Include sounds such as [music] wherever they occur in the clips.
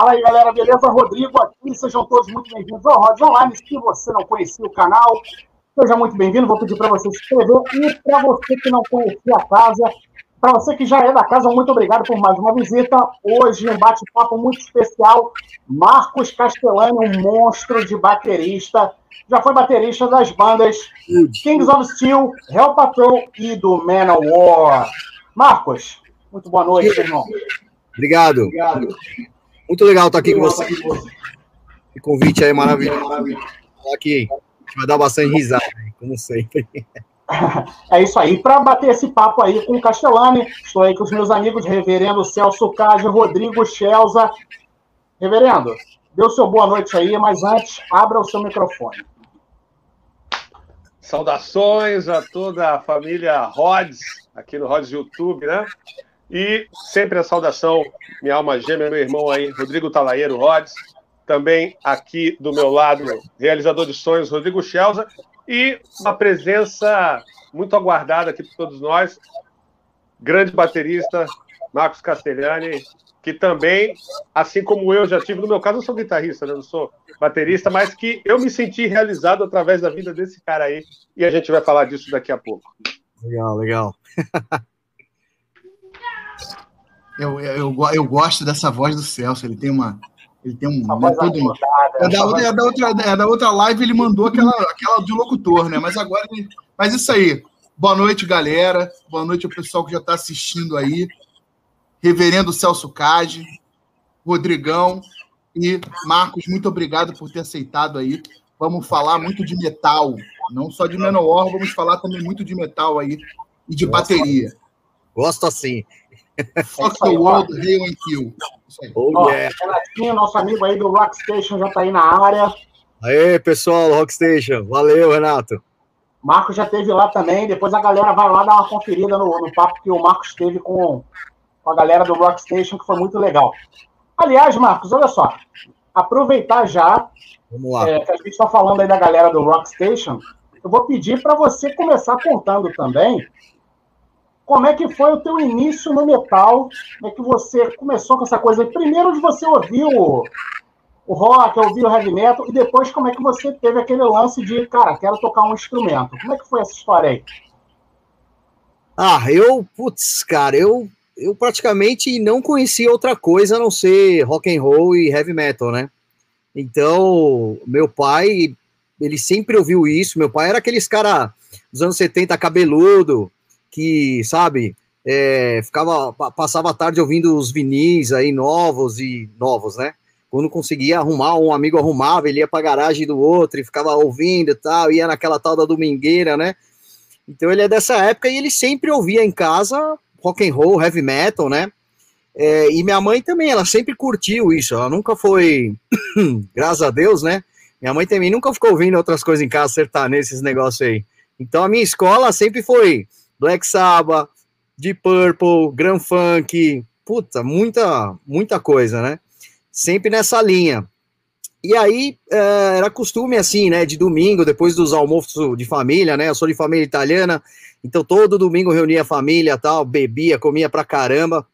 Fala aí, galera, beleza? Rodrigo aqui, sejam todos muito bem-vindos ao Rods Online. Se você não conhecia o canal, seja muito bem-vindo. Vou pedir para você se inscrever. E para você que não conhecia a casa, para você que já é da casa, muito obrigado por mais uma visita. Hoje, um bate-papo muito especial. Marcos Castellani, um monstro de baterista. Já foi baterista das bandas Kings of Steel, Hell Patrol e do Manowar. Marcos, muito boa noite, irmão. Obrigado. Obrigado. Muito legal estar aqui com você. Esse convite aí maravilhoso. Aqui vai dar bastante risada, como sempre. [laughs] É isso aí. Para bater esse papo aí com o Castellani, estou aí com os meus amigos, Reverendo Celso Cage, Rodrigo Schelza. Reverendo, dê o seu boa noite aí, mas antes, abra o seu microfone. Saudações a toda a família Rods, aqui no Rods YouTube, né? E sempre a saudação, minha alma gêmea, meu irmão aí, Rodrigo Talaeiro Rods. Também aqui do meu lado, realizador de sonhos, Rodrigo Schelza. E uma presença muito aguardada aqui por todos nós, grande baterista, Marcos Castellani, que também, assim como eu já tive, no meu caso eu sou guitarrista, né? não sou baterista, mas que eu me senti realizado através da vida desse cara aí, e a gente vai falar disso daqui a pouco. Legal, legal. [laughs] Eu, eu, eu gosto dessa voz do Celso, ele tem uma. Ele tem um. Né, todo, é, da, outra, é, da outra, é da outra live ele mandou aquela, aquela de locutor, né? Mas agora ele. Mas isso aí. Boa noite, galera. Boa noite ao pessoal que já está assistindo aí. Reverendo Celso Cage, Rodrigão e Marcos, muito obrigado por ter aceitado aí. Vamos falar muito de metal, não só de Menor, vamos falar também muito de metal aí e de bateria. Gosto assim. Fuck the world, hail and kill. Oh, yeah. Renatinho, nosso amigo aí do Rockstation já tá aí na área. Aê, pessoal, Rockstation. Valeu, Renato. Marcos já teve lá também. Depois a galera vai lá dar uma conferida no, no papo que o Marcos teve com, com a galera do Rockstation, que foi muito legal. Aliás, Marcos, olha só. Aproveitar já Vamos lá. É, que a gente está falando aí da galera do Rockstation. Eu vou pedir para você começar contando também como é que foi o teu início no metal? Como é que você começou com essa coisa? Primeiro de você ouvir o, o rock, ouvir o heavy metal, e depois como é que você teve aquele lance de, cara, quero tocar um instrumento. Como é que foi essa história aí? Ah, eu, putz, cara, eu, eu praticamente não conhecia outra coisa a não ser rock and roll e heavy metal, né? Então, meu pai, ele sempre ouviu isso. Meu pai era aqueles cara dos anos 70 cabeludo, que, sabe, é, ficava, passava a tarde ouvindo os vinis aí novos e novos, né? Quando conseguia arrumar, um amigo arrumava, ele ia pra garagem do outro e ficava ouvindo e tal, ia naquela tal da domingueira, né? Então ele é dessa época e ele sempre ouvia em casa rock and roll, heavy metal, né? É, e minha mãe também, ela sempre curtiu isso, ela nunca foi, [coughs] graças a Deus, né? Minha mãe também nunca ficou ouvindo outras coisas em casa, acertar nesses negócios aí. Então a minha escola sempre foi Black Sabbath, Deep Purple, Grand Funk, puta, muita, muita coisa, né? Sempre nessa linha. E aí, é, era costume assim, né, de domingo, depois dos almoços de família, né, eu sou de família italiana, então todo domingo reunia a família, tal, bebia, comia pra caramba,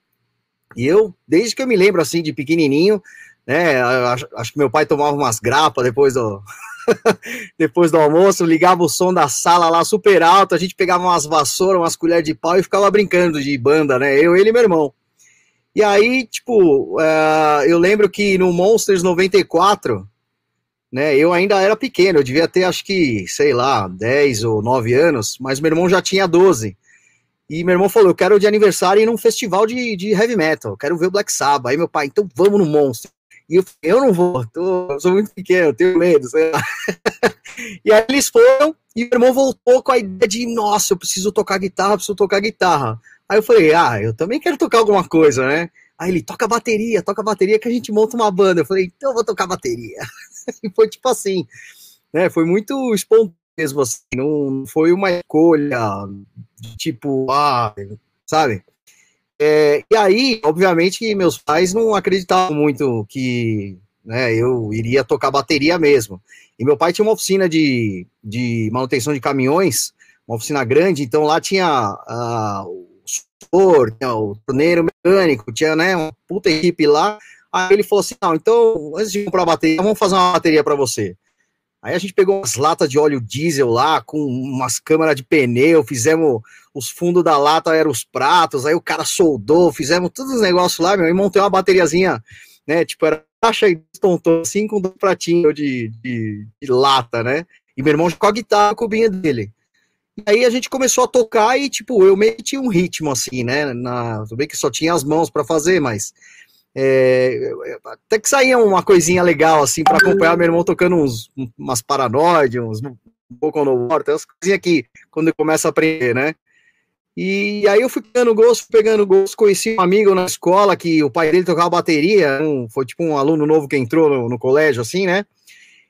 e eu, desde que eu me lembro, assim, de pequenininho, né, acho, acho que meu pai tomava umas grapas depois do, [laughs] depois do almoço, ligava o som da sala lá super alto, a gente pegava umas vassouras, umas colheres de pau e ficava brincando de banda, né? Eu, ele e meu irmão. E aí, tipo, uh, eu lembro que no Monsters 94, né, eu ainda era pequeno, eu devia ter acho que, sei lá, 10 ou 9 anos, mas meu irmão já tinha 12. E meu irmão falou: Eu quero de aniversário ir num festival de, de heavy metal, quero ver o Black Sabbath. Aí meu pai, então vamos no Monster. E eu eu não vou, tô, sou muito pequeno, tenho medo, sei lá. [laughs] e aí eles foram, e o irmão voltou com a ideia de, nossa, eu preciso tocar guitarra, preciso tocar guitarra. Aí eu falei, ah, eu também quero tocar alguma coisa, né? Aí ele, toca bateria, toca bateria que a gente monta uma banda. Eu falei, então eu vou tocar bateria. [laughs] e foi tipo assim, né? Foi muito espontâneo mesmo, assim, não foi uma escolha, tipo, ah, sabe? É, e aí, obviamente, meus pais não acreditavam muito que né, eu iria tocar bateria mesmo. E meu pai tinha uma oficina de, de manutenção de caminhões, uma oficina grande, então lá tinha uh, o tinha o torneiro mecânico, tinha né, uma puta equipe lá. Aí ele falou assim: não, então, antes de comprar bateria, vamos fazer uma bateria para você. Aí a gente pegou umas latas de óleo diesel lá, com umas câmeras de pneu, fizemos os fundos da lata, eram os pratos, aí o cara soldou, fizemos todos os negócios lá, meu, e montei uma bateriazinha, né? Tipo, era caixa e destontou assim com um pratinho de, de, de, lata, né? E meu irmão com a guitarra, a cubinha dele. E aí a gente começou a tocar e, tipo, eu meio que tinha um ritmo assim, né? Na, tudo bem que só tinha as mãos para fazer, mas é, até que saía uma coisinha legal, assim, para acompanhar meu irmão tocando uns, umas paranoide, uns um pouco no war, as coisinhas que quando começa a aprender, né? E aí eu fui pegando gosto, pegando gosto, conheci um amigo na escola que o pai dele tocava bateria, um, foi tipo um aluno novo que entrou no, no, colégio, assim, né?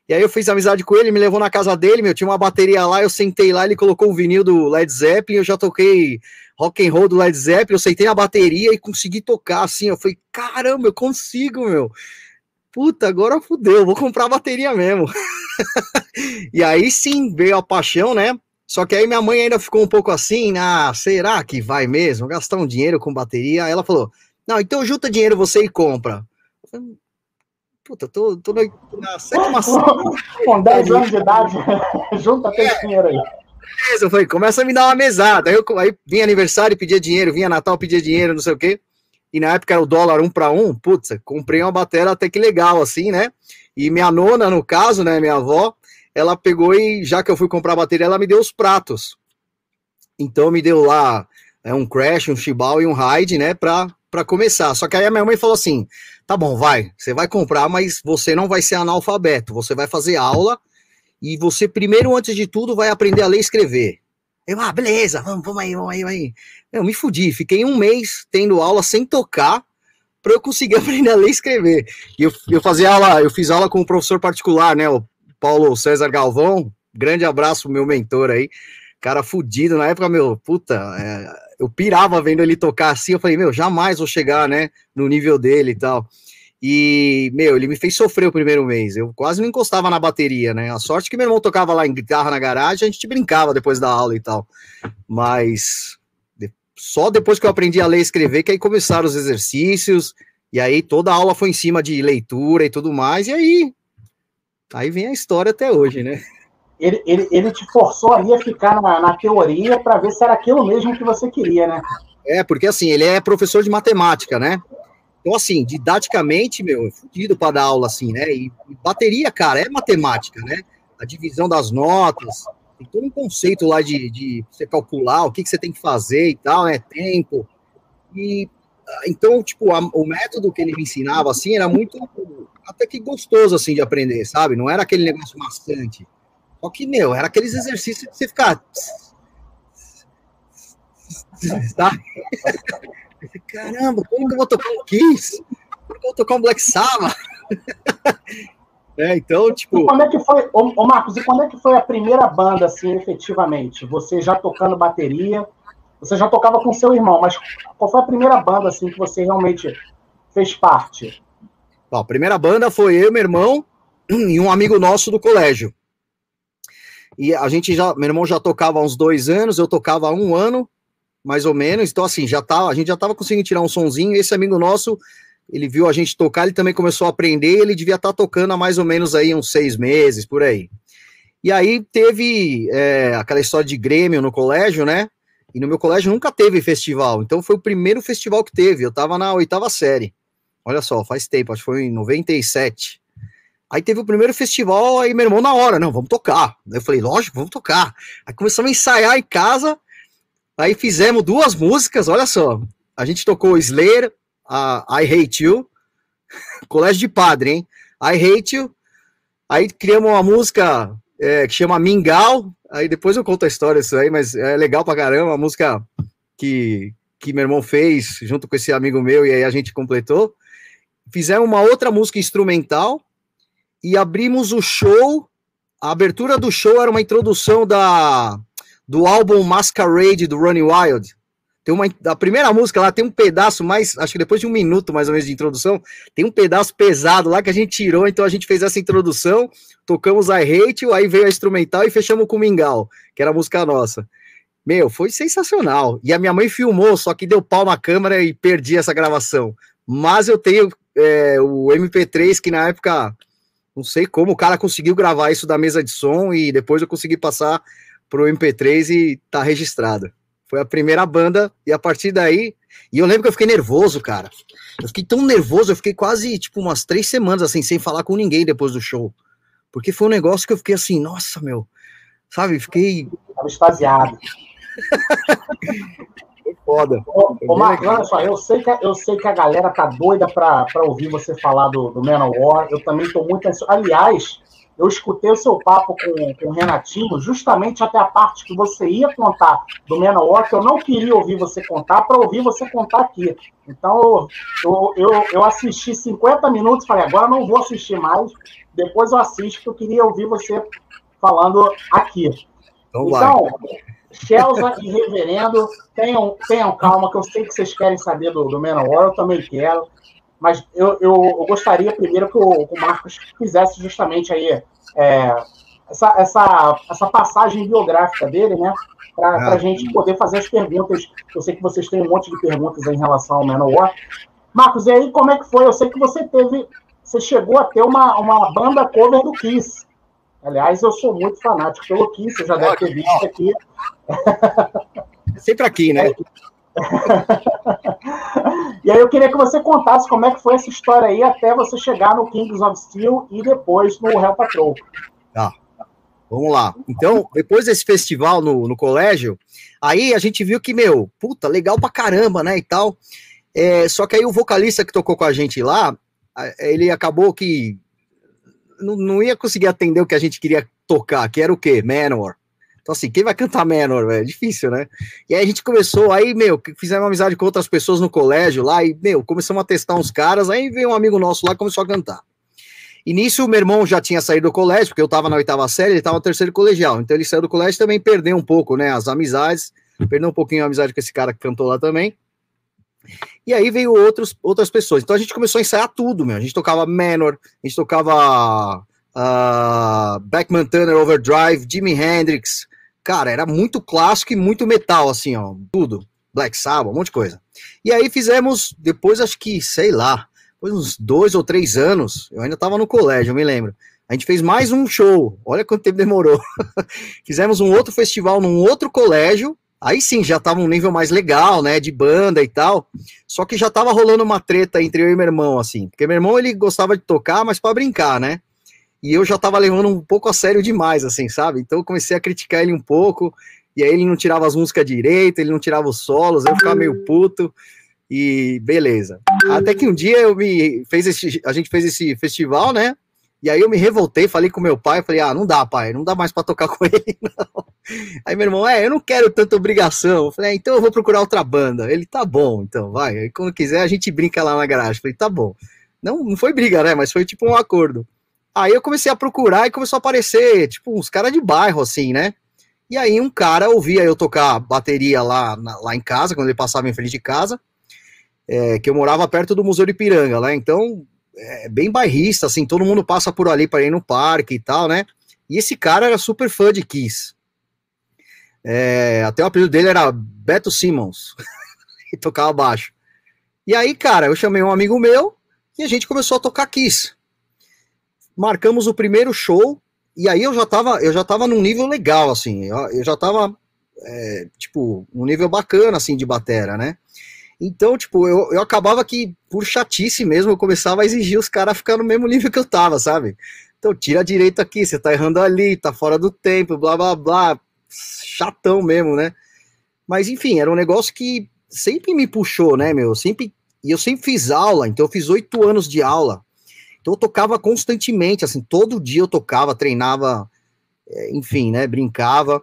E aí eu fiz amizade com ele, me levou na casa dele, meu, tinha uma bateria lá, eu sentei lá, ele colocou um vinil do Led Zeppelin, eu já toquei rock and roll do Led Zeppelin, eu sentei na bateria e consegui tocar assim. Eu falei, caramba, eu consigo, meu. Puta, agora fudeu, vou comprar a bateria mesmo. [laughs] e aí sim veio a paixão, né? Só que aí minha mãe ainda ficou um pouco assim, ah, será que vai mesmo gastar um dinheiro com bateria? Aí ela falou, não, então junta dinheiro você e compra. Falei, Puta, tô, tô na, sétima [laughs] Com 10 anos de idade, [laughs] junta é. dinheiro aí beleza. Eu falei, começa a me dar uma mesada. Aí, eu, aí vinha aniversário, pedia dinheiro, vinha Natal, pedia dinheiro, não sei o quê. E na época era o dólar um para um. Putz, comprei uma bateria até que legal, assim, né? E minha nona, no caso, né, minha avó, ela pegou e, já que eu fui comprar a bateria, ela me deu os pratos. Então me deu lá é, um Crash, um Shibal e um Ride, né, pra, pra começar. Só que aí a minha mãe falou assim: tá bom, vai, você vai comprar, mas você não vai ser analfabeto, você vai fazer aula e você, primeiro, antes de tudo, vai aprender a ler e escrever. Eu, ah, beleza, vamos, vamos aí, vamos aí, vamos aí. Eu me fudi, fiquei um mês tendo aula sem tocar para eu conseguir [laughs] aprender a ler e escrever. E eu, eu fazia aula, eu fiz aula com um professor particular, né, o Paulo César Galvão, grande abraço, meu mentor aí, cara fudido, na época, meu, puta, é, eu pirava vendo ele tocar assim, eu falei, meu, jamais vou chegar, né, no nível dele e tal. E, meu, ele me fez sofrer o primeiro mês. Eu quase não encostava na bateria, né? A sorte que meu irmão tocava lá em guitarra na garagem, a gente brincava depois da aula e tal. Mas só depois que eu aprendi a ler e escrever que aí começaram os exercícios, e aí toda a aula foi em cima de leitura e tudo mais, e aí aí vem a história até hoje, né? Ele, ele, ele te forçou ali a ficar na, na teoria para ver se era aquilo mesmo que você queria, né? É, porque assim, ele é professor de matemática, né? Então, assim, didaticamente, meu, é fudido para dar aula, assim, né? E, e, bateria, cara, é matemática, né? A divisão das notas, tem todo um conceito lá de, de você calcular o que, que você tem que fazer e tal, né? Tempo. E então, tipo, a, o método que ele me ensinava, assim, era muito até que gostoso, assim, de aprender, sabe? Não era aquele negócio maçante. Só que, meu, era aqueles exercícios que você ficar. [laughs] Tá? Caramba, como que eu vou tocar um Kiss? Como que eu vou tocar um Black Sabbath? [laughs] é, então, tipo. E quando é que foi, ô, ô, Marcos, e quando é que foi a primeira banda, assim, efetivamente? Você já tocando bateria, você já tocava com seu irmão, mas qual foi a primeira banda, assim, que você realmente fez parte? Bom, a primeira banda foi eu, meu irmão [clears throat] e um amigo nosso do colégio. E a gente já, meu irmão já tocava há uns dois anos, eu tocava há um ano, mais ou menos. Então, assim, já tá, a gente já estava conseguindo tirar um sonzinho. Esse amigo nosso, ele viu a gente tocar, ele também começou a aprender. Ele devia estar tá tocando há mais ou menos aí uns seis meses, por aí. E aí teve é, aquela história de Grêmio no colégio, né? E no meu colégio nunca teve festival. Então foi o primeiro festival que teve. Eu estava na oitava série. Olha só, faz tempo, acho que foi em 97. Aí teve o primeiro festival, aí meu irmão na hora, não, vamos tocar. Eu falei, lógico, vamos tocar. Aí começamos a ensaiar em casa, Aí fizemos duas músicas, olha só. A gente tocou Slayer, a I Hate You, [laughs] Colégio de Padre, hein? I Hate You. Aí criamos uma música é, que chama Mingau. Aí depois eu conto a história disso aí, mas é legal pra caramba. A música que, que meu irmão fez junto com esse amigo meu e aí a gente completou. Fizemos uma outra música instrumental e abrimos o show. A abertura do show era uma introdução da do álbum Masquerade do Ronnie Wild. Tem uma, a primeira música lá tem um pedaço mais, acho que depois de um minuto mais ou menos de introdução, tem um pedaço pesado lá que a gente tirou, então a gente fez essa introdução, tocamos I Hate aí veio a instrumental e fechamos com Mingau, que era a música nossa. Meu, foi sensacional. E a minha mãe filmou, só que deu pau na câmera e perdi essa gravação. Mas eu tenho é, o MP3, que na época, não sei como, o cara conseguiu gravar isso da mesa de som e depois eu consegui passar pro MP3 e tá registrado. Foi a primeira banda, e a partir daí. E eu lembro que eu fiquei nervoso, cara. Eu fiquei tão nervoso, eu fiquei quase, tipo, umas três semanas, assim, sem falar com ninguém depois do show. Porque foi um negócio que eu fiquei assim, nossa, meu. Sabe, fiquei. Tava extasiado. [laughs] foi foda. Ô, ô Marcos, olha só, eu sei, que, eu sei que a galera tá doida pra, pra ouvir você falar do, do Manowar. Eu também tô muito ansioso. Aliás, eu escutei o seu papo com, com o Renatinho, justamente até a parte que você ia contar do Manowar, que eu não queria ouvir você contar, para ouvir você contar aqui. Então, eu, eu, eu assisti 50 minutos, falei, agora não vou assistir mais, depois eu assisto, porque eu queria ouvir você falando aqui. Então, então Chelsea e Reverendo, tenham, tenham calma, que eu sei que vocês querem saber do, do Manowar, eu também quero mas eu, eu, eu gostaria primeiro que o, que o, Marcos fizesse justamente aí é, essa, essa, essa passagem biográfica dele, né? Para ah, a gente poder fazer as perguntas. Eu sei que vocês têm um monte de perguntas em relação ao Manowar. Marcos, e aí como é que foi? Eu sei que você teve, você chegou a ter uma, uma banda cover do Kiss. Aliás, eu sou muito fanático pelo Kiss, você já deve ter visto aqui. Sempre aqui, né? [laughs] e aí eu queria que você contasse como é que foi essa história aí até você chegar no Kings of Steel e depois no Hell Patrol. Tá. Vamos lá. Então, depois desse festival no, no colégio, aí a gente viu que, meu, puta, legal pra caramba, né, e tal. É, só que aí o vocalista que tocou com a gente lá, ele acabou que não, não ia conseguir atender o que a gente queria tocar, que era o quê? Manowar. Então, assim, quem vai cantar Menor, É difícil, né? E aí a gente começou, aí, meu, fizemos amizade com outras pessoas no colégio lá, e, meu, começamos a testar uns caras, aí veio um amigo nosso lá e começou a cantar. E nisso, o meu irmão já tinha saído do colégio, porque eu tava na oitava série, ele tava no terceiro colegial. Então ele saiu do colégio também perdeu um pouco, né? As amizades, perdeu um pouquinho a amizade com esse cara que cantou lá também. E aí veio outros, outras pessoas. Então a gente começou a ensaiar tudo, meu. A gente tocava Menor, a gente tocava uh, Beckman Turner Overdrive, Jimi Hendrix, cara, era muito clássico e muito metal, assim, ó, tudo. Black Sabbath, um monte de coisa. E aí fizemos, depois acho que, sei lá, depois uns dois ou três anos, eu ainda tava no colégio, eu me lembro. A gente fez mais um show, olha quanto tempo demorou. [laughs] Fizemos um outro festival num outro colégio, aí sim, já tava um nível mais legal, né, de banda e tal. Só que já tava rolando uma treta entre eu e meu irmão, assim, porque meu irmão ele gostava de tocar, mas para brincar, né? E eu já tava levando um pouco a sério demais, assim, sabe? Então eu comecei a criticar ele um pouco, e aí ele não tirava as músicas direito, ele não tirava os solos, eu ficava meio puto, e beleza. Até que um dia eu me fez esse, a gente fez esse festival, né? E aí eu me revoltei, falei com meu pai, falei, ah, não dá, pai, não dá mais para tocar [laughs] com ele, não. Aí meu irmão, é, eu não quero tanta obrigação. Eu falei, é, então eu vou procurar outra banda. Ele, tá bom, então, vai. Aí quando quiser a gente brinca lá na garagem. Eu falei, tá bom. Não, não foi briga, né, mas foi tipo um acordo. Aí eu comecei a procurar e começou a aparecer, tipo, uns caras de bairro, assim, né? E aí um cara ouvia eu tocar bateria lá, na, lá em casa, quando ele passava em frente de casa, é, que eu morava perto do Museu de Piranga, lá, então, é bem bairrista, assim, todo mundo passa por ali para ir no parque e tal, né? E esse cara era super fã de Kiss. É, até o apelido dele era Beto Simmons, [laughs] e tocava baixo. E aí, cara, eu chamei um amigo meu e a gente começou a tocar Kiss marcamos o primeiro show, e aí eu já tava, eu já tava num nível legal, assim, eu, já tava, é, tipo, um nível bacana, assim, de batera, né? Então, tipo, eu, eu acabava que, por chatice mesmo, eu começava a exigir os caras ficar no mesmo nível que eu tava, sabe? Então, tira direito aqui, você tá errando ali, tá fora do tempo, blá, blá, blá, chatão mesmo, né? Mas, enfim, era um negócio que sempre me puxou, né, meu? Sempre, e eu sempre fiz aula, então eu fiz oito anos de aula então eu tocava constantemente, assim, todo dia eu tocava, treinava, é, enfim, né, brincava.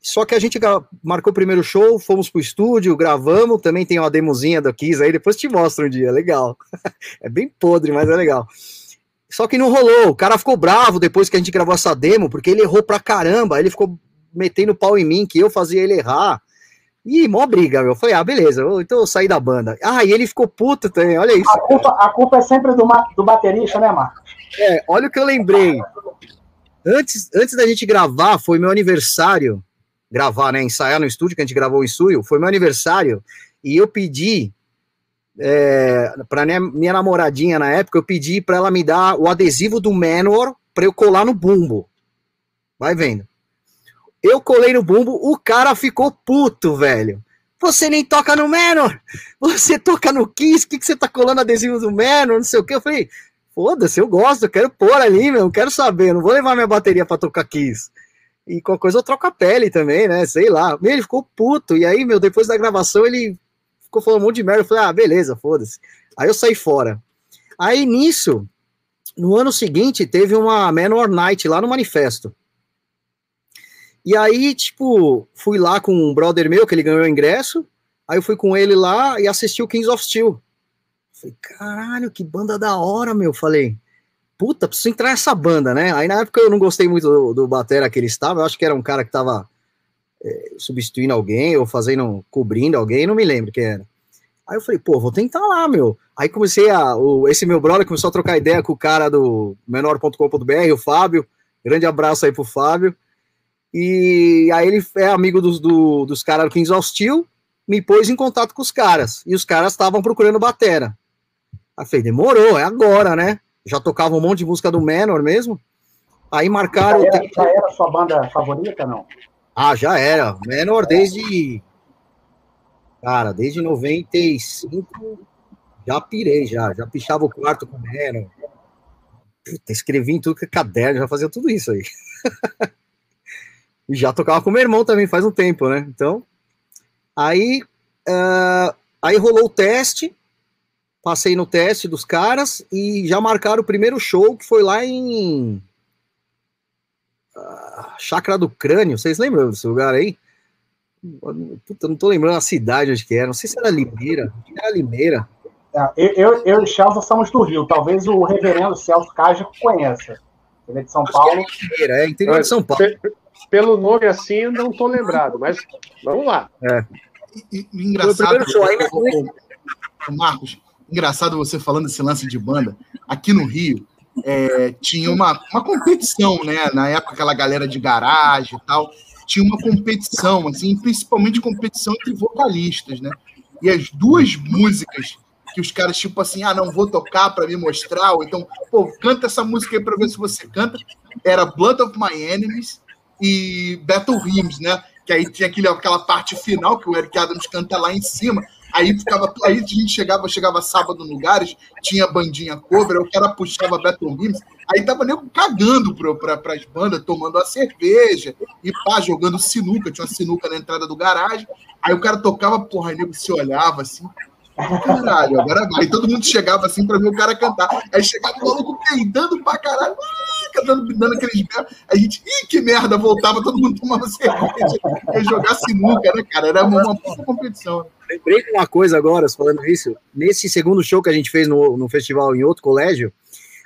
Só que a gente marcou o primeiro show, fomos pro estúdio, gravamos, também tem uma demozinha da Kiss aí, depois te mostro um dia, legal. [laughs] é bem podre, mas é legal. Só que não rolou, o cara ficou bravo depois que a gente gravou essa demo, porque ele errou pra caramba, ele ficou metendo pau em mim, que eu fazia ele errar. Ih, mó briga, meu. Eu falei, ah, beleza, então eu saí da banda. Ah, e ele ficou puto também, olha isso. A culpa, a culpa é sempre do, do baterista, né, Marcos? É, olha o que eu lembrei. Antes, antes da gente gravar, foi meu aniversário. Gravar, né? Ensaiar no estúdio, que a gente gravou o ensaio, foi meu aniversário. E eu pedi é, para minha, minha namoradinha na época, eu pedi para ela me dar o adesivo do Manor para eu colar no bumbo. Vai vendo. Eu colei no bumbo, o cara ficou puto, velho. Você nem toca no Manor, você toca no Kiss, o que, que você tá colando adesivo do Manor, não sei o que. Eu falei, foda-se, eu gosto, eu quero pôr ali, meu, eu quero saber, não vou levar minha bateria para tocar Kiss. E qualquer coisa eu troco a pele também, né? Sei lá. Ele ficou puto. E aí, meu, depois da gravação, ele ficou falando um monte de merda. Eu falei, ah, beleza, foda-se. Aí eu saí fora. Aí nisso, no ano seguinte, teve uma Manor Night lá no Manifesto. E aí, tipo, fui lá com um brother meu, que ele ganhou o ingresso. Aí eu fui com ele lá e assisti o Kings of Steel. Falei, caralho, que banda da hora, meu. Falei, puta, preciso entrar nessa banda, né? Aí na época eu não gostei muito do, do Batera que ele estava. Eu acho que era um cara que tava é, substituindo alguém ou fazendo, cobrindo alguém, não me lembro quem era. Aí eu falei, pô, vou tentar lá, meu. Aí comecei a. O, esse meu brother começou a trocar ideia com o cara do menor.com.br, o Fábio. Grande abraço aí pro Fábio. E aí ele é amigo dos, do, dos caras do Kings of Steel, me pôs em contato com os caras. E os caras estavam procurando batera. Aí eu falei, demorou, é agora, né? Já tocava um monte de música do Menor mesmo. Aí marcaram. Já era, já era sua banda favorita, não? Ah, já era. Menor desde. Cara, desde 95 já pirei, já. Já pichava o quarto com Menor. Puta, escrevi em tudo que é caderno, já fazia tudo isso aí. [laughs] e já tocava com meu irmão também faz um tempo, né? Então. Aí. Uh, aí rolou o teste. Passei no teste dos caras e já marcaram o primeiro show que foi lá em Chácara do Crânio, vocês lembram desse lugar aí? Puta, não tô lembrando a cidade onde que era, não sei se era Limeira, era Limeira. É, eu, eu e Celso somos do Rio, talvez o reverendo Celso Caja conheça. Ele é de São Acho Paulo. É, Limeira, é interior de São Paulo. Pelo nome assim, não tô lembrado, mas vamos lá. É. E, e, engraçado, Marcos, engraçado você falando desse lance de banda. Aqui no Rio, é, tinha uma, uma competição, né? Na época, aquela galera de garagem e tal, tinha uma competição, assim, principalmente competição entre vocalistas, né? E as duas músicas que os caras, tipo assim, ah, não vou tocar para me mostrar, ou então, pô, canta essa música aí para ver se você canta, era Blood of My Enemies e Battle Hymns, né? Que aí tinha aquele, aquela parte final que o Eric Adams canta lá em cima, Aí ficava, aí a gente chegava, chegava sábado no lugares, tinha bandinha cobra, o cara puxava Battle Hymns, aí tava nego cagando para pra, as bandas, tomando a cerveja, e pá, jogando sinuca, tinha uma sinuca na entrada do garagem, aí o cara tocava, porra, aí nego se olhava assim, caralho, agora vai. Todo mundo chegava assim pra ver o cara cantar. Aí chegava o maluco peidando pra caralho, ah, cantando, dando aqueles berros. A gente, ih, que merda, voltava, todo mundo tomava cerveja, ia jogar sinuca, né, cara? Era uma, uma competição. Lembrei de uma coisa agora, falando isso. Nesse segundo show que a gente fez no, no festival em outro colégio,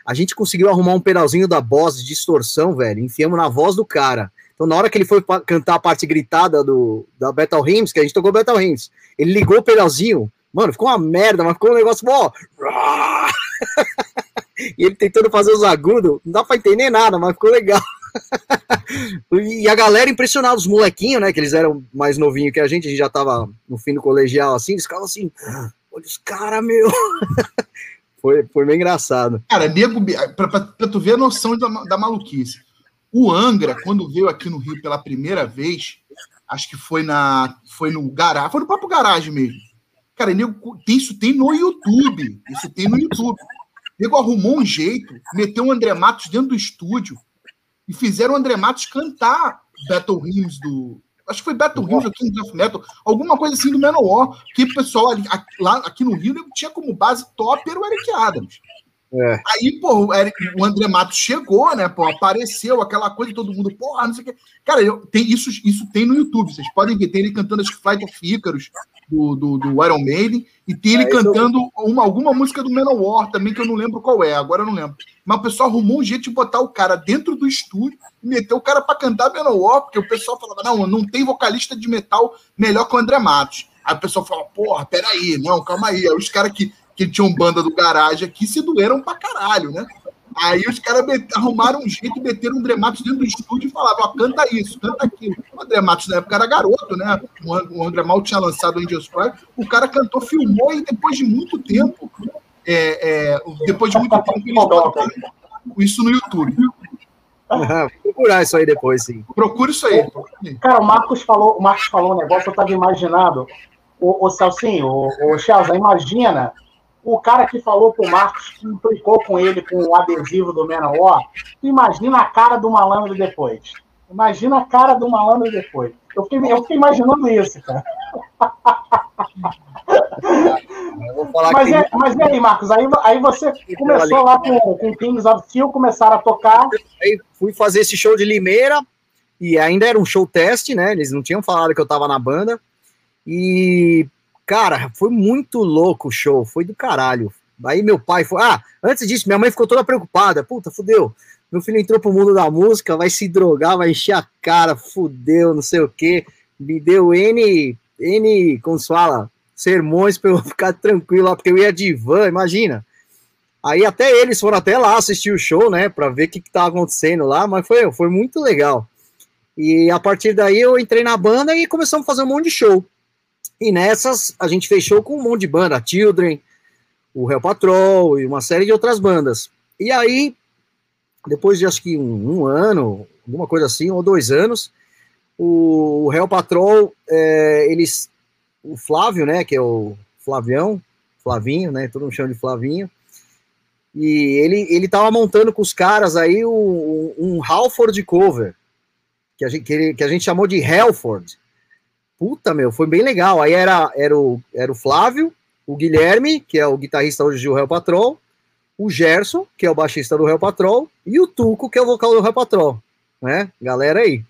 a gente conseguiu arrumar um pedalzinho da voz de distorção, velho. Enfiamos na voz do cara. Então, na hora que ele foi cantar a parte gritada do, da Battle Hymns, que a gente tocou Battle Hymns, ele ligou o pedalzinho. Mano, ficou uma merda, mas ficou um negócio bom. [laughs] e ele tentando fazer os agudos, não dá pra entender nada, mas ficou legal. [laughs] e a galera impressionada, os molequinhos, né? Que eles eram mais novinhos que a gente, a gente já tava no fim do colegial assim, eles ficavam assim, olha os caras, meu. [laughs] foi, foi meio engraçado. Cara, nego, pra, pra, pra, tu ver a noção da, da maluquice. O Angra, quando veio aqui no Rio pela primeira vez, acho que foi na foi no garagem, foi no próprio garagem mesmo. Cara, nego, isso tem no YouTube. Isso tem no YouTube. O nego arrumou um jeito, meteu o André Matos dentro do estúdio e fizeram o André Matos cantar Battle Hymns do. Acho que foi Battle Hymns ou Kings of Metal, alguma coisa assim do Manowar, que o pessoal ali, lá aqui no Rio tinha como base top era o Eric Adams. É. Aí, pô, o, Eric, o André Matos chegou, né? Pô, apareceu aquela coisa, todo mundo, porra, não sei o quê. Cara, eu, tem, isso, isso tem no YouTube, vocês podem ver, tem ele cantando as Flight of Icarus do, do, do Iron Maiden, e tem ele é, cantando eu... uma, alguma música do Manowar também, que eu não lembro qual é, agora eu não lembro. Mas o pessoal arrumou um jeito de botar o cara dentro do estúdio e meter o cara para cantar Manowar, porque o pessoal falava, não, não tem vocalista de metal melhor que o André Matos. Aí o pessoal fala, porra, peraí, não, calma aí. Aí os caras que que tinham banda do garagem aqui se doeram pra caralho, né? Aí os caras arrumaram um jeito, meteram um André Matos dentro do estúdio e falavam, ó, canta isso, canta aquilo. O André Matos na época era garoto, né? O André mal tinha lançado o Angels Cry. O cara cantou, filmou e depois de muito tempo, é, é, depois de muito tempo, eles botaram isso no YouTube. [laughs] procurar isso aí depois, sim. Procura isso aí. Cara, o Marcos falou, o Marcos falou um negócio, eu estava imaginando. O, o Celcinho, o, o Chelsea, imagina o cara que falou pro Marcos, que implicou com ele com o adesivo do Menor, imagina a cara do malandro depois. Imagina a cara do malandro depois. Eu fiquei, eu fiquei imaginando isso, cara. Mas, é, mas e aí, Marcos? Aí, aí você começou lá com, com Kings of Steel, começaram a tocar. Aí fui fazer esse show de Limeira, e ainda era um show teste, né? Eles não tinham falado que eu tava na banda. E, cara, foi muito louco o show, foi do caralho. Aí meu pai foi. Ah, antes disso, minha mãe ficou toda preocupada. Puta, fudeu. Meu filho entrou pro mundo da música, vai se drogar, vai encher a cara, fudeu, não sei o quê. Me deu N, N, como se fala, sermões para eu [laughs] ficar tranquilo lá, porque eu ia de van, imagina. Aí até eles foram até lá assistir o show, né, para ver o que, que tava acontecendo lá, mas foi, foi muito legal. E a partir daí eu entrei na banda e começamos a fazer um monte de show. E nessas a gente fechou com um monte de banda, Children, o Hell Patrol e uma série de outras bandas. E aí, depois de acho que um, um ano, alguma coisa assim, ou dois anos, o, o Hell Patrol, é, eles o Flávio, né, que é o Flavião, Flavinho, né, todo mundo chama de Flavinho, e ele, ele tava montando com os caras aí um, um Halford cover, que a, gente, que, ele, que a gente chamou de Halford. Puta, meu, foi bem legal. Aí era, era, o, era o Flávio, o Guilherme, que é o guitarrista hoje do Hell Patrol, o Gerson, que é o baixista do Hell Patrol, e o Tuco, que é o vocal do Hell Patrol, né? Galera aí.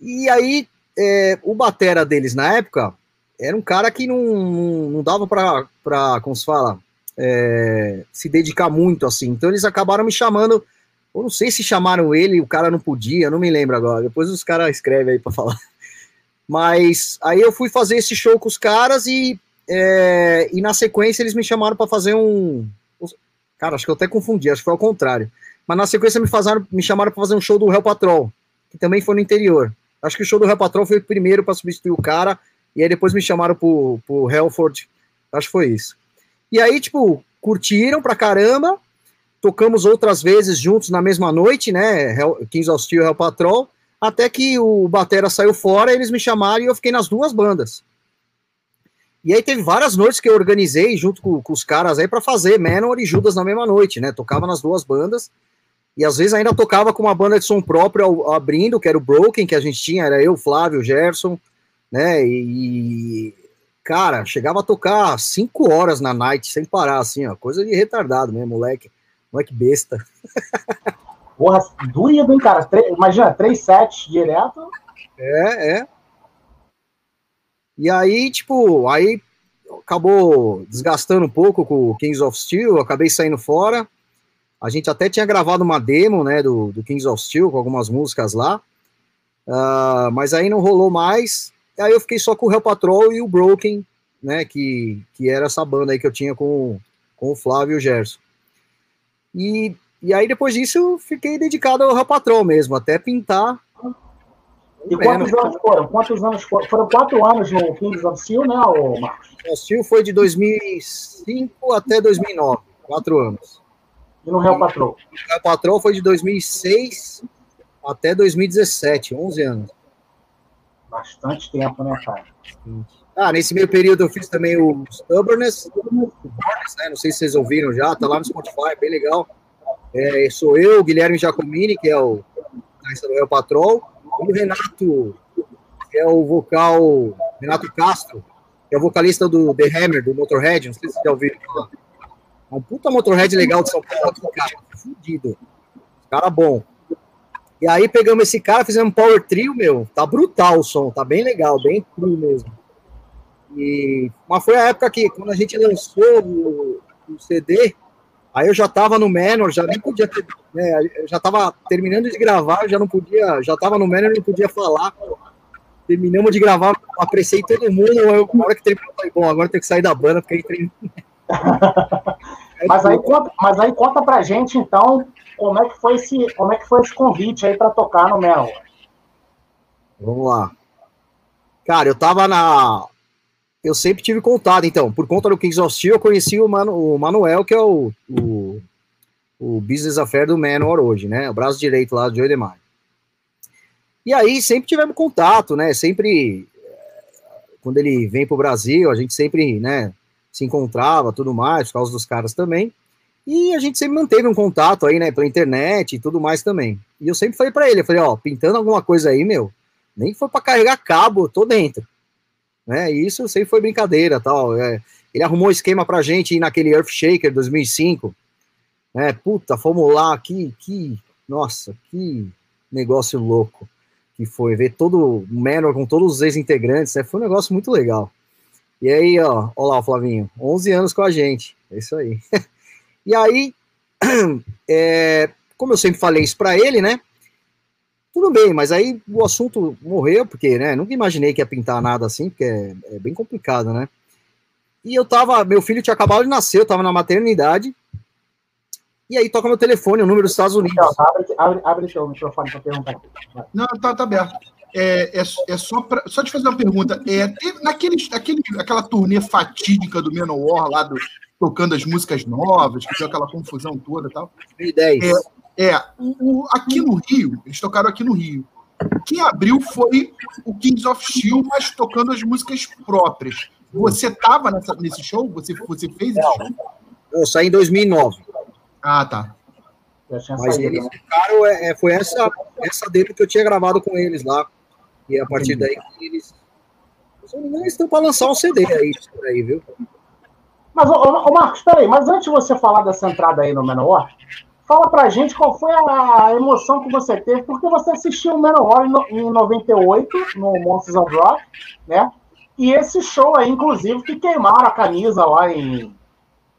E aí, é, o batera deles na época era um cara que não, não, dava para, como se fala, é, se dedicar muito assim. Então eles acabaram me chamando. Eu não sei se chamaram ele, o cara não podia, não me lembro agora. Depois os caras escrevem aí para falar. Mas aí eu fui fazer esse show com os caras e, é, e na sequência eles me chamaram para fazer um. Cara, acho que eu até confundi, acho que foi ao contrário. Mas na sequência me, fazaram, me chamaram para fazer um show do Hell Patrol, que também foi no interior. Acho que o show do Hell Patrol foi o primeiro para substituir o cara e aí depois me chamaram pro, pro Helford, acho que foi isso. E aí, tipo, curtiram pra caramba, tocamos outras vezes juntos na mesma noite, né, Kings of Steel Hell Patrol, até que o Batera saiu fora, eles me chamaram e eu fiquei nas duas bandas. E aí teve várias noites que eu organizei junto com, com os caras aí para fazer Manor e Judas na mesma noite, né? Tocava nas duas bandas. E às vezes ainda tocava com uma banda de som próprio abrindo, que era o Broken, que a gente tinha, era eu, Flávio, Gerson, né? E, cara, chegava a tocar cinco horas na night sem parar, assim, ó, coisa de retardado mesmo, moleque, moleque besta. [laughs] Porra, doído, hein, cara? imagina, três sets direto. É, é. E aí, tipo, aí acabou desgastando um pouco com o Kings of Steel, acabei saindo fora. A gente até tinha gravado uma demo, né, do, do Kings of Steel, com algumas músicas lá. Uh, mas aí não rolou mais. Aí eu fiquei só com o Hell Patrol e o Broken, né? Que, que era essa banda aí que eu tinha com, com o Flávio e o Gerson. E, e aí depois disso eu fiquei dedicado ao Patrol mesmo, até pintar. E quantos anos foram? Quantos anos foram? Foram quatro anos no Kings of Steel, né, Marcos? O Steel foi de 2005 até 2009, quatro anos. E no Hell Patrol? O Hell Patrol foi de 2006 até 2017, 11 anos. Bastante tempo, né, cara? Ah, nesse meio período eu fiz também o Stubbornness, né? não sei se vocês ouviram já, tá lá no Spotify, bem legal. É, sou eu, Guilherme Giacomini, que é o do Patrol, e o Renato, que é o vocal, Renato Castro, que é o vocalista do The Hammer, do Motorhead, não sei se vocês já ouviram falar. É um puta Motorhead legal de São Paulo, cara, fudido. Cara bom. E aí pegamos esse cara, fizemos um power trio, meu, tá brutal o som, tá bem legal, bem cru mesmo. E, mas foi a época que, quando a gente lançou o, o CD, aí eu já tava no Menor, já nem podia ter, né, já tava terminando de gravar, já não podia, já tava no Menor, não podia falar. Terminamos de gravar, apreciei todo mundo, eu, na hora que terminou, falei, bom, agora tem que sair da banda, porque aí [laughs] [laughs] Mas aí, conta, mas aí conta pra gente, então, como é que foi esse, como é que foi esse convite aí para tocar no Mel? Vamos lá. Cara, eu tava na. Eu sempre tive contato, então, por conta do Kings of Steel, eu conheci o, Manu... o Manuel, que é o, o, o business affair do Manor hoje, né? O braço direito lá do Joe. E aí sempre tivemos contato, né? Sempre quando ele vem para o Brasil, a gente sempre, né, se encontrava, tudo mais, por causa dos caras também. E a gente sempre manteve um contato aí, né, pela internet e tudo mais também. E eu sempre falei para ele, eu falei, ó, pintando alguma coisa aí, meu, nem foi para carregar cabo, tô dentro. Né? E isso sempre foi brincadeira, tal. É, ele arrumou um esquema pra gente ir naquele Earthshaker 2005. Né? Puta, fomos lá, que, que, nossa, que negócio louco que foi ver todo o Menor com todos os ex-integrantes, né? Foi um negócio muito legal. E aí, ó, ó lá o Flavinho, 11 anos com a gente, é isso aí. [laughs] e aí, [clears throat] é, como eu sempre falei isso para ele, né? Tudo bem, mas aí o assunto morreu, porque, né? Nunca imaginei que ia pintar nada assim, porque é, é bem complicado, né? E eu tava, meu filho tinha acabado de nascer, eu tava na maternidade, e aí toca meu telefone, o número dos Estados Unidos. Abre, abre, abre seu microfone para perguntar. Não, tá, tá aberto. É, é, é só, pra, só te fazer uma pergunta. É, teve, naquele, naquele, aquela turnê fatídica do Menor lá, do, tocando as músicas novas, que deu aquela confusão toda e tal. 2010. É, é o, o, aqui no Rio, eles tocaram aqui no Rio. Quem abriu foi o Kings of Steel, mas tocando as músicas próprias. Você estava nesse show? Você, você fez esse show? Eu saí em 2009. Ah, tá. Mas saído, eles né? ficaram, é, é, foi essa, essa dele que eu tinha gravado com eles lá. E a partir daí eles. Não eles estão para lançar um CD aí, aí viu? Mas, ô, ô, Marcos, peraí, mas antes de você falar dessa entrada aí no Menor, fala pra gente qual foi a emoção que você teve, porque você assistiu o Menor em 98, no Monsters of Rock, né? E esse show aí, inclusive, que queimaram a camisa lá em,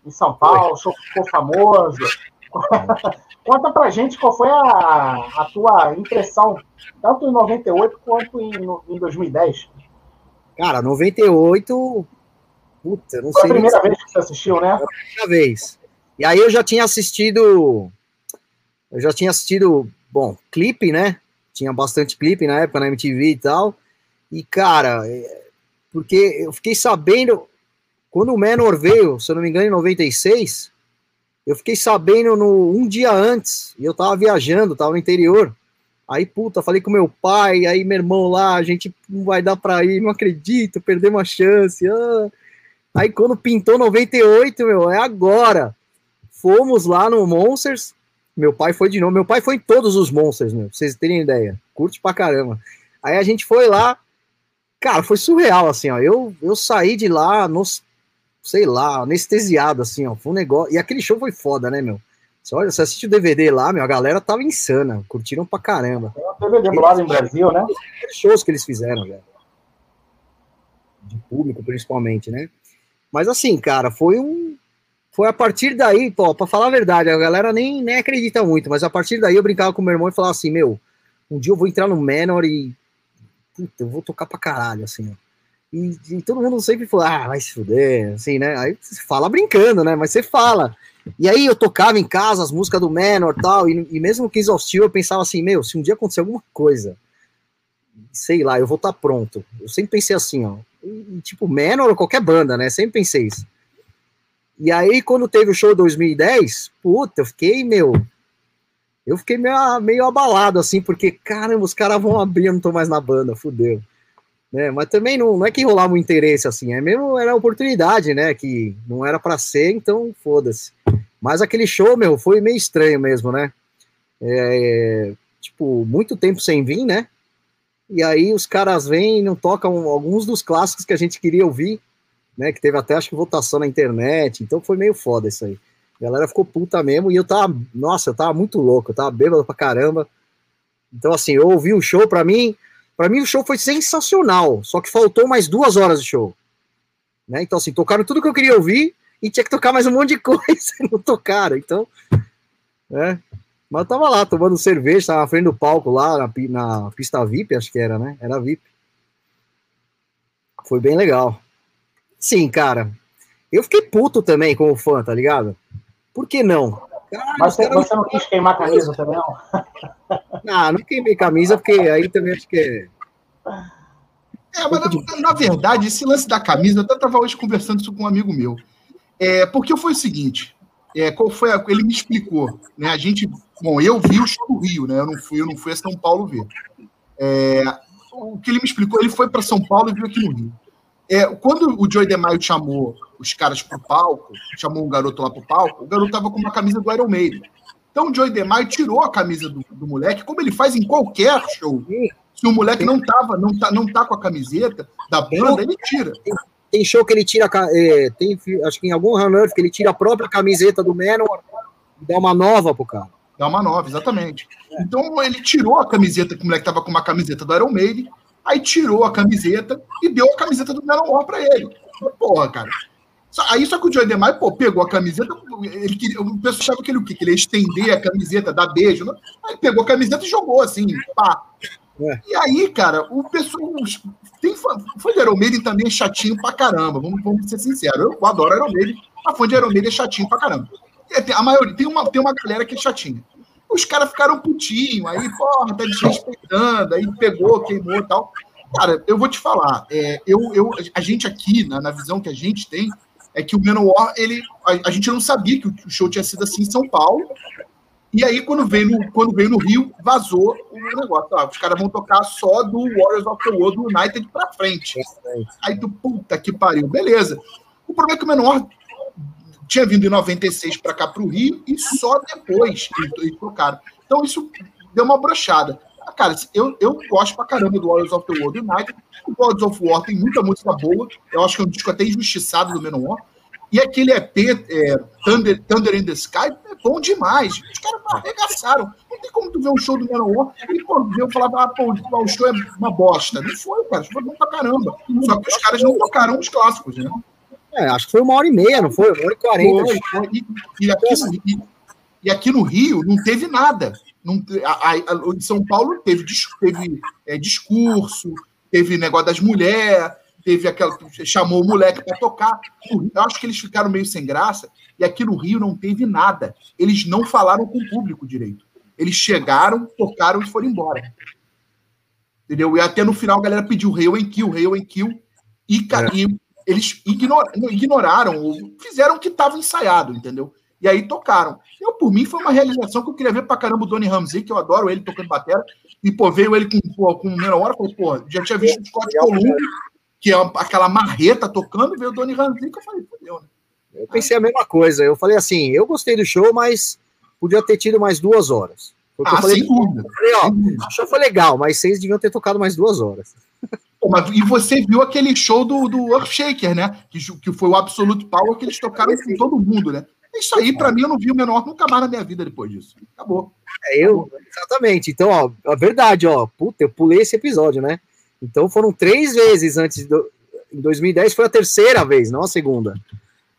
em São Paulo, o show ficou famoso. [laughs] Conta pra gente qual foi a, a tua impressão, tanto em 98 quanto em, em 2010. Cara, 98. Puta, não foi sei. Foi a primeira vez que você assistiu, né? Foi a primeira vez. E aí eu já tinha assistido. Eu já tinha assistido, bom, clipe, né? Tinha bastante clipe na época na MTV e tal. E, cara, é, porque eu fiquei sabendo, quando o Menor veio, se eu não me engano, em 96, eu fiquei sabendo no, um dia antes, e eu tava viajando, tava no interior. Aí, puta, falei com meu pai, aí meu irmão lá, a gente não vai dar pra ir, não acredito, perdemos a chance. Ah. Aí quando pintou 98, meu, é agora. Fomos lá no Monsters, meu pai foi de novo, meu pai foi em todos os Monsters, meu, pra vocês terem ideia. Curte pra caramba. Aí a gente foi lá, cara, foi surreal, assim, ó. Eu, eu saí de lá nos, sei lá, anestesiado, assim, ó. Foi um negócio. E aquele show foi foda, né, meu? Você olha, você assiste o DVD lá, meu, a galera tava insana, curtiram pra caramba. Tem um DVD em Brasil, né? Os shows que eles fizeram, velho. De público, principalmente, né? Mas assim, cara, foi um. Foi a partir daí, pô, pra falar a verdade, a galera nem, nem acredita muito, mas a partir daí eu brincava com meu irmão e falava assim, meu, um dia eu vou entrar no Menor e. Puta, eu vou tocar pra caralho, assim, ó. E, e, todo mundo sempre fala, ah, vai se fuder, assim, né? Aí você fala brincando, né? Mas você fala. E aí eu tocava em casa as músicas do Menor tal, e, e mesmo que exaustivo, eu pensava assim, meu, se um dia acontecer alguma coisa, sei lá, eu vou estar tá pronto. Eu sempre pensei assim, ó. E, tipo, Menor ou qualquer banda, né? Sempre pensei isso. E aí, quando teve o show 2010, puta, eu fiquei, meu. Eu fiquei meio, meio abalado, assim, porque, caramba, os caras vão abrir, eu não tô mais na banda, fudeu né? Mas também não, não é que rolava um interesse assim, é mesmo era oportunidade, né? Que não era para ser, então foda-se. Mas aquele show, meu, foi meio estranho mesmo, né? É, tipo, muito tempo sem vir, né? E aí os caras vêm e não tocam alguns dos clássicos que a gente queria ouvir, né? Que teve até acho que votação na internet, então foi meio foda isso aí. A galera ficou puta mesmo e eu tava, nossa, eu tava muito louco, eu tava bêbado pra caramba. Então, assim, eu ouvi o show, pra mim, para mim o show foi sensacional, só que faltou mais duas horas de show. Né? Então, assim, tocaram tudo que eu queria ouvir e tinha que tocar mais um monte de [laughs] coisa não tocaram. Então, né? Mas eu tava lá tomando cerveja, tava na frente do palco lá, na, na pista VIP, acho que era, né? Era VIP. Foi bem legal. Sim, cara. Eu fiquei puto também como fã, tá ligado? Por que não? Cara, Mas você, você não quis queimar a camisa também, não? [laughs] não, não queimei camisa, porque aí também acho que é. É, mas na, na, verdade, esse lance da camisa, eu até estava hoje conversando isso com um amigo meu. É, porque foi o seguinte: é, qual foi a, ele me explicou, né? A gente, bom, eu vi o show do Rio, né? Eu não fui, eu não fui a São Paulo ver. É, o que ele me explicou, ele foi para São Paulo e viu aqui no Rio. É, quando o Joey DeMaio chamou os caras para o palco, chamou um garoto lá para o palco, o garoto estava com uma camisa do Iron Maiden. Então o Joey DeMaio tirou a camisa do, do, moleque, como ele faz em qualquer show. Se o moleque não tava, não tá, não tá com a camiseta da banda, ele tira. Tem show que ele tira, é, tem, acho que em algum run que ele tira a própria camiseta do Manowar e dá uma nova pro cara. Dá uma nova, exatamente. É. Então ele tirou a camiseta, que o moleque tava com uma camiseta do Iron Maiden, Aí tirou a camiseta e deu a camiseta do Menor para ele. Porra, cara. Aí só que o Joey DeMaio, pô, pegou a camiseta, ele queria, o pessoal achava que ele, que ele ia estender a camiseta, dar beijo. Né? Aí pegou a camiseta e jogou assim, pá. É. E aí, cara, o pessoal. Tem fã de Iron Maiden também é chatinho pra caramba, vamos, vamos ser sinceros. Eu adoro Iron Maiden, a fã de Iron Maiden é chatinho pra caramba. A maioria, tem uma, tem uma galera que é chatinha. Os caras ficaram putinho, aí, porra, tá desrespeitando, aí pegou, queimou e tal. Cara, eu vou te falar, é, eu, eu, a gente aqui, na, na visão que a gente tem, é que o Manowar, ele, a, a, gente não sabia que o show tinha sido assim em São Paulo, e aí quando veio no, quando veio no Rio, vazou o negócio. Ah, os caras vão tocar só do Warriors of the World United pra frente. Aí tu, puta que pariu, beleza. O problema é que o Menor tinha vindo em 96 para cá para o Rio e só depois eles trocaram. Então isso deu uma brochada. Cara, eu, eu gosto pra caramba do Warriors of the World United. O Warriors of War tem muita música boa. Eu acho que é um disco até injustiçado do Menor. E aquele EP, é, Thunder, Thunder in the Sky, é bom demais. Os caras arregaçaram. Não tem como tu ver um show do Menor e pô, eu falar, ah, pô, o show é uma bosta. Não foi, cara. Foi bom pra caramba. Só que os caras não tocaram os clássicos, né? É, acho que foi uma hora e meia, não foi? Uma hora e quarenta. E, e, aqui, e, e, aqui no Rio não teve nada. Não, a, a, em São Paulo teve, teve é, discurso, teve negócio das mulheres, teve aquela. chamou o moleque para tocar. Eu acho que eles ficaram meio sem graça. E aqui no Rio não teve nada. Eles não falaram com o público direito. Eles chegaram, tocaram e foram embora. Entendeu? E até no final a galera pediu Hail and Kill, Hail and Kill. E, é eles ignoraram, fizeram o que estava ensaiado, entendeu? E aí tocaram. Eu, por mim, foi uma realização que eu queria ver pra caramba o Donny Ramsey, que eu adoro ele tocando bateria. E, pô, veio ele com, pô, com meia hora, falei, pô, já tinha visto o Scott Columbia, que é aquela marreta tocando, veio o Donny Ramsey, que eu falei, fodeu, né? Eu pensei a mesma coisa. Eu falei assim, eu gostei do show, mas podia ter tido mais duas horas. Porque ah, eu falei, sem dúvida. Falei, ó, o show foi legal, mas vocês deviam ter tocado mais duas horas. Mas, e você viu aquele show do, do Earthshaker, né? Que, que foi o Absolute Power que eles tocaram com todo mundo, né? Isso aí, para mim, eu não vi o menor nunca mais na minha vida depois disso. Acabou. É, eu, exatamente. Então, ó, a verdade, ó, puta, eu pulei esse episódio, né? Então foram três vezes antes do. Em 2010 foi a terceira vez, não a segunda.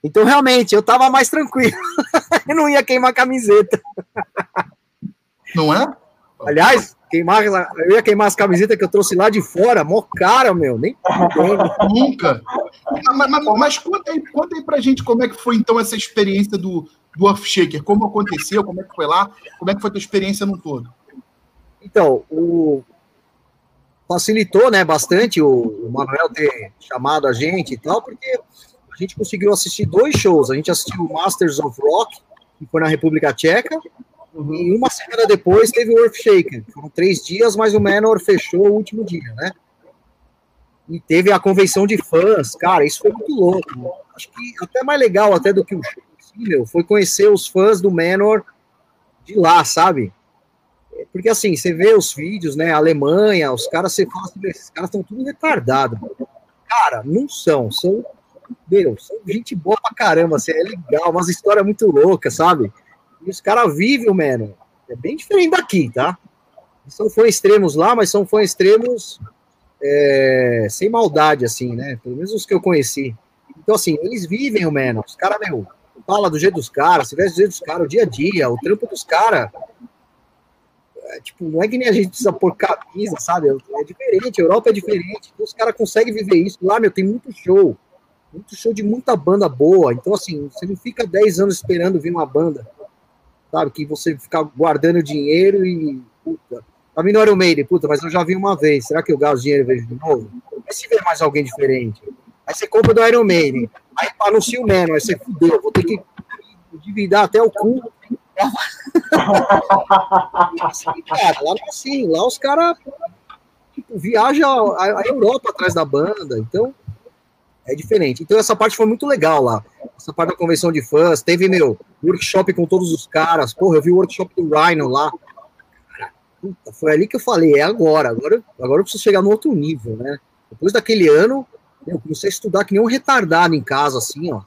Então, realmente, eu tava mais tranquilo. [laughs] eu não ia queimar a camiseta. Não é? Aliás, queimar, eu ia queimar as camisetas que eu trouxe lá de fora, mó cara, meu, nem [laughs] Nunca. Mas, mas, mas, conta, aí, conta aí pra gente como é que foi então essa experiência do, do Earthshaker, como aconteceu, como é que foi lá, como é que foi a tua experiência no todo? Então, o facilitou, né, bastante o, o Manuel ter chamado a gente e tal, porque a gente conseguiu assistir dois shows. A gente assistiu o Masters of Rock, que foi na República Tcheca, Uhum. E uma semana depois teve o Earthshaker. Foram três dias, mas o Manor fechou o último dia, né? E teve a convenção de fãs. Cara, isso foi muito louco. Acho que até mais legal até do que o show, meu, foi conhecer os fãs do Manor de lá, sabe? Porque assim, você vê os vídeos, né? Alemanha, os caras, você fala assim, esses caras estão tudo retardados. Cara, não são, são, meu, são gente boa pra caramba, assim, é legal, umas histórias muito loucas, sabe? E os caras vivem o. É bem diferente daqui, tá? São fãs extremos lá, mas são fãs extremos é, sem maldade, assim, né? Pelo menos os que eu conheci. Então, assim, eles vivem o. Os caras, meu, fala do jeito dos caras, se veste do jeito dos caras, o dia a dia, o trampo dos caras. É, tipo, não é que nem a gente precisa pôr camisa, sabe? É diferente, a Europa é diferente. Então, os caras conseguem viver isso. Lá, meu, tem muito show. muito show de muita banda boa. Então, assim, você não fica 10 anos esperando vir uma banda, sabe? Que você fica guardando dinheiro e. Puta, pra mim não era o Maiden, puta, mas eu já vi uma vez. Será que eu gasto dinheiro e vejo de novo? E se ver mais alguém diferente? Aí você compra do Iron Maiden, aí anuncia o Menon, aí você fudeu, vou ter que dividar até o cu. [laughs] assim, cara, lá não é assim, lá os caras tipo, viajam a, a Europa atrás da banda, então é diferente. Então essa parte foi muito legal lá. Essa parte da convenção de fãs, teve, meu, workshop com todos os caras. Porra, eu vi o workshop do Rhino lá. Puta, foi ali que eu falei, é agora. Agora, agora eu preciso chegar no outro nível, né? Depois daquele ano, eu comecei a estudar que nem um retardado em casa, assim, ó.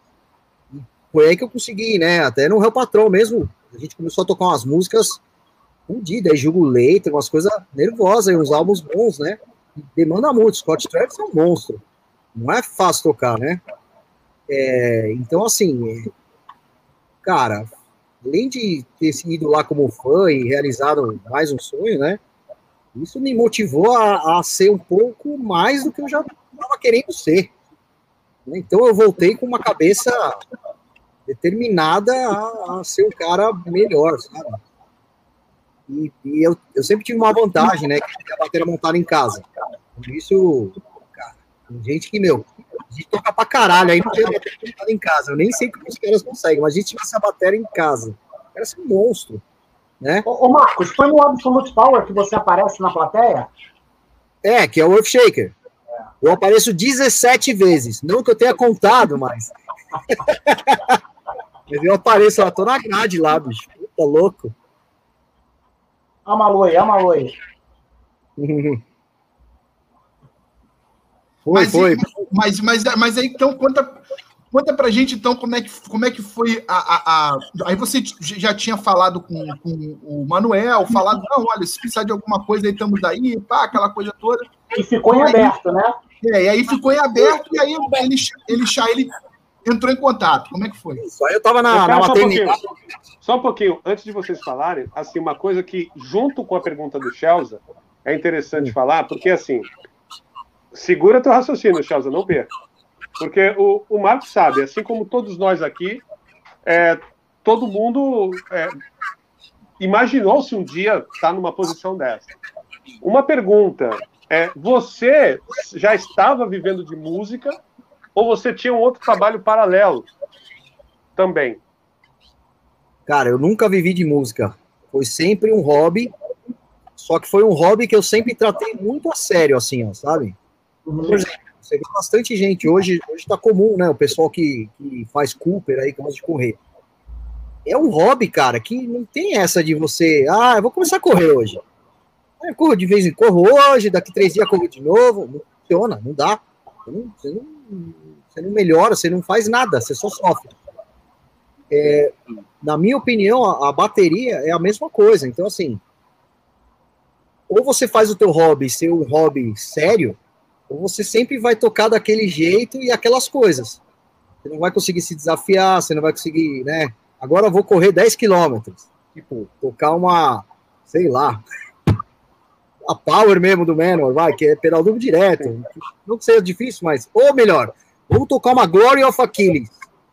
E foi aí que eu consegui, né? Até no Real Patrão mesmo, a gente começou a tocar umas músicas fundidas, aí Jugo Leite, umas coisas nervosas, uns álbuns bons, né? demanda muito. Scott Travis é um monstro não é fácil tocar, né? É, então, assim, cara, além de ter ido lá como fã e realizado mais um sonho, né? Isso me motivou a, a ser um pouco mais do que eu já estava querendo ser. Então eu voltei com uma cabeça determinada a, a ser um cara melhor, sabe? E, e eu, eu, sempre tive uma vantagem, né? Que a bateria montada em casa. Por isso tem gente que, meu, gente toca pra caralho, aí não tem bateria em casa. Eu nem sei como os caras conseguem, mas a gente tivesse a bateria em casa. Era um monstro. Né? Ô, ô, Marcos, foi no Absolute Power que você aparece na plateia? É, que é o Earthshaker. É. Eu apareço 17 vezes. Não que eu tenha contado, mas. [laughs] mas eu apareço lá, tô na grade lá, bicho. Puta louco. Amaloi, Amaloi. [laughs] Foi, mas, foi. Mas, mas, mas aí, então, conta, conta pra gente, então, como é que, como é que foi a, a, a... Aí você já tinha falado com, com o Manuel, falado, não, olha, se precisar de alguma coisa, aí estamos aí, pá, aquela coisa toda. E ficou em aberto, né? É, e aí ficou em aberto, e aí ele, ele, ele entrou em contato. Como é que foi? Isso, aí eu tava na, na maternidade. Só um, só um pouquinho, antes de vocês falarem, assim, uma coisa que, junto com a pergunta do Chelsea, é interessante falar, porque assim, segura teu raciocínio, Chelsea, não perca. Porque o, o Marcos sabe, assim como todos nós aqui, é, todo mundo é, imaginou-se um dia estar numa posição dessa. Uma pergunta é: você já estava vivendo de música ou você tinha um outro trabalho paralelo também? Cara, eu nunca vivi de música. Foi sempre um hobby. Só que foi um hobby que eu sempre tratei muito a sério, assim, ó, sabe? Por exemplo, você vê bastante gente hoje, está comum, né? O pessoal que, que faz Cooper aí, que gosta de correr. É um hobby, cara, que não tem essa de você, ah, eu vou começar a correr hoje. Eu corro de vez em corro hoje, daqui três dias corro de novo. Não funciona, não dá. Você não, você não, você não melhora, você não faz nada, você só sofre. É, na minha opinião, a, a, bateria é a mesma coisa. Então, assim, ou você faz o teu hobby ser um hobby sério, você sempre vai tocar daquele jeito e aquelas coisas. Você não vai conseguir se desafiar, você não vai conseguir, né? Agora eu vou correr 10 quilômetros. Tipo, tocar uma, sei lá, a power mesmo do Menor, vai, que é pedal duplo direto. Não que seja difícil, mas, ou melhor, vamos tocar uma Glory of Achilles.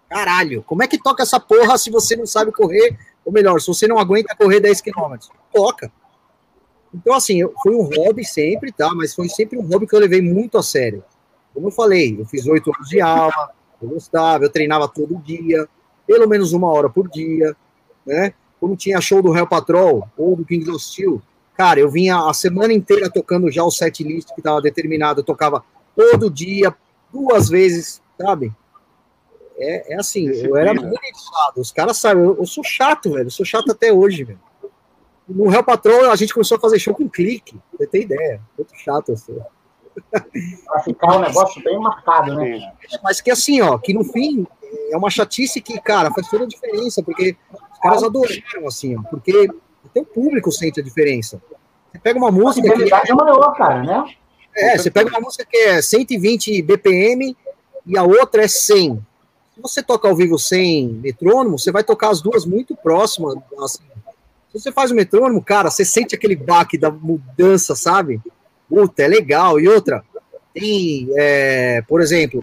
Caralho, como é que toca essa porra se você não sabe correr? Ou melhor, se você não aguenta correr 10 quilômetros? Toca. Então, assim, foi um hobby sempre, tá? Mas foi sempre um hobby que eu levei muito a sério. Como eu falei, eu fiz oito anos de aula, eu gostava, eu treinava todo dia, pelo menos uma hora por dia, né? Quando tinha show do Hell Patrol ou do Kings of Steel, cara, eu vinha a semana inteira tocando já o set list que estava determinado, eu tocava todo dia, duas vezes, sabe? É, é assim, eu era muito dedicado, os caras sabem, eu, eu sou chato, velho, eu sou chato até hoje, velho. No Real Patrol, a gente começou a fazer show com clique. Você tem ideia. Muito chato assim. Pra ficar um negócio bem marcado, né? Mas que assim, ó, que no fim é uma chatice que, cara, faz toda a diferença, porque os caras adoraram, assim, ó, porque até o público sente a diferença. Você pega uma música. A que é maior, cara, né? É, você pega uma música que é 120 BPM e a outra é 100. Se você toca ao vivo sem metrônomo, você vai tocar as duas muito próximas, assim, você faz o metrônomo, cara, você sente aquele baque da mudança, sabe? Puta, é legal. E outra, tem, é, por exemplo,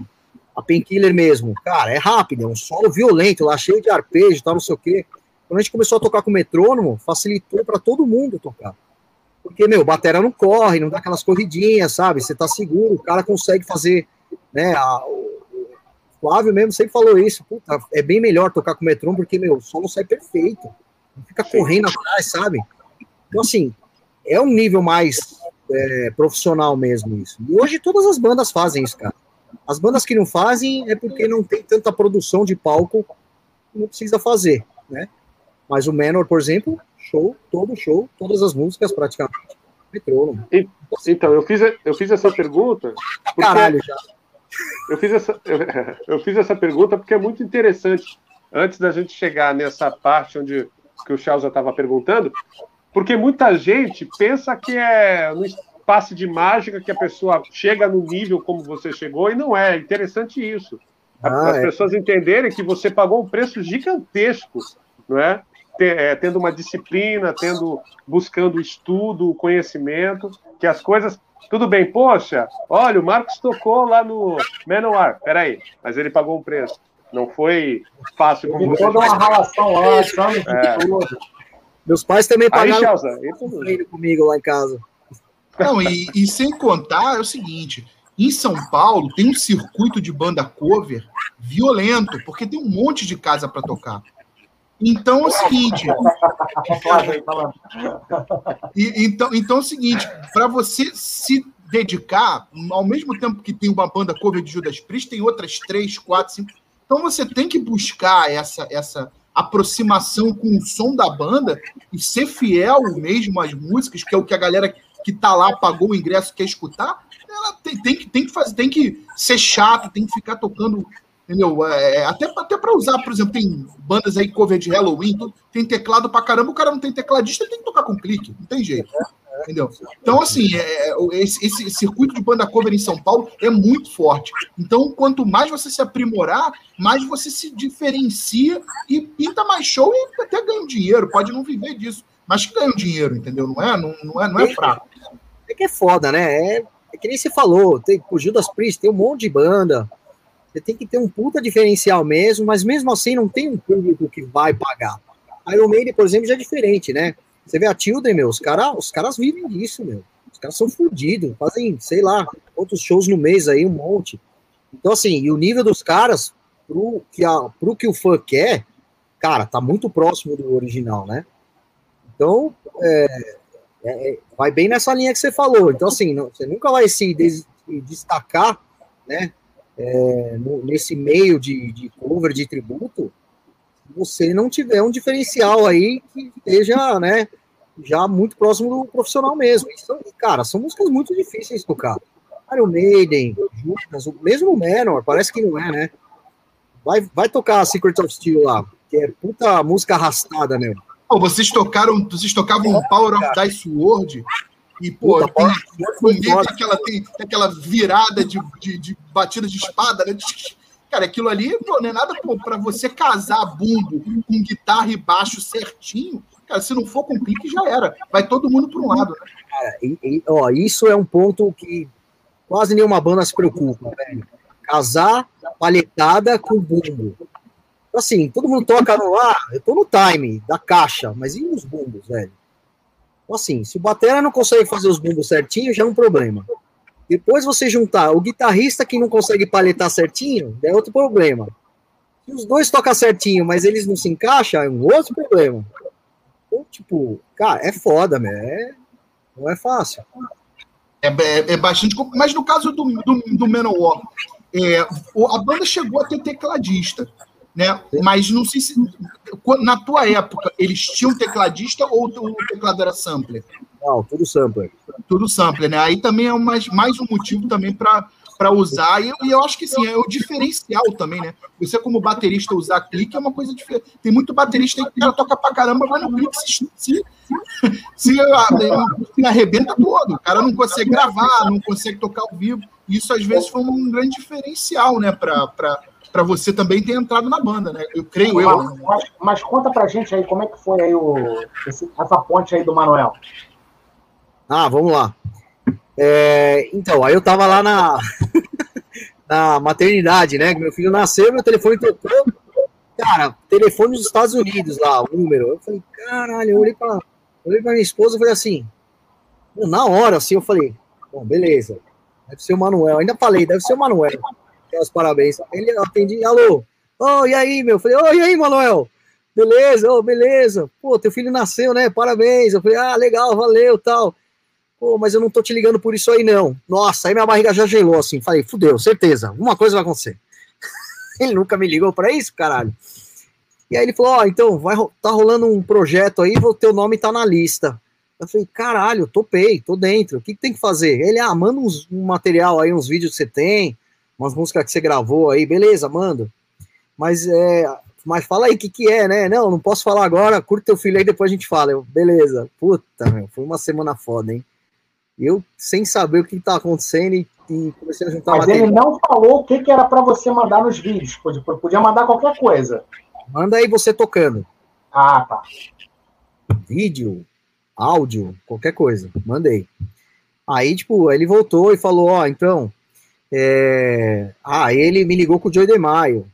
a Painkiller mesmo, cara, é rápido, é um solo violento lá, cheio de arpejo, tal, não sei o quê. Quando a gente começou a tocar com metrônomo, facilitou para todo mundo tocar. Porque, meu, batera não corre, não dá aquelas corridinhas, sabe? Você tá seguro, o cara consegue fazer, né? A, o Flávio mesmo sempre falou isso. Puta, é bem melhor tocar com metrônomo porque, meu, o solo sai perfeito. Fica correndo atrás, sabe? Então, assim, é um nível mais é, profissional mesmo isso. E hoje todas as bandas fazem isso, cara. As bandas que não fazem é porque não tem tanta produção de palco que não precisa fazer, né? Mas o Menor, por exemplo, show, todo show, todas as músicas praticamente. Metrônomo. Então, eu fiz, eu fiz essa pergunta. Porque Caralho, já. Eu fiz, essa, [laughs] eu fiz essa pergunta porque é muito interessante. Antes da gente chegar nessa parte onde que o Charles já estava perguntando, porque muita gente pensa que é no passe de mágica que a pessoa chega no nível como você chegou, e não é. É interessante isso. Ah, As é. pessoas entenderem que você pagou um preço gigantesco, não é? é? Tendo uma disciplina, tendo buscando estudo, conhecimento, que as coisas. Tudo bem, poxa, olha, o Marcos tocou lá no Menor, peraí, mas ele pagou um preço. Não foi fácil. Como toda uma relação lá, sabe? É. Meus pais também pagaram Aí, comigo lá em casa. Não, e, e sem contar é o seguinte: em São Paulo tem um circuito de banda cover violento, porque tem um monte de casa para tocar. Então é o seguinte. e, então, então é o seguinte: para você se dedicar, ao mesmo tempo que tem uma banda cover de Judas Priest, tem outras três, quatro, cinco. Então você tem que buscar essa, essa aproximação com o som da banda e ser fiel mesmo às músicas, que é o que a galera que tá lá, pagou o ingresso, quer escutar, ela tem, tem, que, tem que fazer, tem que ser chato, tem que ficar tocando, entendeu? É, é até, até para usar, por exemplo, tem bandas aí, cover de Halloween, tem teclado pra caramba, o cara não tem tecladista, tem que tocar com clique, não tem jeito. Entendeu? Então, assim, é, é esse, esse, circuito de banda cover em São Paulo é muito forte. Então, quanto mais você se aprimorar, mais você se diferencia e pinta mais show e até ganha dinheiro. Pode não viver disso, mas ganha dinheiro, entendeu? Não é, não, não é, não é fraco. É que é foda, né? É, é que nem você falou, tem o Judas Priest, tem um monte de banda. Você tem que ter um puta diferencial mesmo, mas mesmo assim não tem um público que vai pagar. Iron Maiden, por exemplo, já é diferente, né? Você vê a Tilden, meu, os, cara, os caras vivem disso, meu. Os caras são fodidos, fazem, sei lá, quantos shows no mês aí, um monte. Então, assim, e o nível dos caras, pro que, a, pro que o fã quer, cara, tá muito próximo do original, né? Então, é, é, é vai bem nessa linha que você falou. Então, assim, não, você nunca vai se, des, destacar, né? É, no, nesse meio de, de cover, de tributo, você não tiver um diferencial aí que esteja, né, já muito próximo do profissional mesmo. E são, cara, são músicas muito difíceis de tocar. Iron Maiden, Judas, o mesmo Menor, parece que não é, né? Vai, vai tocar Secret of Steel lá, que é puta música arrastada, né? Pô, vocês tocaram, vocês tocavam é, Power of Dice World e, pô, puta, tem, tem, aquela, tem, tem, aquela virada de, de, de batida de espada, né? Cara, aquilo ali pô, não é nada para você casar bumbo com guitarra e baixo certinho. Cara, se não for com clique, já era. Vai todo mundo para um lado. Né? Cara, e, e, ó, isso é um ponto que quase nenhuma banda se preocupa, velho. Casar palhetada com bumbo. Assim, todo mundo toca no ar, eu tô no time da caixa, mas e os bumbos, velho? Então, assim, se o batera não consegue fazer os bumbos certinho, já é um problema. Depois você juntar o guitarrista que não consegue paletar certinho, é outro problema. Se os dois tocam certinho, mas eles não se encaixam, é um outro problema. Então, tipo, cara, é foda, né? É, não é fácil. É, é, é, bastante. Mas no caso do, do, do Manowar, é, a banda chegou a ter tecladista, né? Mas não sei se. Na tua época, eles tinham tecladista ou o teclado era sampler? Não, tudo sampler. Tudo sampler, né? Aí também é mais, mais um motivo também para usar. E, e, eu acho que sim, é o diferencial também, né? Você, como baterista, usar clique é uma coisa diferente. Tem muito baterista que cara toca pra caramba, mas no clique se, se, se, se arrebenta todo. O cara não consegue gravar, não consegue tocar ao vivo. Isso às vezes foi um grande diferencial, né? Para para você também ter entrado na banda, né? Eu creio mas, eu. Né? Mas, mas, conta pra gente aí como é que foi aí o, esse, essa ponte aí do Manuel. Ah, vamos lá. É, então, aí eu tava lá na. [laughs] na maternidade, né? Meu filho nasceu, meu telefone tocou. Cara, telefone dos Estados Unidos lá, o número. Eu falei, caralho, eu olhei pra, olhei pra minha esposa e falei assim, na hora, assim, eu falei, bom, beleza, deve ser o Manuel. Ainda falei, deve ser o Manuel. Os parabéns. Ele atendi, alô, oh, e aí, meu? Eu falei, oh, e aí, Manuel? Beleza, oh, beleza. Pô, teu filho nasceu, né? Parabéns. Eu falei, ah, legal, valeu, tal. Pô, mas eu não tô te ligando por isso aí, não. Nossa, aí minha barriga já gelou, assim. Falei, fudeu, certeza, alguma coisa vai acontecer. [laughs] ele nunca me ligou para isso, caralho. E aí ele falou, ó, oh, então, vai, tá rolando um projeto aí, o teu nome tá na lista. Eu falei, caralho, topei, tô dentro, o que, que tem que fazer? Ele, ah, manda uns, um material aí, uns vídeos que você tem, umas músicas que você gravou aí, beleza, mando. Mas, é, mas fala aí o que, que é, né? Não, não posso falar agora, curta teu filho aí, depois a gente fala. Eu, beleza, puta, meu, foi uma semana foda, hein? Eu, sem saber o que tá acontecendo, e, e comecei a juntar Mas material. ele não falou o que, que era para você mandar nos vídeos, podia, podia mandar qualquer coisa. Manda aí você tocando. Ah, tá. Vídeo, áudio, qualquer coisa. Mandei. Aí, tipo, ele voltou e falou, ó, oh, então, é... ah, ele me ligou com o Joey de Maio.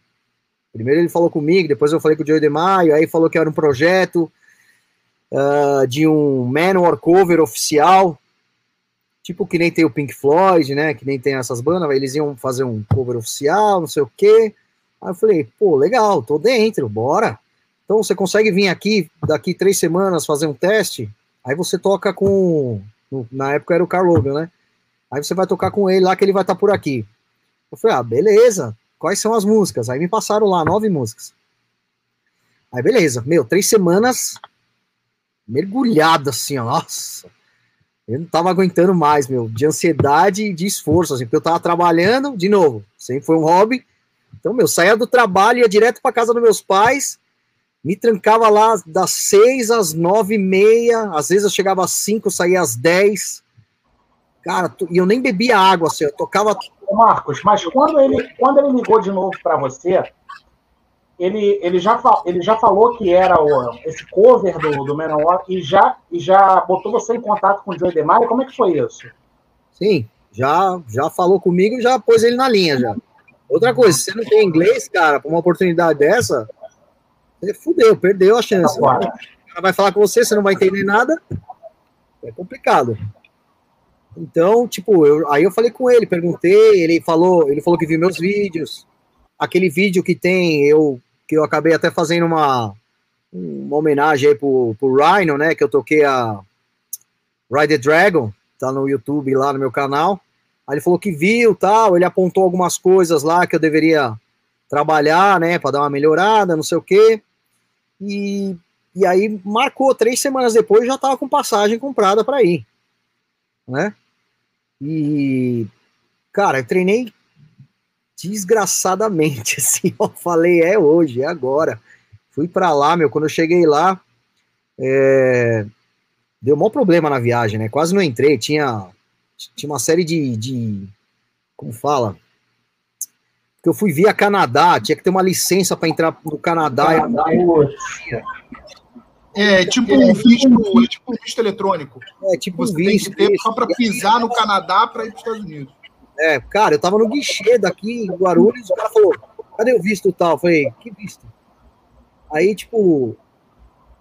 Primeiro ele falou comigo, depois eu falei com o Joey de Maio, aí falou que era um projeto uh, de um Manowar cover oficial, tipo que nem tem o Pink Floyd, né, que nem tem essas bandas, eles iam fazer um cover oficial, não sei o quê. Aí eu falei, pô, legal, tô dentro, bora. Então você consegue vir aqui daqui três semanas fazer um teste? Aí você toca com. Na época era o Carl Logan, né? Aí você vai tocar com ele lá que ele vai estar tá por aqui. Eu falei, ah, beleza. Quais são as músicas? Aí me passaram lá nove músicas. Aí beleza, meu, três semanas mergulhado assim, ó, nossa. Eu não tava aguentando mais, meu, de ansiedade e de esforço, assim, porque eu tava trabalhando, de novo, sempre foi um hobby. Então, meu, saía do trabalho, ia direto para casa dos meus pais, me trancava lá das seis às nove e meia, às vezes eu chegava às cinco, saía às dez. Cara, e eu nem bebia água, assim, eu tocava. Marcos, mas quando ele, quando ele ligou de novo para você, ele, ele, já, ele já falou que era o, esse cover do, do Manowar e já, e já botou você em contato com o Joey DeMaio? Como é que foi isso? Sim, já, já falou comigo e já pôs ele na linha já. Outra coisa, se você não tem inglês, cara, para uma oportunidade dessa, você fudeu, perdeu a chance. Tá o cara vai falar com você, você não vai entender nada. É complicado. Então, tipo, eu, aí eu falei com ele, perguntei, ele falou, ele falou que viu meus vídeos. Aquele vídeo que tem, eu que eu acabei até fazendo uma, uma homenagem aí pro, pro Rhino, né? Que eu toquei a Ride the Dragon, tá no YouTube lá no meu canal. Aí ele falou que viu tal, ele apontou algumas coisas lá que eu deveria trabalhar, né, para dar uma melhorada, não sei o quê. E, e aí marcou, três semanas depois já tava com passagem comprada para ir, né? E, cara, eu treinei desgraçadamente, [laughs] assim, eu falei, é hoje, é agora. Fui para lá, meu, quando eu cheguei lá, é, deu maior problema na viagem, né? Quase não entrei, tinha, tinha uma série de, de como fala? Porque eu fui via Canadá, tinha que ter uma licença para entrar no Canadá. É, tipo um visto, é tipo um visto eletrônico. É, tipo Você um visto. Tem que ter só para pisar no Canadá para ir para os Estados Unidos. É, cara, eu tava no guichê daqui em Guarulhos, o cara falou, cadê o visto tal? Eu falei, que visto? Aí, tipo,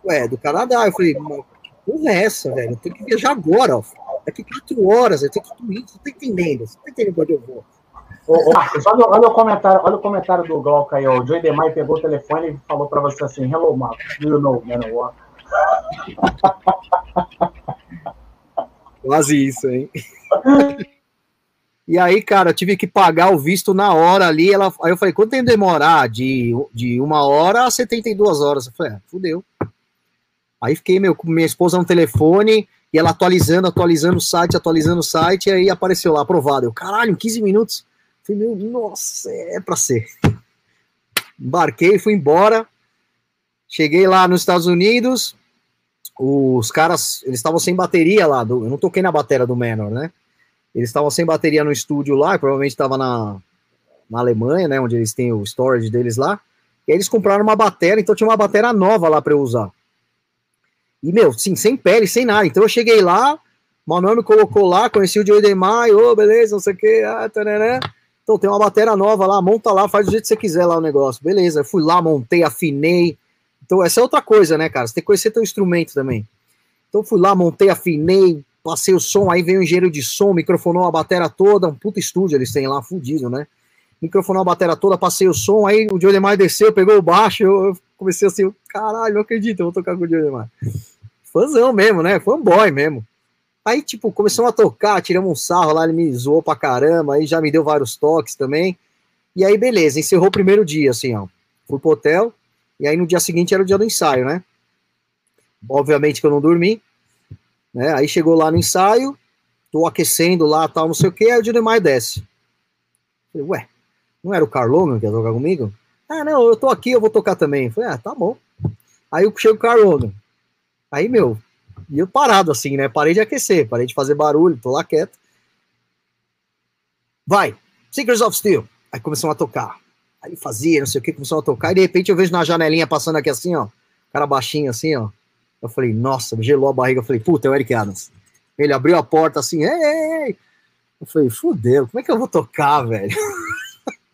ué, do Canadá. Eu falei, porra é essa, velho? Eu tenho que viajar agora, ó. Daqui quatro horas, eu tenho que ir, você tá entendendo? Você tá entendendo onde eu vou? Ô, Marcos, olha, olha, o comentário, olha o comentário do Glauco aí, ó. O Joey Demai pegou o telefone e falou pra você assim, hello, Marcos, do you know Manowar? Quase isso, hein? [laughs] E aí, cara, eu tive que pagar o visto na hora ali. Ela, aí eu falei, quanto tem que demorar? De, de uma hora a 72 horas. Eu falei, é, fudeu. Aí fiquei meu, com minha esposa no telefone e ela atualizando, atualizando o site, atualizando o site, e aí apareceu lá, aprovado. Eu, caralho, em 15 minutos. Eu falei, meu, nossa, é pra ser. Embarquei, fui embora. Cheguei lá nos Estados Unidos. Os caras, eles estavam sem bateria lá. Do, eu não toquei na bateria do Menor, né? Eles estavam sem bateria no estúdio lá, provavelmente estava na, na Alemanha, né, onde eles têm o storage deles lá. E aí eles compraram uma bateria, então tinha uma bateria nova lá para eu usar. E, meu, sim, sem pele, sem nada. Então eu cheguei lá, o Manuel me colocou lá, conheci o Joey Demai, ô, oh, beleza, não sei o que, ah, tarará. Então tem uma bateria nova lá, monta lá, faz do jeito que você quiser lá o negócio. Beleza, eu fui lá, montei, afinei. Então essa é outra coisa, né, cara? Você tem que conhecer teu instrumento também. Então fui lá, montei, afinei, passei o som, aí veio o engenheiro de som, microfonou a bateria toda, um puta estúdio eles têm lá, fudido, né? Microfonou a bateria toda, passei o som, aí o Joe Demar desceu, pegou o baixo, eu, eu comecei assim, caralho, não acredito, eu vou tocar com o Joe Demar. Fãzão mesmo, né? Fanboy mesmo. Aí, tipo, começamos a tocar, tiramos um sarro lá, ele me zoou pra caramba, aí já me deu vários toques também. E aí, beleza, encerrou o primeiro dia, assim, ó. Fui pro hotel, e aí no dia seguinte era o dia do ensaio, né? Obviamente que eu não dormi, né? Aí chegou lá no ensaio, tô aquecendo lá, tal, não sei o que, aí o Didemar desce. Falei, ué, não era o Carlonga que ia tocar comigo? Ah, não, eu tô aqui, eu vou tocar também. Falei, ah, tá bom. Aí chega o Carlonga. Aí, meu, e eu parado assim, né? Parei de aquecer, parei de fazer barulho, tô lá quieto. Vai, Secrets of Steel. Aí começou a tocar. Aí fazia, não sei o que, começou a tocar. E de repente eu vejo na janelinha passando aqui assim, ó. Cara baixinho assim, ó. Eu falei, nossa, gelou a barriga. Eu falei, puta, é o Eric Adams. Ele abriu a porta assim, ei, ei. Eu falei, fudeu, como é que eu vou tocar, velho? [laughs]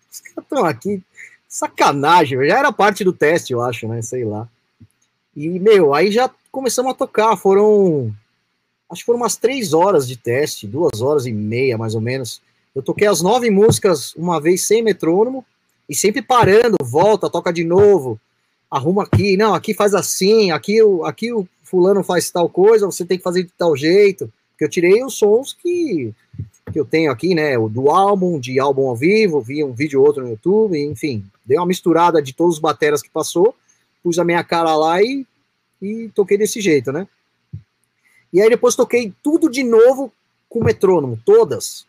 Os caras estão aqui, sacanagem, já era parte do teste, eu acho, né? Sei lá. E, meu, aí já começamos a tocar. Foram, acho que foram umas três horas de teste, duas horas e meia, mais ou menos. Eu toquei as nove músicas uma vez sem metrônomo e sempre parando, volta, toca de novo, arruma aqui, não, aqui faz assim, aqui o, aqui o fulano faz tal coisa, você tem que fazer de tal jeito. Porque eu tirei os sons que, que eu tenho aqui, né, do álbum, de álbum ao vivo, vi um vídeo ou outro no YouTube, enfim, dei uma misturada de todos os bateras que passou, pus a minha cara lá e e toquei desse jeito, né? E aí depois toquei tudo de novo com metrônomo, todas.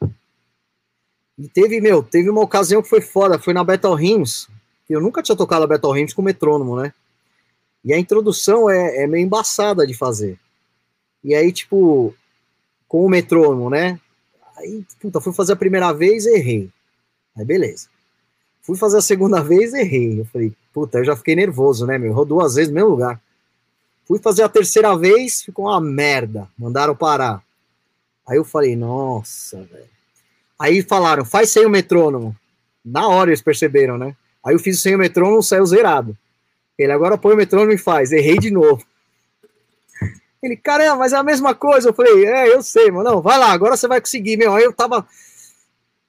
E teve, meu, teve uma ocasião que foi foda, foi na Battle Hymns, eu nunca tinha tocado a Battle Hymns com metrônomo, né? E a introdução é, é meio embaçada de fazer. E aí, tipo, com o metrônomo, né? Aí, puta, fui fazer a primeira vez, errei. Aí, beleza. Fui fazer a segunda [laughs] vez, errei. Eu falei, puta, eu já fiquei nervoso, né, meu? Errou duas vezes no mesmo lugar. Fui fazer a terceira vez, ficou uma merda. Mandaram parar. Aí eu falei, nossa, velho. Aí falaram, faz sem o metrônomo. Na hora eles perceberam, né? Aí eu fiz sem o metrônomo, saiu zerado. Ele agora põe o metrônomo e faz. Errei de novo. Ele, caramba, mas é a mesma coisa. Eu falei, é, eu sei, mano. Não, vai lá, agora você vai conseguir, meu. Aí eu tava.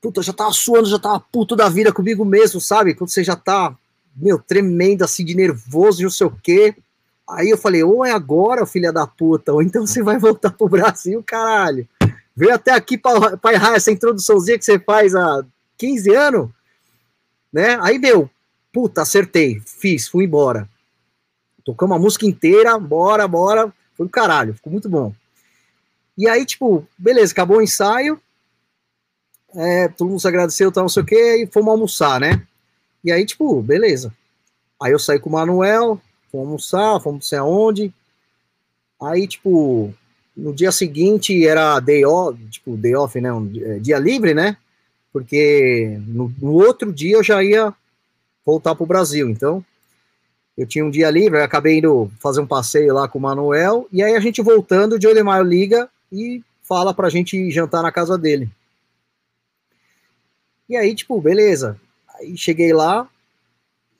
Puta, eu já tava suando, já tava puto da vida comigo mesmo, sabe? Quando você já tá, meu, tremendo assim de nervoso e não sei o quê. Aí eu falei, ou é agora, filha da puta, ou então você vai voltar pro Brasil, caralho. Veio até aqui para errar essa introduçãozinha que você faz há 15 anos, né? Aí, meu, puta, acertei, fiz, fui embora. Tocamos a música inteira, bora, bora. Foi um caralho, ficou muito bom. E aí, tipo, beleza, acabou o ensaio. É, todo mundo se agradeceu, tal, não sei o quê, e fomos almoçar, né? E aí, tipo, beleza. Aí eu saí com o Manuel, fomos almoçar, fomos não sei aonde. Aí, tipo, no dia seguinte era day off, tipo, day off, né? Um é, dia livre, né? Porque no, no outro dia eu já ia voltar para o Brasil. Então, eu tinha um dia livre, acabei indo fazer um passeio lá com o Manuel, e aí a gente voltando, o Joe DeMaio liga e fala pra gente jantar na casa dele. E aí, tipo, beleza. Aí cheguei lá,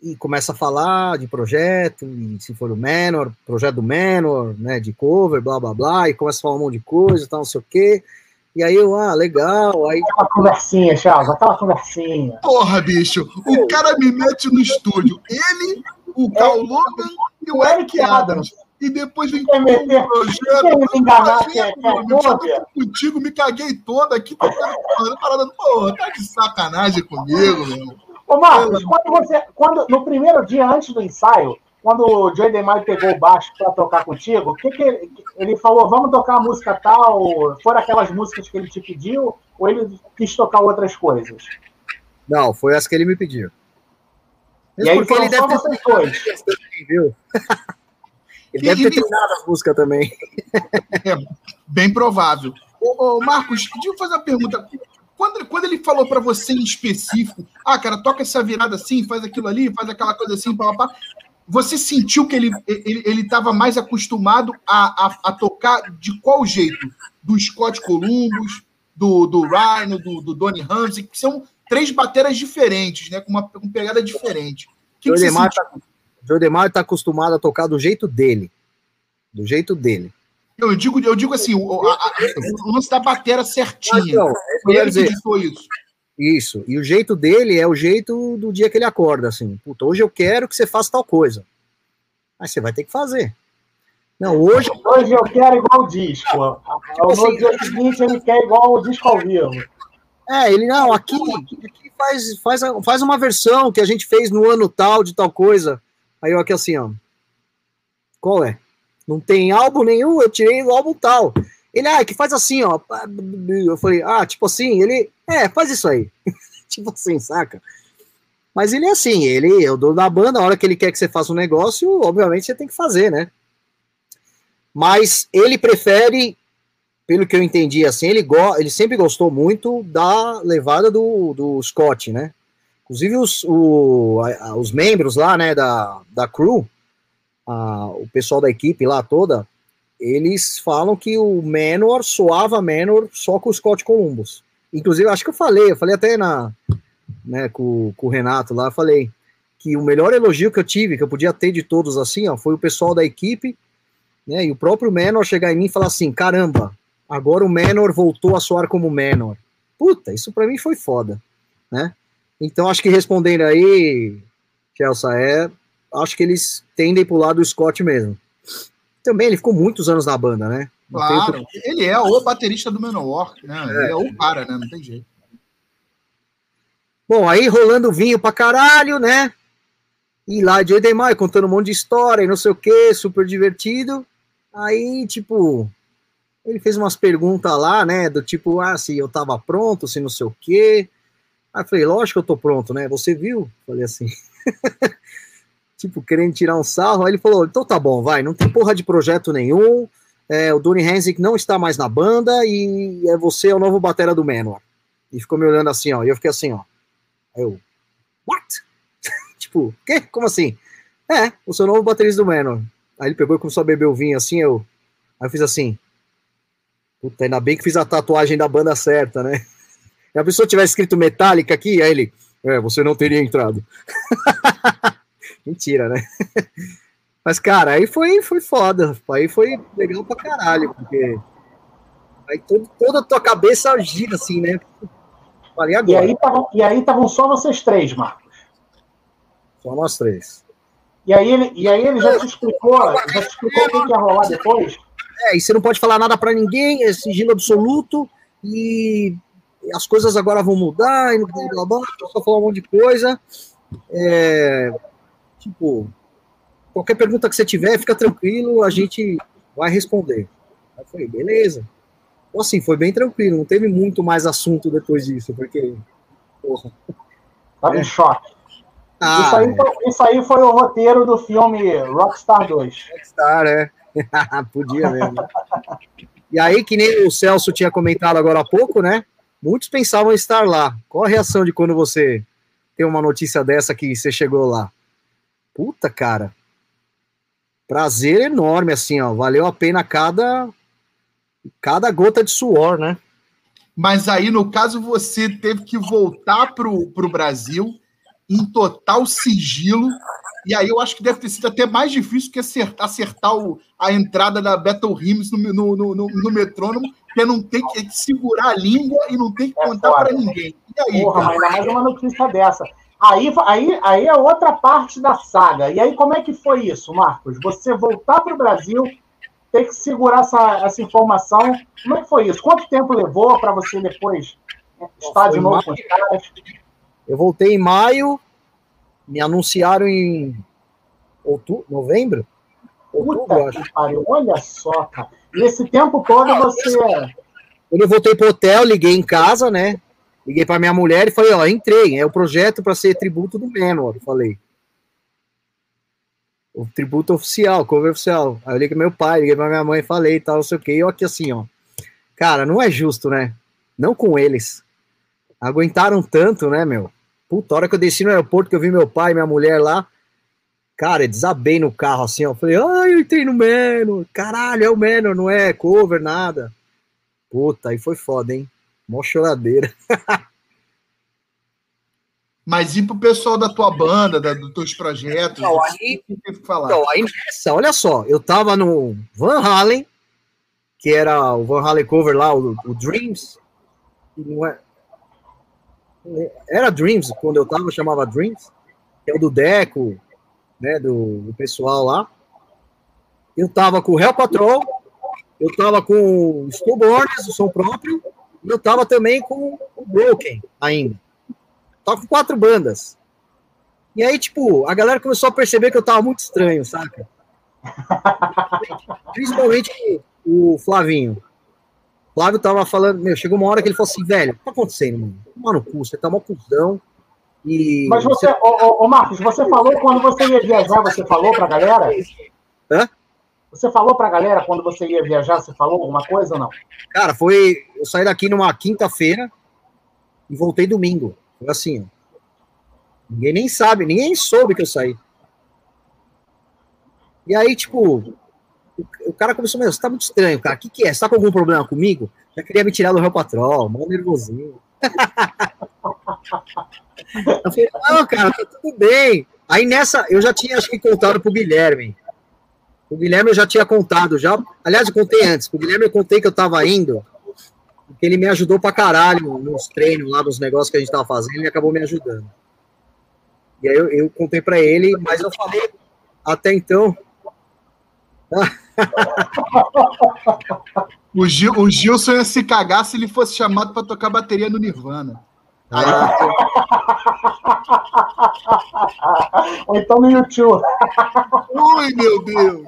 e começa a falar de projeto, e se for o Menor, projeto do Menor, né, de cover, blá blá blá, e começa a falar um monte de coisa, tal, não sei o quê. E aí eu, ah, legal. Aí... Aquela conversinha, Charles, aquela conversinha. Porra, bicho, o cara me mete no estúdio. Ele, o Carl é, Logan e o Eric Adams. E depois vem com um projeto. Me enganar, que é, é, contigo, me caguei todo aqui, tô parada. Pô, tá de sacanagem comigo, meu. Ô, Marcos, quando você. Quando, no primeiro dia antes do ensaio, quando o Joey DeMaio pegou o baixo para tocar contigo, o que, que ele, ele, falou? Vamos tocar a música tal? Foram aquelas músicas que ele te pediu? Ou ele quis tocar outras coisas? Não, foi as que ele me pediu. Mesmo e aí porque ele deve ter vocês dois. Viu? [laughs] ele e deve ter treinado a música também. [laughs] É, bem provável. Ô, ô, Marcos, deixa eu fazer uma pergunta. Quando, quando ele falou para você em específico, ah, cara, toca essa virada assim, faz aquilo ali, faz aquela coisa assim, papapá, você sentiu que ele ele estava mais acostumado a, a, a, tocar de qual jeito? Do Scott Columbus, do, do Rhino, do, do Donny Ramsey, que são três bateras diferentes, né? Com uma com pegada diferente. Que o Demar está tá acostumado a tocar do jeito dele. Do jeito dele. Eu digo, eu digo assim, o, a, a, o lance da batera certinha. Então, Foi ele dizer, isso. Isso. E o jeito dele é o jeito do dia que ele acorda, assim. Puta, hoje eu quero que você faça tal coisa. Aí você vai ter que fazer. Não, hoje. Hoje eu quero igual o disco. Tipo no assim, dia seguinte ele quer igual o disco ao vivo. É, ele não, aqui, aqui faz, faz, faz uma versão que a gente fez no ano tal de tal coisa. Aí eu aqui assim, ó. Qual é? Não tem álbum nenhum, eu tirei do álbum tal. Ele, ah, que faz assim, ó. Eu falei, ah, tipo assim, ele, é, faz isso aí. [laughs] tipo assim, saca? Mas ele é assim, ele é o dono da banda, a hora que ele quer que você faça um negócio, obviamente você tem que fazer, né? Mas ele prefere, pelo que eu entendi, assim, ele, go ele sempre gostou muito da levada do, do Scott, né? Inclusive os, o, a, os membros lá, né, da, da crew, a, o pessoal da equipe lá toda, eles falam que o Menor soava Menor só com o Scott Columbus. Inclusive, acho que eu falei, eu falei até na, né, com, com o Renato lá, falei que o melhor elogio que eu tive, que eu podia ter de todos assim, ó, foi o pessoal da equipe, né, e o próprio Menor chegar em mim e falar assim, caramba, agora o Menor voltou a soar como Menor. Puta, isso para mim foi foda, né? Então acho que respondendo aí, Chelsea, é, acho que eles tendem pro lado do Scott mesmo. Também ele ficou muitos anos na banda, né? Claro, ele é o baterista do Manowar, né? Ele é. é o cara, né? Não tem jeito. Bom, aí rolando vinho pra caralho, né? E lá de Edemar contando um monte de história e não sei o que, super divertido. Aí, tipo, ele fez umas perguntas lá, né? Do tipo, ah, se eu tava pronto, se não sei o quê. Aí eu falei, lógico que eu tô pronto, né? Você viu? Falei assim. [laughs] tipo, querendo tirar um sarro. Aí ele falou, então tá bom, vai, não tem porra de projeto nenhum é, o Donny Hensick não está mais na banda e é você é o novo batera do Manowar. E ficou me olhando assim, ó, e eu fiquei assim, ó. Aí eu, what? [laughs] tipo, quê? Como assim? É, o seu novo baterista do Manowar. Aí ele pegou e começou a beber o vinho assim, eu, aí eu fiz assim, puta, ainda bem que fiz a tatuagem da banda certa, né? [laughs] E a pessoa tivesse escrito Metallica aqui, aí ele, é, você não teria entrado. [laughs] Mentira, né? [laughs] Mas, cara, aí foi, foi foda. Aí foi legal pra caralho, porque aí todo, toda a tua cabeça gira assim, né? Falei agora. E aí estavam só vocês três, Marcos. Só nós três. E aí ele, e aí ele já te explicou, já te explicou o que ia rolar depois? É, e você não pode falar nada para ninguém, é sigilo absoluto, e as coisas agora vão mudar, e blá blá blá, só falar um monte de coisa. É, tipo, qualquer pergunta que você tiver, fica tranquilo, a gente vai responder. Aí foi, beleza. Então, assim, foi bem tranquilo, não teve muito mais assunto depois disso, porque, porra. Tava é. em choque. Ah, isso, aí, é. isso aí foi o roteiro do filme Rockstar 2. Rockstar, é. [laughs] Podia mesmo. e aí, que nem o Celso tinha comentado agora há pouco, né? Muitos pensavam estar lá. Qual a reação de quando você tem uma notícia dessa que você chegou lá? Puta, cara prazer enorme, assim, ó. Valeu a pena cada, cada gota de suor, né? Mas aí, no caso, você teve que voltar pro, pro Brasil em total sigilo. E aí eu acho que deve ter sido até mais difícil que acertar, acertar o, a entrada da Battle Rims no, no, no, no, no metrônomo, porque não tem que segurar a língua e não tem que é contar para ninguém. E aí, Porra, mas ainda mais uma notícia dessa. Aí, aí, aí é outra parte da saga. E aí, como é que foi isso, Marcos? Você voltar para o Brasil, ter que segurar essa, essa informação. Como é que foi isso? Quanto tempo levou para você depois estar de novo com os caras? Eu voltei em maio, me anunciaram em outubro, novembro? Outubro, Puta acho. Pariu. Olha só, cara. E esse tempo todo você. Quando eu voltei pro hotel, liguei em casa, né? Liguei para minha mulher e falei, ó, entrei, é o projeto para ser tributo do Menor, falei. O tributo oficial, cover oficial. Aí eu liguei meu pai, liguei para minha mãe e falei tal, não sei o que. E aqui assim, ó. Cara, não é justo, né? Não com eles. Aguentaram tanto, né, meu? Puta, a hora que eu desci no aeroporto, que eu vi meu pai e minha mulher lá, cara, desabei no carro assim, ó. Falei, ai, eu entrei no Menor. Caralho, é o Menor, não é cover, nada. Puta, aí foi foda, hein? Mó choradeira. Mas e pro pessoal da tua banda, da, dos teus projetos? Então, aí, que falar? Então, aí nessa, olha só, eu tava no Van Halen, que era o Van Halen cover lá, o, o Dreams. Não é, era Dreams, quando eu tava, chamava Dreams, que é o do Deco, né, do, do pessoal lá. Eu tava com o Hell Patrol, eu tava com o Stillborns, o som próprio, eu tava também com o Broken ainda. Tava com quatro bandas. E aí, tipo, a galera começou a perceber que eu tava muito estranho, saca? [laughs] Principalmente o Flavinho. O Flávio tava falando, meu, chegou uma hora que ele falou assim, velho, o que tá acontecendo, mano? Toma no cu, você tá mó cuzão. E Mas você, você... Ô, ô, Marcos, você falou quando você ia viajar, você falou pra galera? Hã? Você falou pra galera quando você ia viajar, você falou alguma coisa ou não? Cara, foi. Eu saí daqui numa quinta-feira e voltei domingo. Foi assim, ó. Ninguém nem sabe, ninguém soube que eu saí. E aí, tipo, o cara começou, meu, você tá muito estranho, cara. O que, que é? Você tá com algum problema comigo? Já queria me tirar do Real Patrol, mal nervosinho. [laughs] eu falei, não, cara, tá tudo bem. Aí nessa, eu já tinha, acho que, contado pro Guilherme. O Guilherme eu já tinha contado, já. Aliás, eu contei antes. O Guilherme eu contei que eu tava indo, porque ele me ajudou pra caralho nos treinos lá, nos negócios que a gente tava fazendo, e acabou me ajudando. E aí eu, eu contei para ele, mas eu falei até então [laughs] o, Gil, o Gilson ia se cagar se ele fosse chamado para tocar bateria no Nirvana. Ah. Ou então no YouTube. Ui, meu Deus!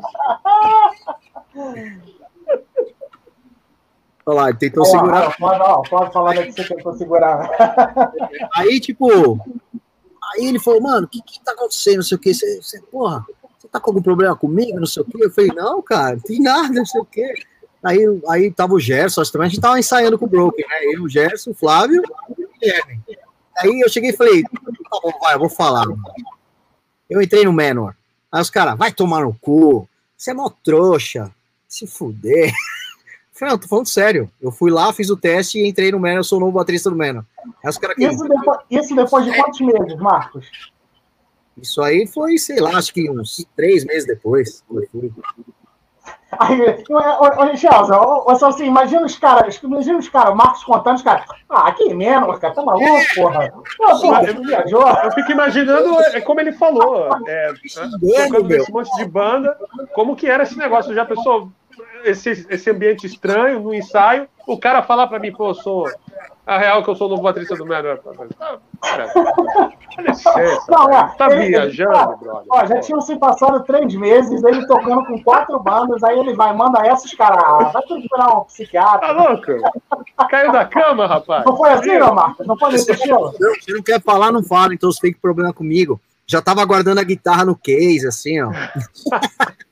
Olha lá, ele tentou segurar. Pode, pode falar que você tentou segurar. Aí, tipo, aí ele falou, mano, o que que tá acontecendo? Não sei o que. Você, você porra, tá com algum problema comigo? Não sei o quê. Eu falei, não, cara, não tem nada, não sei o quê. Aí, aí tava o Gerson, também, a gente tava ensaiando com o Broken, né? Eu, o Gerson, o Flávio Guilherme. Aí eu cheguei e falei, tá bom, vai, eu vou falar. Eu entrei no Menor. Aí os caras, vai tomar no cu, você é mó trouxa, se fuder. [laughs] Eu falei, não, tô falando sério. Eu fui lá, fiz o teste e entrei no Menor, eu sou o novo baterista do Menor. Aí os caras... Isso, depois, isso depois de quantos meses, Marcos? Isso aí foi, sei lá, acho que uns três meses depois. Aí, ô, Chelsea, ô, assim, imagina os caras, imagina os caras, o Marcos contando, os caras, ah, aqui mesmo, cara, tá maluco, é. porra. Pô, porra eu, viajou. eu fico imaginando, é como ele falou, é, tocando esse monte de banda, como que era esse negócio, já pensou, esse, esse ambiente estranho no ensaio, o cara falar pra mim, pô, eu sou a real que eu sou o novo baterista do. Tá, licença, não, é, tá ele, viajando, ele, brother. Ó, já tinham se passado três meses, ele tocando com quatro bandas, aí ele vai, manda essas, cara, ah, vai procurar um psiquiatra. Tá louco? Caiu da cama, rapaz. Não foi assim, não, Marcos? Não foi nesse estilo? Você não quer falar, não fala, então você tem que problema comigo. Já tava guardando a guitarra no case, assim, ó. [laughs]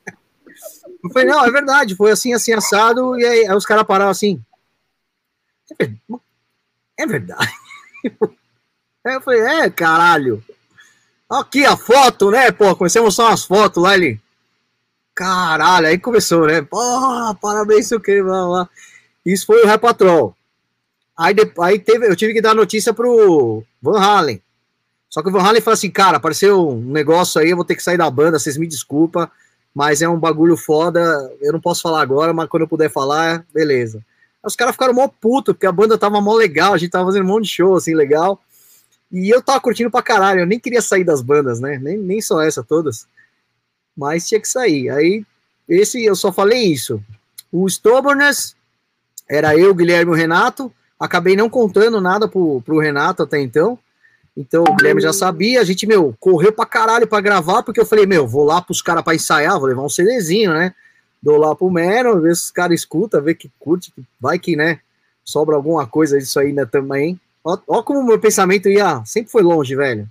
Eu falei, não, é verdade, foi assim, assim, assado, e aí, aí os caras pararam assim. É verdade. [laughs] Aí eu falei, é, caralho. Aqui a foto, né? Pô, conhecemos só as fotos lá, ele. Caralho, aí começou, né? Pô, parabéns, sei o que, blá, blá. Isso foi o Repatrol. Aí, aí teve, eu tive que dar notícia pro Van Halen. Só que o Van Halen falou assim, cara, apareceu um negócio aí, eu vou ter que sair da banda, vocês me desculpa, mas é um bagulho foda, eu não posso falar agora, mas quando eu puder falar, beleza os caras ficaram mó puto, porque a banda tava mó legal, a gente tava fazendo um monte de show, assim, legal. E eu tava curtindo pra caralho, eu nem queria sair das bandas, né? Nem, nem só essa, todas. Mas tinha que sair. Aí, esse, eu só falei isso. O Stubbornness era eu, Guilherme e o Renato. Acabei não contando nada pro, pro Renato até então. Então o Guilherme já sabia, a gente, meu, correu pra caralho pra gravar, porque eu falei, meu, vou lá pros caras pra ensaiar, vou levar um CDzinho, né? Dou lá pro Mero, ver se os caras escutam, ver que curte, vai que, né, sobra alguma coisa disso aí né, também. Ó, ó como o meu pensamento ia, sempre foi longe, velho.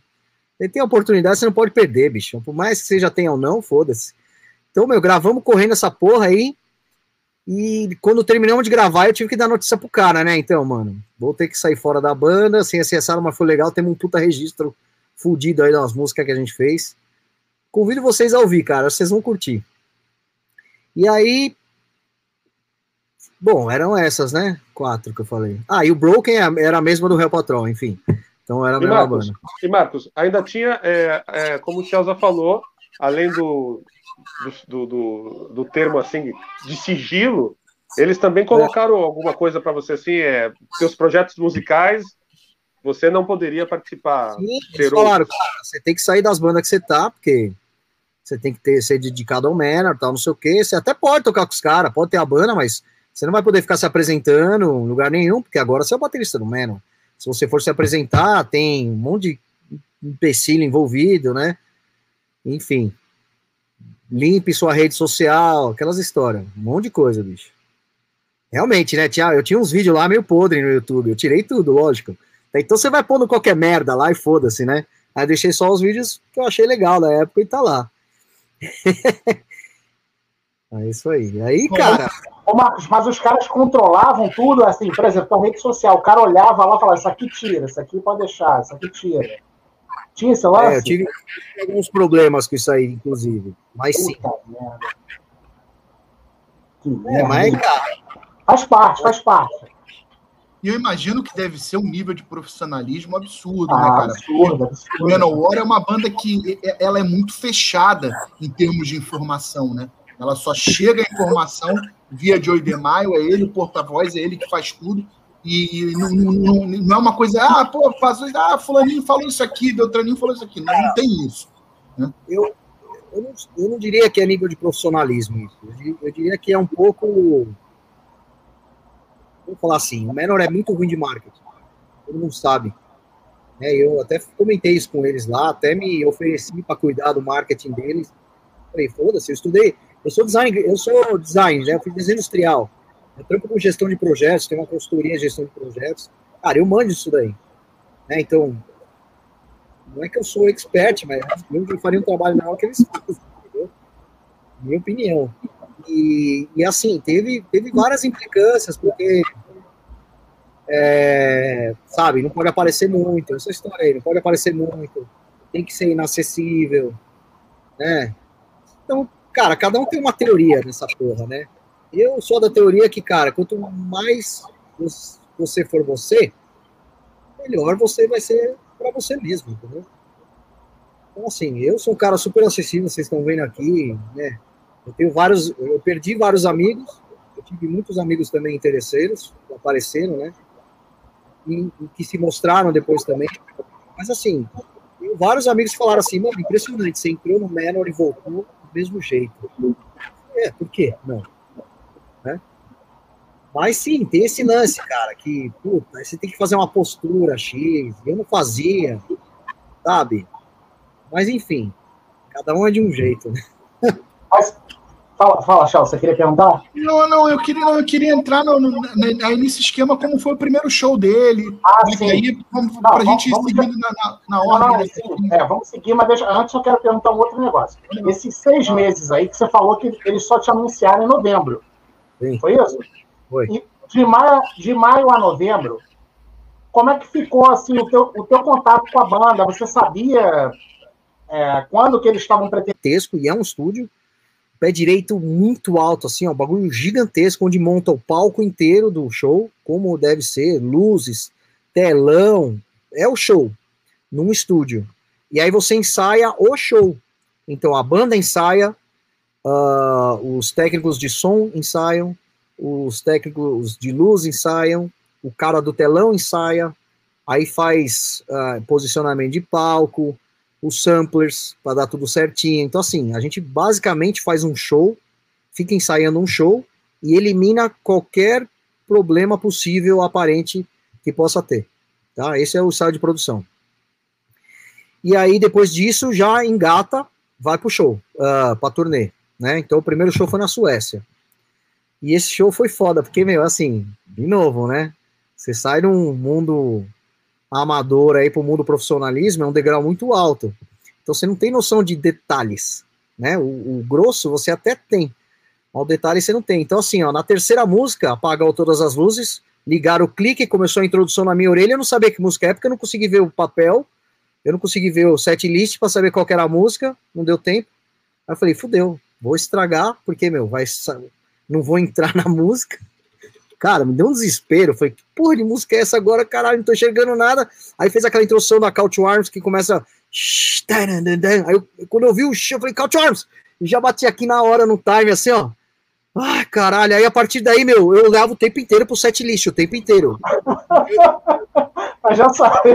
Você tem a oportunidade, você não pode perder, bicho. Por mais que você já tenha ou não, foda-se. Então, meu, gravamos correndo essa porra aí. E quando terminamos de gravar, eu tive que dar notícia pro cara, né? Então, mano, vou ter que sair fora da banda, sem acessar, mas foi legal. Temos um puta registro fudido aí das músicas que a gente fez. Convido vocês a ouvir, cara, vocês vão curtir. E aí. Bom, eram essas, né? Quatro que eu falei. Ah, e o Broken é era a mesma do Real Patrol, enfim. Então era a mesma Marcos, banda. e Marcos, ainda tinha, é, é, como o Celso falou, além do, do, do, do termo assim de sigilo, eles também colocaram alguma coisa para você assim, é, seus projetos musicais, você não poderia participar. Sim, eles falaram, cara, você tem que sair das bandas que você tá, porque você tem que ter, ser dedicado ao Manor, tal, não sei o quê. Você até pode tocar com os caras, pode ter a banda, mas você não vai poder ficar se apresentando em lugar nenhum, porque agora você é o baterista do Manor. Se você for se apresentar, tem um monte de empecilho envolvido, né? Enfim. Limpe sua rede social, aquelas histórias. Um monte de coisa, bicho. Realmente, né? Tinha, eu tinha uns vídeos lá meio podre no YouTube. Eu tirei tudo, lógico. Então você vai pondo qualquer merda lá e foda-se, né? Aí deixei só os vídeos que eu achei legal da época e tá lá. [laughs] é isso aí. Aí, cara. Ô, Marcos, mas os caras controlavam tudo, assim, por exemplo, a rede social, o cara olhava lá e falava, isso aqui tira, isso aqui pode deixar, isso aqui tira. Tinha esse lance? É, eu tive alguns problemas com isso aí, inclusive. Mas sim. Puta merda. Que É, merda. mas, cara, Faz parte, faz parte. E eu imagino que deve ser um nível de profissionalismo absurdo, Ah, né, cara? absurdo, O absurdo. Manowar é uma banda que ela é muito fechada em termos de informação, né? Ela só chega a informação via Joey DeMaio, é ele o porta-voz, é ele que faz tudo. E não, não- não- é uma coisa, ah, pô, faz, ah, fulaninho falou isso aqui, Beltraninho falou isso aqui. Não, não tem isso. eu, eu, não, eu não diria que é nível de profissionalismo eu diria que é um pouco. Vamos falar assim, o Menor é muito ruim de marketing. Todo mundo sabe. É, eu até comentei isso com eles lá, até me ofereci para cuidar do marketing deles. Falei, foda-se, eu estudei. Eu sou design, eu sou design, né? Eu fiz desenho industrial. Eu trampo com gestão de projetos, tenho uma consultoria de gestão de projetos. Cara, eu manjo isso daí. Né? Então, não é que eu sou expert, mas eu faria um trabalho melhor que eles fazem, entendeu? Minha opinião. E, e assim, teve, teve várias implicâncias, porque, é, sabe, não pode aparecer muito, essa história aí, não pode aparecer muito, tem que ser inacessível, né? Então, cara, cada um tem uma teoria nessa porra, né? Eu sou da teoria que, cara, quanto mais você for você, melhor você vai ser para você mesmo, entendeu? Então, assim, eu sou um cara super acessível, vocês estão vendo aqui, né? Eu tenho vários, eu perdi vários amigos, eu tive muitos amigos também interesseiros, apareceram, né? E, e que se mostraram depois também. Mas, assim, vários amigos falaram assim, mano, impressionante, você entrou no Menor e voltou do mesmo jeito. É, por quê? Não. Né? Mas sim, tem esse lance, cara, que, puta, você tem que fazer uma postura X, eu não fazia, sabe? Mas enfim, cada um é de um jeito, né? Mas, fala, fala, Chal, você queria perguntar? Não, não, eu queria, não, eu queria entrar no, no- aí nesse esquema como foi o primeiro show dele. Ah, sim. aí, Não, pra vamos- gente ir vamos- seguindo na, na, na ordem. não, né? sim, é, vamos seguir, mas deixa- antes eu quero perguntar um outro negócio. Esses seis meses aí que você falou que eles só te anunciaram em novembro. Sim. Foi isso? Foi. E de maio, de maio a novembro, como é que ficou assim o teu, o teu contato com a banda? Você sabia é, quando que eles estavam pretendendo? E é um estúdio, pé direito muito alto, assim, ó, um bagulho gigantesco, onde monta o palco inteiro do show, como deve ser, luzes, telão, é o show, num estúdio. E aí você ensaia o show. Então a banda ensaia, ah, os técnicos de som ensaiam, os técnicos de luz ensaiam, o cara do telão ensaia, aí faz ah, posicionamento de palco, os samplers para dar tudo certinho. Então, assim, a gente basicamente faz um show, fica ensaiando um show e elimina qualquer problema possível aparente que possa ter. Tá? Esse é o estado de produção. E aí, depois disso, já engata, vai pro show, uh, pra turnê. Né? Então, o primeiro show foi na Suécia. E esse show foi foda, porque, meu, assim, de novo, né? Você sai de um mundo amador aí pro mundo profissionalismo, é um degrau muito alto. Então, você não tem noção de detalhes, né? O, o grosso você até tem, mas o detalhe você não tem. Então, assim, ó, na terceira música, apagou todas as luzes, ligaram o clique, começou a introdução na minha orelha, eu não sabia que música é, porque eu não consegui ver o papel, eu não consegui ver o set list para saber qual era a música, não deu tempo. Aí eu falei, fudeu, vou estragar, porque, meu, vai, não vou entrar [laughs] na música. Cara, me deu um desespero. Falei, que porra de música é essa agora? Caralho, não tô enxergando nada. Aí fez aquela introdução da Couch Arms que começa. Aí eu, quando eu vi o show, eu falei, Couch Arms! E já bati aqui na hora no time, assim, ó. Ai, caralho. Aí a partir daí, meu, eu levo o tempo inteiro pro set list, o tempo inteiro. [laughs] Mas já sabe.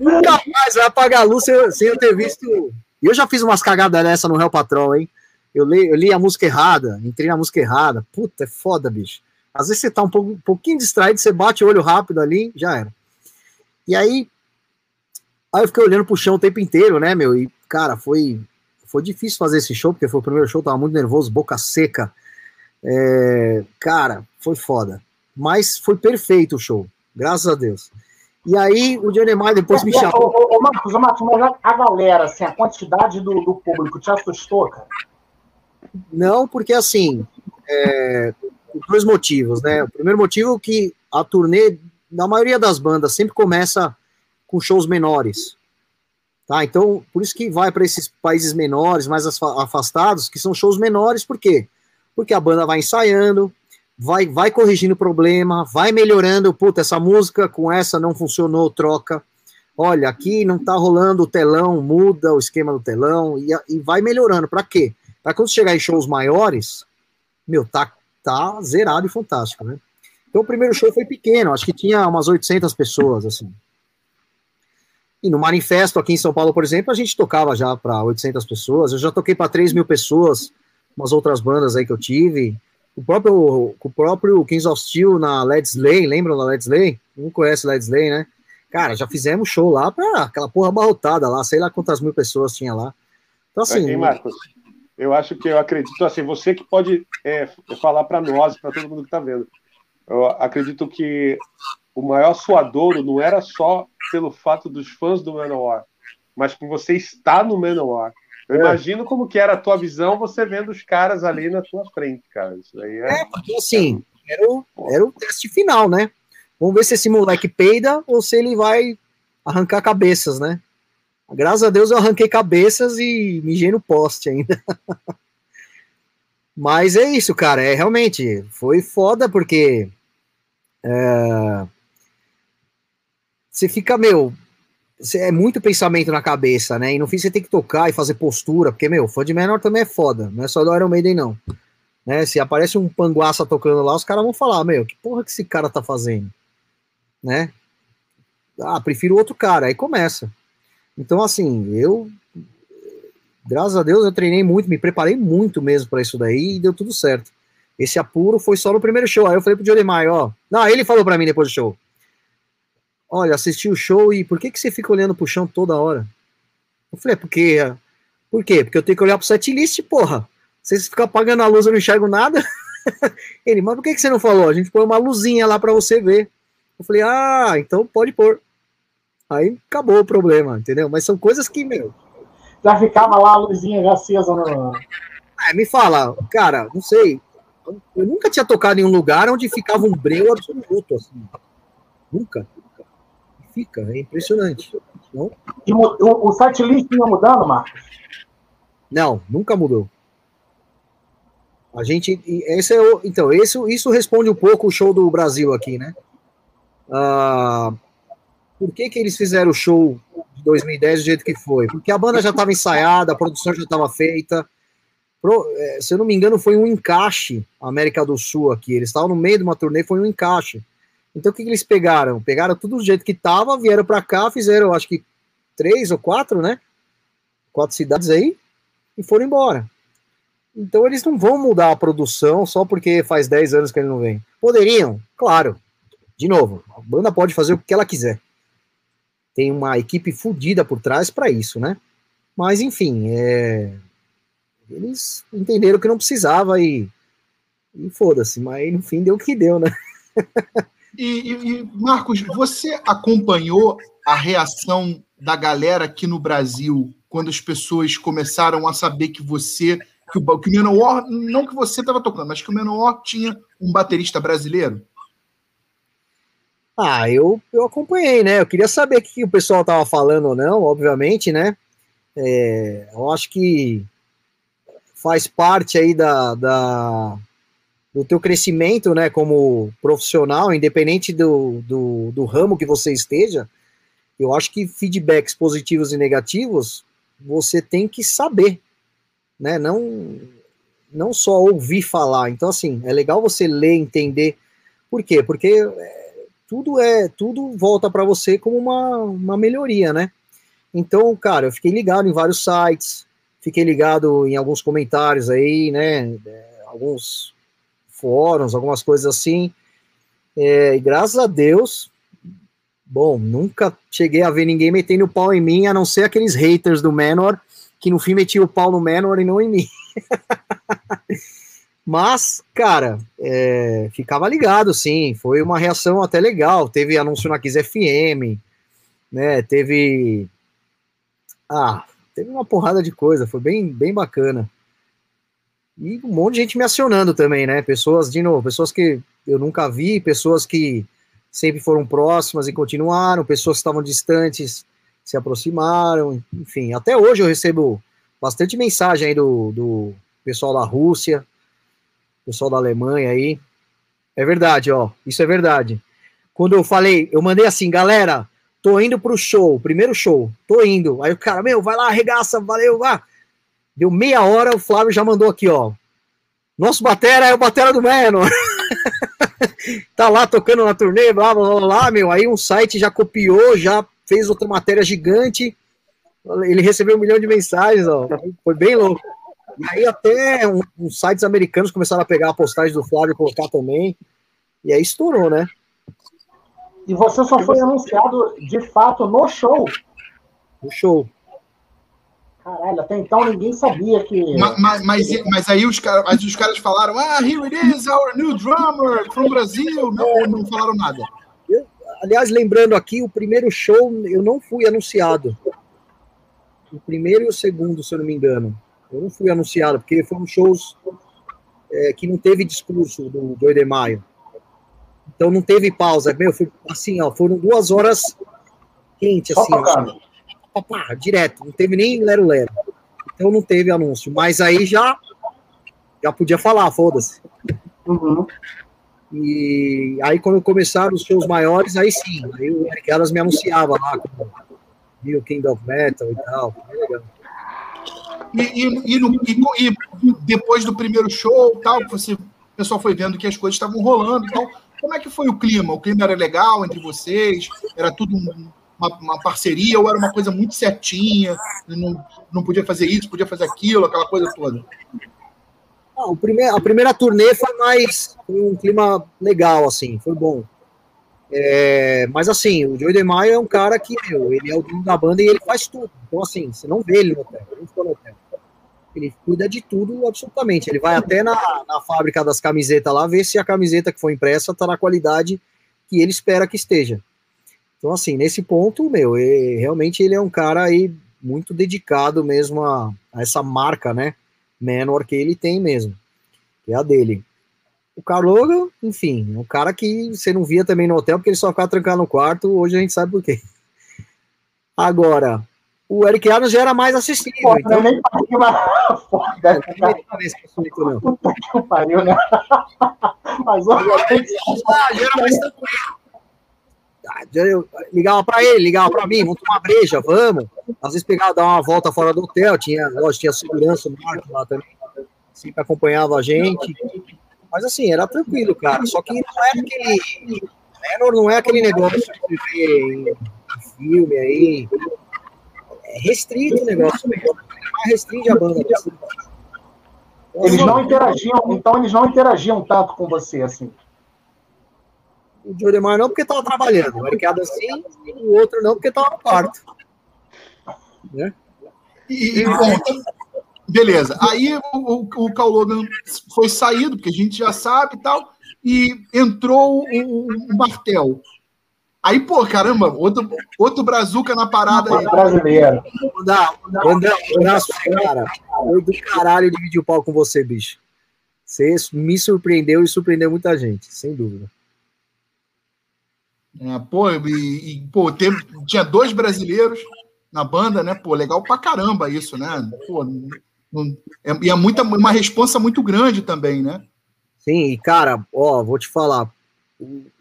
nunca mais vai apagar a luz sem, sem eu ter visto. E eu já fiz umas cagadas dessa no Real Patrol, hein? Eu li, eu li a música errada, entrei na música errada. Puta, é foda, bicho. Às vezes você tá um, pouco, um pouquinho distraído, você bate o olho rápido ali, já era. E aí, aí eu fiquei olhando pro chão o tempo inteiro, né, meu? E, cara, foi, foi difícil fazer esse show, porque foi o primeiro show, tava muito nervoso, boca seca. É, cara, foi foda. Mas foi perfeito o show, graças a Deus. E aí o Johnny Maia depois me chamou. Ô, ô, Marcos, Marcos, mas a galera, assim, a quantidade do, do público te assustou, cara? Não, porque assim, é, dois motivos, né? O primeiro motivo é que a turnê, na maioria das bandas, sempre começa com shows menores. Tá? Então, por isso que vai para esses países menores, mais afastados, que são shows menores, por quê? Porque a banda vai ensaiando, vai, vai corrigindo o problema, vai melhorando. Puta, essa música com essa não funcionou, troca. Olha, aqui não tá rolando o telão, muda o esquema do telão e, e vai melhorando. Para quê? Para quando chegar em shows maiores, meu, tá tá zerado e fantástico, né? Então o primeiro show foi pequeno, acho que tinha umas 800 pessoas, assim. E no Manifesto, aqui em São Paulo, por exemplo, a gente tocava já para 800 pessoas, eu já toquei para 3 mil pessoas, umas outras bandas aí que eu tive. O próprio, o próprio Kings of Steel na Led Slay, lembram da Led Slay? Não conhece Led Slay, né? Cara, já fizemos show lá para aquela porra abarrotada lá, sei lá quantas mil pessoas tinha lá. Então, assim. Aqui, Marcos, eu acho que eu acredito assim, você que pode é, falar para nós, para todo mundo que está vendo. Eu acredito que o maior suadouro não era só pelo fato dos fãs do Manowar, mas por você estar no Manowar. Eu é. imagino como que era a tua visão você vendo os caras ali na tua frente, cara. Isso aí é. é porque assim, era o, era o teste final, né? Vamos ver se esse moleque peida ou se ele vai arrancar cabeças, né? Graças a Deus eu arranquei cabeças e mijei no poste ainda. [laughs] Mas é isso, cara. É realmente foi foda porque é, você fica, meu, é muito pensamento na cabeça, né? E no fim você tem que tocar e fazer postura, porque, meu, fã de menor também é foda, não é só do Iron Maiden, não. Né? Se aparece um panguaça tocando lá, os caras vão falar, meu, que porra que esse cara tá fazendo? Né? Ah, prefiro outro cara, aí começa. Então, assim, eu, graças a Deus, eu treinei muito, me preparei muito mesmo para isso daí e deu tudo certo. Esse apuro foi só no primeiro show. Aí eu falei pro Johnny Maia, ó. Não, ele falou para mim depois do show. Olha, assisti o show e por que, que você fica olhando pro chão toda hora? Eu falei, é porque. Por quê? Porque eu tenho que olhar pro setlist, porra. Se você ficar apagando a luz, eu não enxergo nada. [laughs] ele, mas por que, que você não falou? A gente põe uma luzinha lá para você ver. Eu falei, ah, então pode pôr. Aí acabou o problema, entendeu? Mas são coisas que, meu. Já ficava lá a luzinha já acesa no. É, me fala, cara, não sei. Eu nunca tinha tocado em um lugar onde ficava um breu absoluto, assim. Nunca. Fica, é impressionante. Não? E o, o site list ia mudando, Marcos? Não, nunca mudou. A gente. Esse é o, então, esse, isso responde um pouco o show do Brasil aqui, né? Ah, por que, que eles fizeram o show de 2010 do jeito que foi? Porque a banda já estava ensaiada, a produção já estava feita. Pro, é, se eu não me engano, foi um encaixe América do Sul aqui. Eles estavam no meio de uma turnê, foi um encaixe. Então o que, que eles pegaram? Pegaram tudo do jeito que estava, vieram para cá, fizeram acho que três ou quatro, né? Quatro cidades aí e foram embora. Então eles não vão mudar a produção só porque faz 10 anos que ele não vem. Poderiam, claro. De novo, a banda pode fazer o que ela quiser tem uma equipe fodida por trás para isso, né? Mas, enfim, é... eles entenderam que não precisava e, e foda-se, mas no fim deu o que deu, né? e, e, Marcos, você acompanhou a reação da galera aqui no Brasil quando as pessoas começaram a saber que você, que o, que o Menor, não que você estava tocando, mas que o Menor tinha um baterista brasileiro? Ah, eu, eu acompanhei, né? Eu queria saber o que o pessoal tava falando ou não, obviamente, né? É, eu acho que faz parte aí da, da, do teu crescimento, né, como profissional, independente do, do, do ramo que você esteja, eu acho que feedbacks positivos e negativos você tem que saber, né? Não, não só ouvir falar. Então, assim, é legal você ler, entender. Por quê? Porque tudo é tudo volta para você como uma, uma melhoria, né? Então, cara, eu fiquei ligado em vários sites, fiquei ligado em alguns comentários aí, né? É, alguns fóruns, algumas coisas assim. É, e graças a Deus, bom, nunca cheguei a ver ninguém metendo o pau em mim, a não ser aqueles haters do Menor, que no fim metiam o pau no Menor e não em mim. [laughs] Mas, cara, é, ficava ligado, sim. Foi uma reação até legal. Teve anúncio na Kiss FM, né? Teve. Ah, teve uma porrada de coisa. Foi bem, bem bacana. E um monte de gente me acionando também, né? Pessoas, de novo, pessoas que eu nunca vi, pessoas que sempre foram próximas e continuaram, pessoas que estavam distantes se aproximaram, enfim. Até hoje eu recebo bastante mensagem aí do, do pessoal da Rússia, pessoal da Alemanha aí. É verdade, ó, isso é verdade. Quando eu falei, eu mandei assim, galera, tô indo pro show, primeiro show, tô indo. Aí o cara, meu, vai lá, arregaça, valeu, vá. Deu meia hora, o Flávio já mandou aqui, ó. Nosso batera é o batera do Menor. [laughs] tá lá tocando na turnê, blá, blá, blá, blá, meu. Aí um site já copiou, já fez outra matéria gigante. Ele recebeu um milhão de mensagens, ó. Foi bem louco. E aí até uns sites americanos começaram a pegar a postagem do Flávio e colocar também. E aí estourou, né? E você só foi anunciado de fato no show. No show. Caralho, até então ninguém sabia que. Mas, mas, mas, mas aí os, cara, mas os caras falaram: Ah, here it is, our new drummer from Brasil. Não, não falaram nada. Eu, aliás, lembrando aqui, o primeiro show eu não fui anunciado. O primeiro e o segundo, se eu não me engano. Eu não fui anunciado, porque foram shows é, que não teve discurso do 2 de maio. Então não teve pausa. Meu, foi assim, ó, foram duas horas quente, assim. Ó, pá, direto, não teve nem lero-lero. Então não teve anúncio. Mas aí já, já podia falar, foda-se. Uhum. E aí, quando começaram os shows maiores, aí sim, aí o Eric Elas me anunciava lá, como New King of Metal e tal. legal. E, e, e, no, e, depois do primeiro show, tal, você, o pessoal foi vendo que as coisas estavam rolando e tal. Como é que foi o clima? O clima era legal entre vocês? Era tudo um, uma, uma, parceria ou era uma coisa muito certinha, não, não podia fazer isso, podia fazer aquilo, aquela coisa toda? Não, a primeira turnê foi mais um clima legal, assim, foi bom. É, mas assim, o Joey DeMaio é um cara que meu, ele é o dono da banda e ele faz tudo. Então, assim, você não vê ele no hotel, ele não fica no hotel. Ele cuida de tudo absolutamente. Ele vai até na, na fábrica das camisetas lá ver se a camiseta que foi impressa está na qualidade que ele espera que esteja. Então, assim, nesse ponto, meu, realmente ele é um cara aí muito dedicado mesmo a, a essa marca, né? Menor que ele tem mesmo, que é a dele. O Carlos, enfim, um cara que você não via também no hotel, porque ele só ficava trancado no quarto, hoje a gente sabe por quê. Agora, o Eric Adams já era mais acessível. Pô, então... nem Puta que pariu, né? Mas, ó, já era mais tranquilo eu ligava para ele, ligava para mim, vamos tomar breja, vamos. Às vezes pegava, dar uma volta fora do hotel, tinha, lógico, tinha segurança, o Marco lá também, sempre acompanhava a gente. Mas assim, era tranquilo, cara. Só que não é aquele. Menor não é aquele negócio que vê em filme aí. É restrito o negócio, mais restringe a banda. Eles não interagiam, então eles não interagiam tanto com você, assim. O Joe DeMar não porque estava trabalhando, o Eric Adams sim, e o outro não porque estava no quarto. Né? E, e beleza. Aí o, o, o Logan foi saído, porque a gente já sabe e tal, e entrou o, o Martel. Aí, pô, caramba, outro, outro brazuca na parada aí. Brasileiro. Mandar, mandar abraço, cara. Foi do caralho dividir o pau com você, bicho. Você me surpreendeu e surpreendeu muita gente, sem dúvida. É, pô, e, e pô, teve, tinha dois brasileiros na banda, né? Pô, legal pra caramba isso, né? Pô, é, e é muita, uma responsa muito grande também, né? Sim, e cara, ó, vou te falar,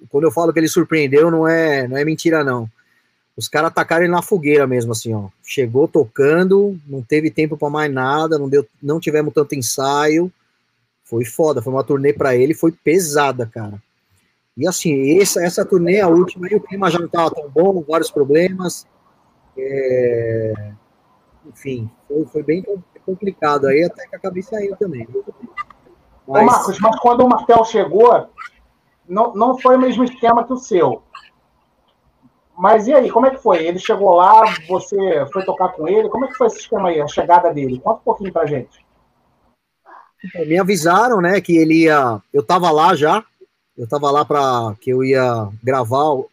quando eu falo que ele surpreendeu, não é, não é mentira, não. Os caras atacaram ele na fogueira mesmo, assim, ó. Chegou tocando, não teve tempo para mais nada, não, deu, não tivemos tanto ensaio. Foi foda, foi uma turnê para ele, foi pesada, cara. E assim, essa, essa turnê, a última, aí o clima já não tava tão bom, vários problemas. É... Enfim, foi, foi bem complicado aí, até que acabei saindo também. Mas... Ô Marcos, mas quando o Martel chegou, não, não foi o mesmo esquema que o seu. Mas e aí, como é que foi? Ele chegou lá, você foi tocar com ele? Como é que foi esse esquema aí, a chegada dele? Conta um pouquinho pra gente. Então, me avisaram, né, que ele ia. Eu tava lá já, eu tava lá para que eu ia gravar.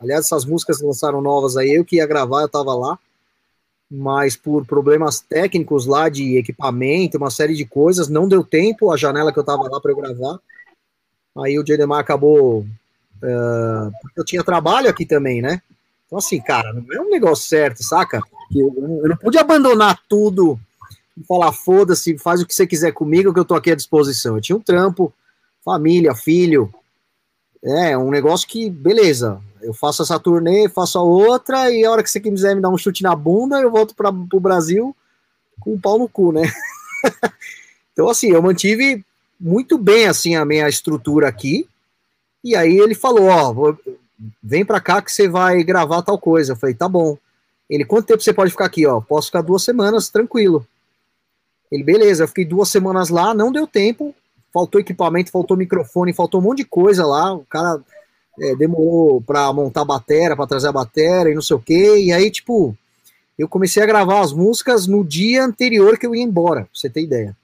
Aliás, essas músicas lançaram novas aí, eu que ia gravar, eu tava lá. Mas por problemas técnicos lá de equipamento, uma série de coisas, não deu tempo a janela que eu tava lá para eu gravar. Aí o Jedemar acabou. Uh, eu tinha trabalho aqui também, né? Então, assim, cara, não é um negócio certo, saca? Eu, eu não pude abandonar tudo e falar, foda-se, faz o que você quiser comigo, que eu tô aqui à disposição. Eu tinha um trampo, família, filho. É, um negócio que, beleza, eu faço essa turnê, faço a outra, e a hora que você quiser me dar um chute na bunda, eu volto para o Brasil com um pau no cu, né? [laughs] então, assim, eu mantive muito bem assim a minha estrutura aqui. E aí ele falou, ó, vem para cá que você vai gravar tal coisa. Eu falei, tá bom. Ele, quanto tempo você pode ficar aqui, ó? Posso ficar duas semanas, tranquilo. Ele, beleza, eu fiquei duas semanas lá, não deu tempo, faltou equipamento, faltou microfone, faltou um monte de coisa lá. O cara é, demorou para montar a bateria, para trazer a bateria e não sei o quê. E aí, tipo, eu comecei a gravar as músicas no dia anterior que eu ia embora, pra você ter ideia.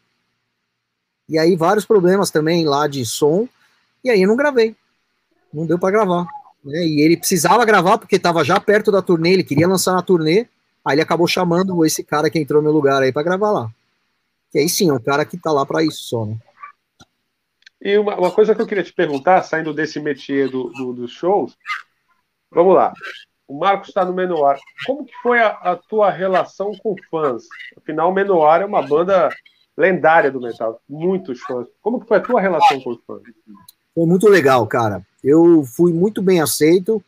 E aí vários problemas também lá de som, e aí eu não gravei. Não deu para gravar. Né? E ele precisava gravar porque estava já perto da turnê, ele queria lançar na turnê, aí ele acabou chamando esse cara que entrou no meu lugar aí para gravar lá. E aí sim, é um cara que tá lá para isso só, né? E uma, uma, coisa que eu queria te perguntar, saindo desse métier do, do, dos shows, vamos lá. O Marcos está no Menor. Como que foi a, a, tua relação com fãs? Afinal, o Menor é uma banda lendária do metal, muitos fãs. Como que foi a tua relação com os fãs? Foi muito legal, cara. Eu fui muito bem aceito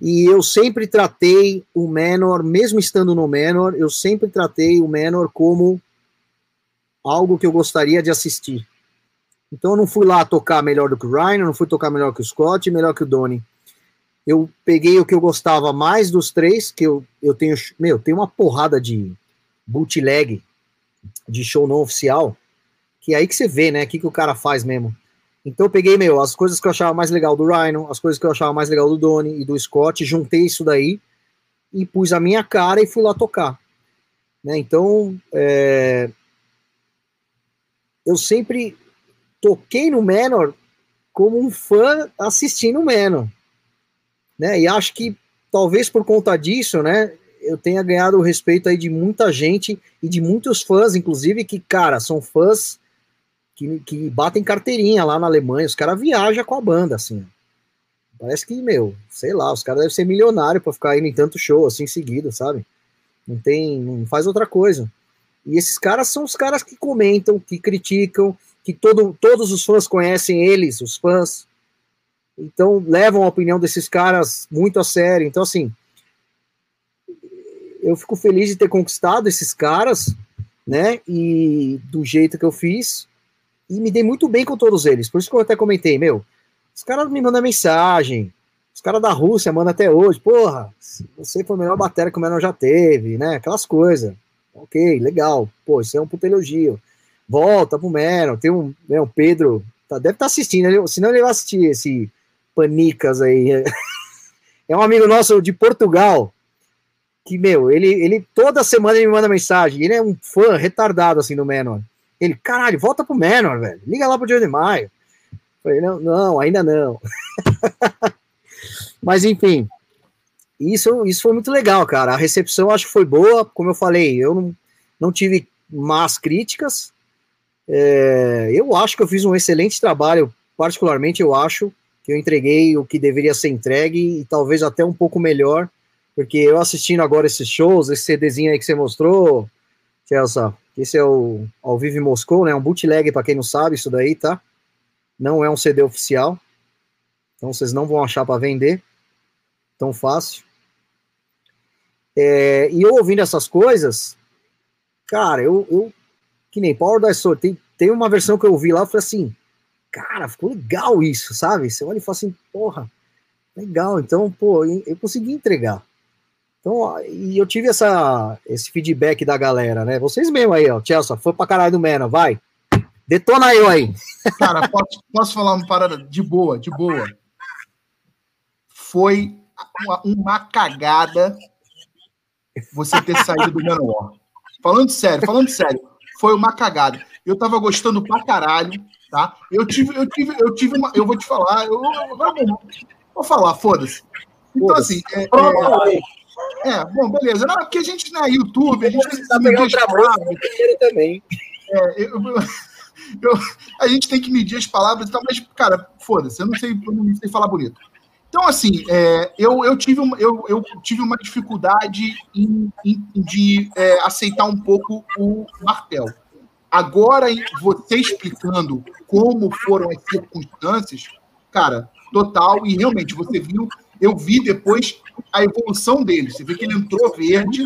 e eu sempre tratei o Menor, mesmo estando no Menor, eu sempre tratei o Menor como algo que eu gostaria de assistir. Então eu não fui lá tocar melhor do que o Ryan, não fui tocar melhor que o Scott, melhor que o Donnie. Eu peguei o que eu gostava mais dos três, que eu, eu tenho, meu, tem uma porrada de bootleg de show não oficial, que é aí que você vê, né, o que, que o cara faz mesmo. Então eu peguei, meu, as coisas que eu achava mais legal do Rhino, as coisas que eu achava mais legal do Donnie e do Scott, juntei isso daí e pus a minha cara e fui lá tocar. Né? Então, é... eu sempre toquei no Menor como um fã assistindo o Menor. Né? E acho que talvez por conta disso, né, eu tenha ganhado o respeito aí de muita gente e de muitos fãs, inclusive, que, cara, são fãs que, que batem carteirinha lá na Alemanha. Os caras viajam com a banda, assim. Parece que, meu, sei lá, os caras devem ser milionários para ficar indo em tanto show assim seguido, sabe? Não tem, não faz outra coisa. E esses caras são os caras que comentam, que criticam, que todo, todos os fãs conhecem eles, os fãs. Então levam a opinião desses caras muito a sério. Então, assim, eu fico feliz de ter conquistado esses caras, né? E do jeito que eu fiz. E me dei muito bem com todos eles. Por isso que eu até comentei, meu, os caras me mandam mensagem. Os caras da Rússia mandam até hoje. Porra, você foi a melhor bateria que o Menor já teve, né? Aquelas coisas. Ok, legal. Pô, isso é um puto elogio. Volta pro Menor. Tem um, né, Pedro. Tá, deve estar tá assistindo. Ele, senão ele vai assistir esse Panicas aí. [laughs] É um amigo nosso de Portugal que, meu, ele, ele toda semana ele me manda mensagem. Ele é um fã retardado, assim, do Menor. Ele, caralho, volta pro Menor, velho. Liga lá pro Johnny Maio. Falei, não, não, ainda não. [laughs] Mas, enfim, isso, isso foi muito legal, cara. A recepção acho que foi boa. Como eu falei, eu não, não tive más críticas. É, eu acho que eu fiz um excelente trabalho. Particularmente, eu acho que eu entreguei o que deveria ser entregue e talvez até um pouco melhor porque eu assistindo agora esses shows, esse CDzinho aí que você mostrou, Chelsea, esse é o Ao Vivo em Moscou, né? Um bootleg, para quem não sabe, isso daí, tá? Não é um CD oficial. Então vocês não vão achar para vender tão fácil. É, e eu ouvindo essas coisas, cara, eu, eu que nem Power da Sword, tem, tem uma versão que eu ouvi lá, falei assim, cara, ficou legal isso, sabe? Você olha e fala assim, porra, legal, então, pô, eu consegui entregar. Então, e eu tive essa, esse feedback da galera, né? Vocês mesmo aí, ó, Chelsea, foi pra caralho do Mena, vai. Detona eu aí. [laughs] Cara, posso, posso falar uma parada de boa, de boa. Foi uma, uma cagada você ter saído do Menor. Falando sério, falando sério, foi uma cagada. Eu tava gostando pra caralho, tá? Eu tive, eu tive, eu tive uma. Eu vou te falar, eu, agora vou, falar, foda-se. Então, assim, é, é, é, bom, beleza. Não, porque a gente não é YouTube, a gente tem que medir as palavras. também. É, eu, eu, a gente tem que medir as palavras e tal, mas, cara, foda-se, eu não sei, eu não sei falar bonito. Então, assim, é, eu, eu, tive uma, eu, eu tive uma dificuldade em, em de é, aceitar um pouco o martel. Agora, você explicando como foram as circunstâncias, cara, total, e realmente você viu eu vi depois a evolução dele. Você vê que ele entrou verde,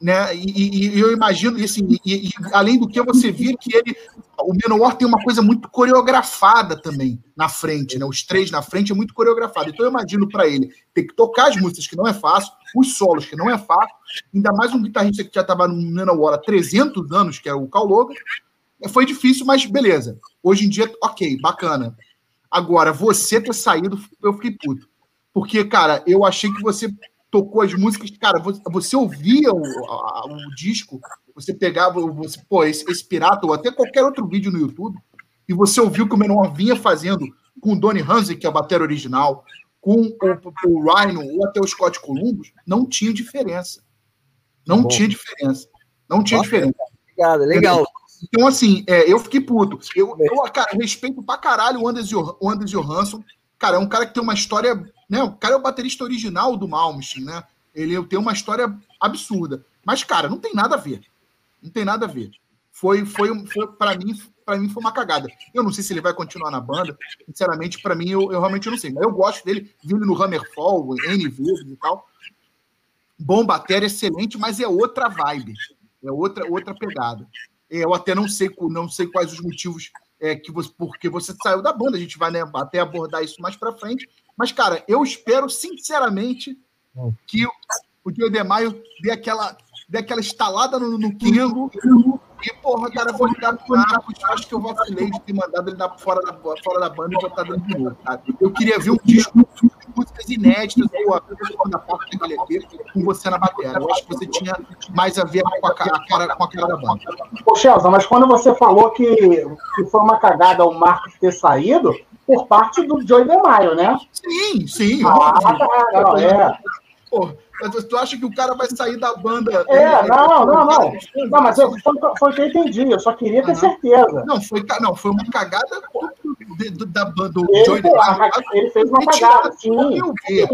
né? E, e, e eu imagino, e, assim, e, além do que você vê que ele, o Menor tem uma coisa muito coreografada também na frente, né? Os três na frente é muito coreografado. Então eu imagino para ele ter que tocar as músicas que não é fácil, os solos que não é fácil, ainda mais um guitarrista que já estava no Menor há 300 anos, que é o Carl Logan. Foi difícil, mas beleza. Hoje em dia, ok, bacana. Agora, você ter saído, eu fiquei puto. Porque, cara, eu achei que você tocou as músicas. Cara, você ouvia o, a, o disco, você pegava, você, pô, esse, esse, pirata, ou até qualquer outro vídeo no YouTube, e você ouviu que o Menor vinha fazendo com o Donny Hansen, que é a bateria original, com o, o Rhino ou até o Scott Columbus, não tinha diferença. Não Bom. tinha diferença. Não tinha Nossa, diferença. Obrigado, legal. Então, assim, é, eu fiquei puto. Eu, eu, cara, respeito pra caralho o Anders, o Anders Johansson. Cara, é um cara que tem uma história. Né, o cara é o baterista original do Malmsteen, né? Ele tem uma história absurda. Mas, cara, não tem nada a ver. Não tem nada a ver. Foi, foi, foi para mim, para mim foi uma cagada. Eu não sei se ele vai continuar na banda. Sinceramente, para mim, eu, eu realmente não sei. Mas eu gosto dele, vi ele no Hammerfall, N vezes e tal. Bom bateria, excelente, mas é outra vibe. É outra, outra pegada. Eu até não sei, não sei quais os motivos é, que você, porque você saiu da banda. A gente vai né, até abordar isso mais para frente. Mas, cara, eu espero sinceramente hum. que o Dio de Maio dê aquela, dê aquela estalada no, no Kingo. E, porra, cara, vou ligar pro Marcos. Acho que eu vacilei de ter mandado ele dar fora da, fora da banda e botar dentro de novo, cara. Eu queria ver um disco músicas inéditas ou a segunda parte daquele EP com você na bateria. Eu acho que você tinha mais a ver com a, cara, com a cara da banda. Ô, Chelsea, mas quando você falou que, que foi uma cagada o Marcos ter saído, por parte do Joey DeMaio, né? Sim, sim. Ah, não, é. Pô, Tu acha que o cara vai sair da banda? É, não, não, não. Não, mas eu, foi, o que eu entendi, eu só queria ter certeza. Não, foi, não, foi uma cagada do, do, da banda do ele, Ele fez uma cagada, sim. Ao meu ver,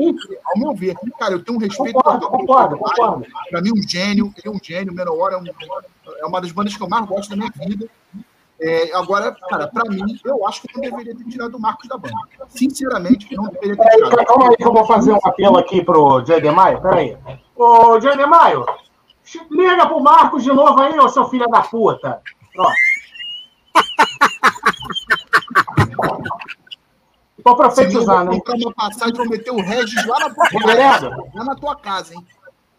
ao meu ver, cara, eu tenho um respeito concordo, concordo, concordo. Pra mim, um gênio, ele é um gênio, o Menor é, um, é uma das bandas que eu mais gosto da minha vida. É, agora, cara, para mim, eu acho que não deveria ter tirado o Marcos da banda. Sinceramente, não deveria ter tirado. Aí, calma aí que eu vou fazer um apelo aqui pro Jay Maio. Peraí. Ô, Jay Maio, liga pro Marcos de novo aí, ô seu filho da puta. Pronto. Tô profetizando? Vou uma passagem, vou meter o Regis lá na tua Reverendo? casa. Lá na tua casa, hein?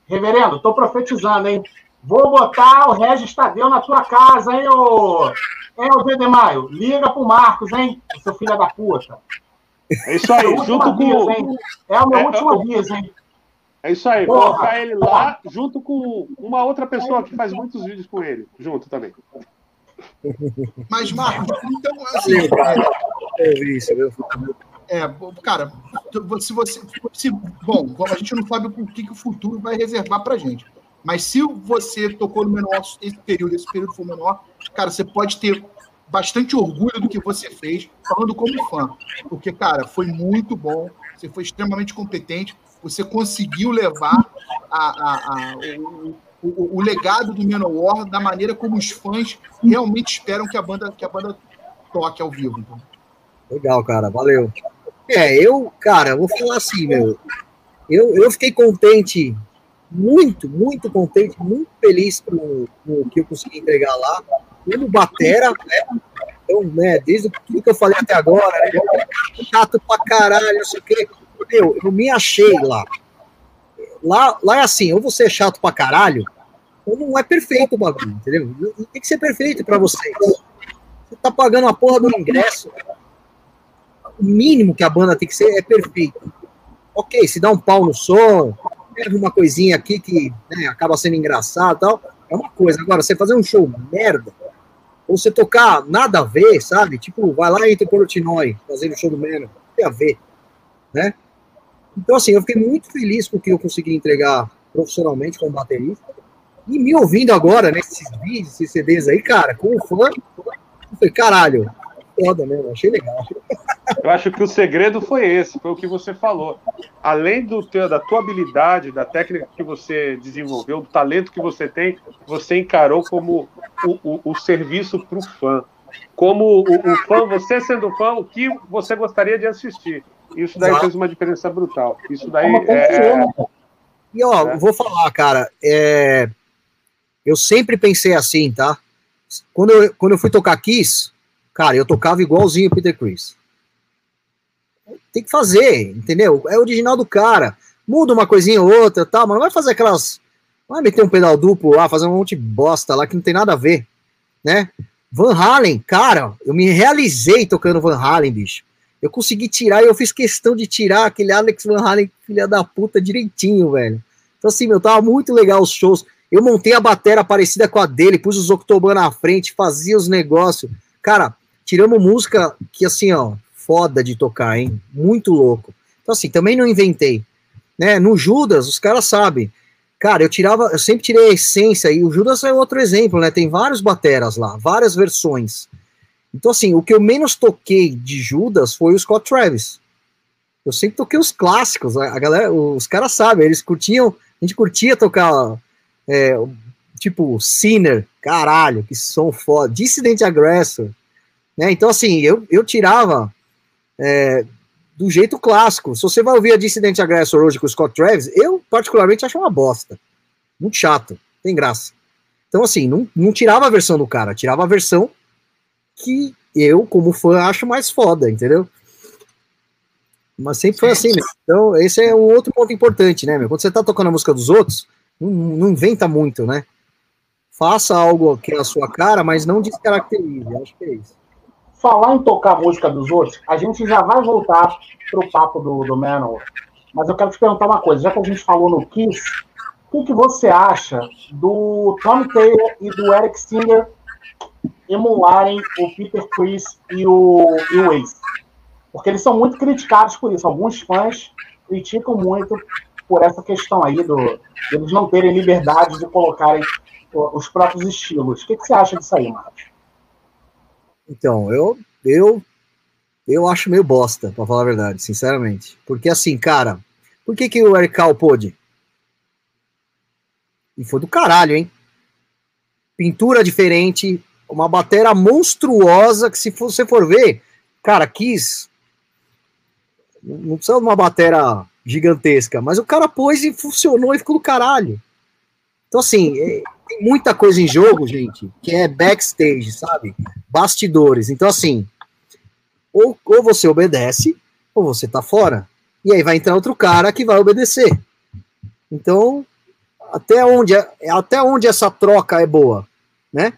Reverendo, tô profetizando, hein? Vou botar o Regis Tadeu na tua casa, hein, ô... É o Zé de Maio, liga pro Marcos, hein? Seu filho da puta. É isso aí, é junto com. Hein? É o meu é, último aviso, hein? É isso aí, Porra. colocar ele lá junto com uma outra pessoa que faz muitos vídeos com ele, junto também. Mas, Marcos, então, assim. É, é, cara, se você. Se, bom, a gente não sabe o que, que o futuro vai reservar pra gente. Mas se você tocou no menor esse período, esse período foi menor, cara, você pode ter bastante orgulho do que você fez, falando como fã. Porque, cara, foi muito bom, você foi extremamente competente, você conseguiu levar a, a, a, o, o, o, legado do Menor da maneira como os fãs realmente esperam que a banda, que a banda toque ao vivo. Então. Legal, cara, valeu. É, eu, cara, vou falar assim, meu. Eu, eu fiquei contente, muito, muito contente, muito feliz com, o que eu consegui entregar lá. Como batera, né? Então, né, desde tudo que eu falei até agora, né, chato pra caralho, não sei o quê. Meu, eu me achei lá. Lá, lá é assim, ou você é chato pra caralho, ou não é perfeito o bagulho, entendeu? Tem que ser perfeito para vocês. Você tá pagando a porra do ingresso, o mínimo que a banda tem que ser é perfeito. Ok, se dá um pau no som, leva uma coisinha aqui que né, acaba sendo engraçado e tal, é uma coisa. Agora, você fazer um show merda, ou você tocar nada a ver, sabe? Tipo, vai lá entre Portnoy fazendo show do não tem a ver, né? Então, assim, eu fiquei muito feliz com o que eu consegui entregar profissionalmente como baterista. E me ouvindo agora, nesses né, vídeos, esses CDs aí, cara, como fã, eu falei, caralho, foda mesmo, achei legal. Eu acho que o segredo foi esse, foi o que você falou. Além do teu, da tua habilidade, da técnica que você desenvolveu, do talento que você tem, você encarou como o, o, o serviço para o fã. Como o, o, fã, você sendo fã, o que você gostaria de assistir. Isso daí Exato. fez uma diferença brutal. Isso daí é. é... E ó, é. vou falar, cara, é... eu sempre pensei assim, tá? Quando eu, quando eu fui tocar Kiss, cara, eu tocava igualzinho o Peter Chris. Tem que fazer, entendeu? É original do cara. Muda uma coisinha ou outra, tá? Mas não vai fazer aquelas. Vai meter um pedal duplo lá, fazer um monte de bosta lá que não tem nada a ver, né? Van Halen, cara, eu me realizei tocando Van Halen, bicho. Eu consegui tirar e eu fiz questão de tirar aquele Alex Van Halen, filha da puta, direitinho, velho. Então, assim, meu, tava muito legal os shows. Eu montei a bateria parecida com a dele, pus os Octoban na frente, fazia os negócios. Cara, tiramos música que, assim, ó, foda de tocar, hein? Muito louco. Então, assim, também não inventei. Né? No Judas, os caras sabem. Cara, eu tirava, eu sempre tirei a essência, e o Judas é outro exemplo, né? Tem vários bateras lá, várias versões. Então, assim, o que eu menos toquei de Judas foi o Scott Travis. Eu sempre toquei os clássicos, a galera, os caras sabem, eles curtiam, a gente curtia tocar, é, tipo, Sinner, caralho, que som foda, Dissident Aggressor, né? Então, assim, eu, eu tirava é, do jeito clássico. Se você vai ouvir a Dissident Aggressor hoje com o Scott Travis, eu particularmente acho uma bosta. Muito chato, tem graça. Então, assim, não, não tirava a versão do cara, tirava a versão que eu, como fã, acho mais foda, entendeu? Mas sempre foi assim? Então, esse é um outro ponto importante, né, meu? Quando você tá tocando a música dos outros, não, não inventa muito, né? Faça algo que é a sua cara, mas não descaracterize. Acho que é isso. Falar em tocar a música dos outros, a gente já vai voltar pro papo do, do Manowar. Mas eu quero te perguntar uma coisa, já que a gente falou no Kiss, o que, que você acha do Tom Taylor e do Eric Singer emularem o Peter Chris e o, e o Ace. Porque eles são muito criticados por isso. Alguns fãs criticam muito por essa questão aí do eles não terem liberdade de colocarem os próprios estilos. O que, que você acha disso aí, Marcos? Então, eu, eu, eu acho meio bosta, pra falar a verdade, sinceramente. Porque assim, cara, por que, que o Eric pôde? E foi do caralho, hein? Pintura diferente, uma bateria monstruosa que se você for ver, cara, quis não precisa de uma bateria gigantesca, mas o cara pôs e funcionou e ficou do caralho. Então, assim, é, tem muita coisa em jogo, gente, que é backstage, sabe? Bastidores. Então, assim, ou, ou você obedece, ou você tá fora. E aí vai entrar outro cara que vai obedecer. Então, até onde, até onde essa troca é boa, né?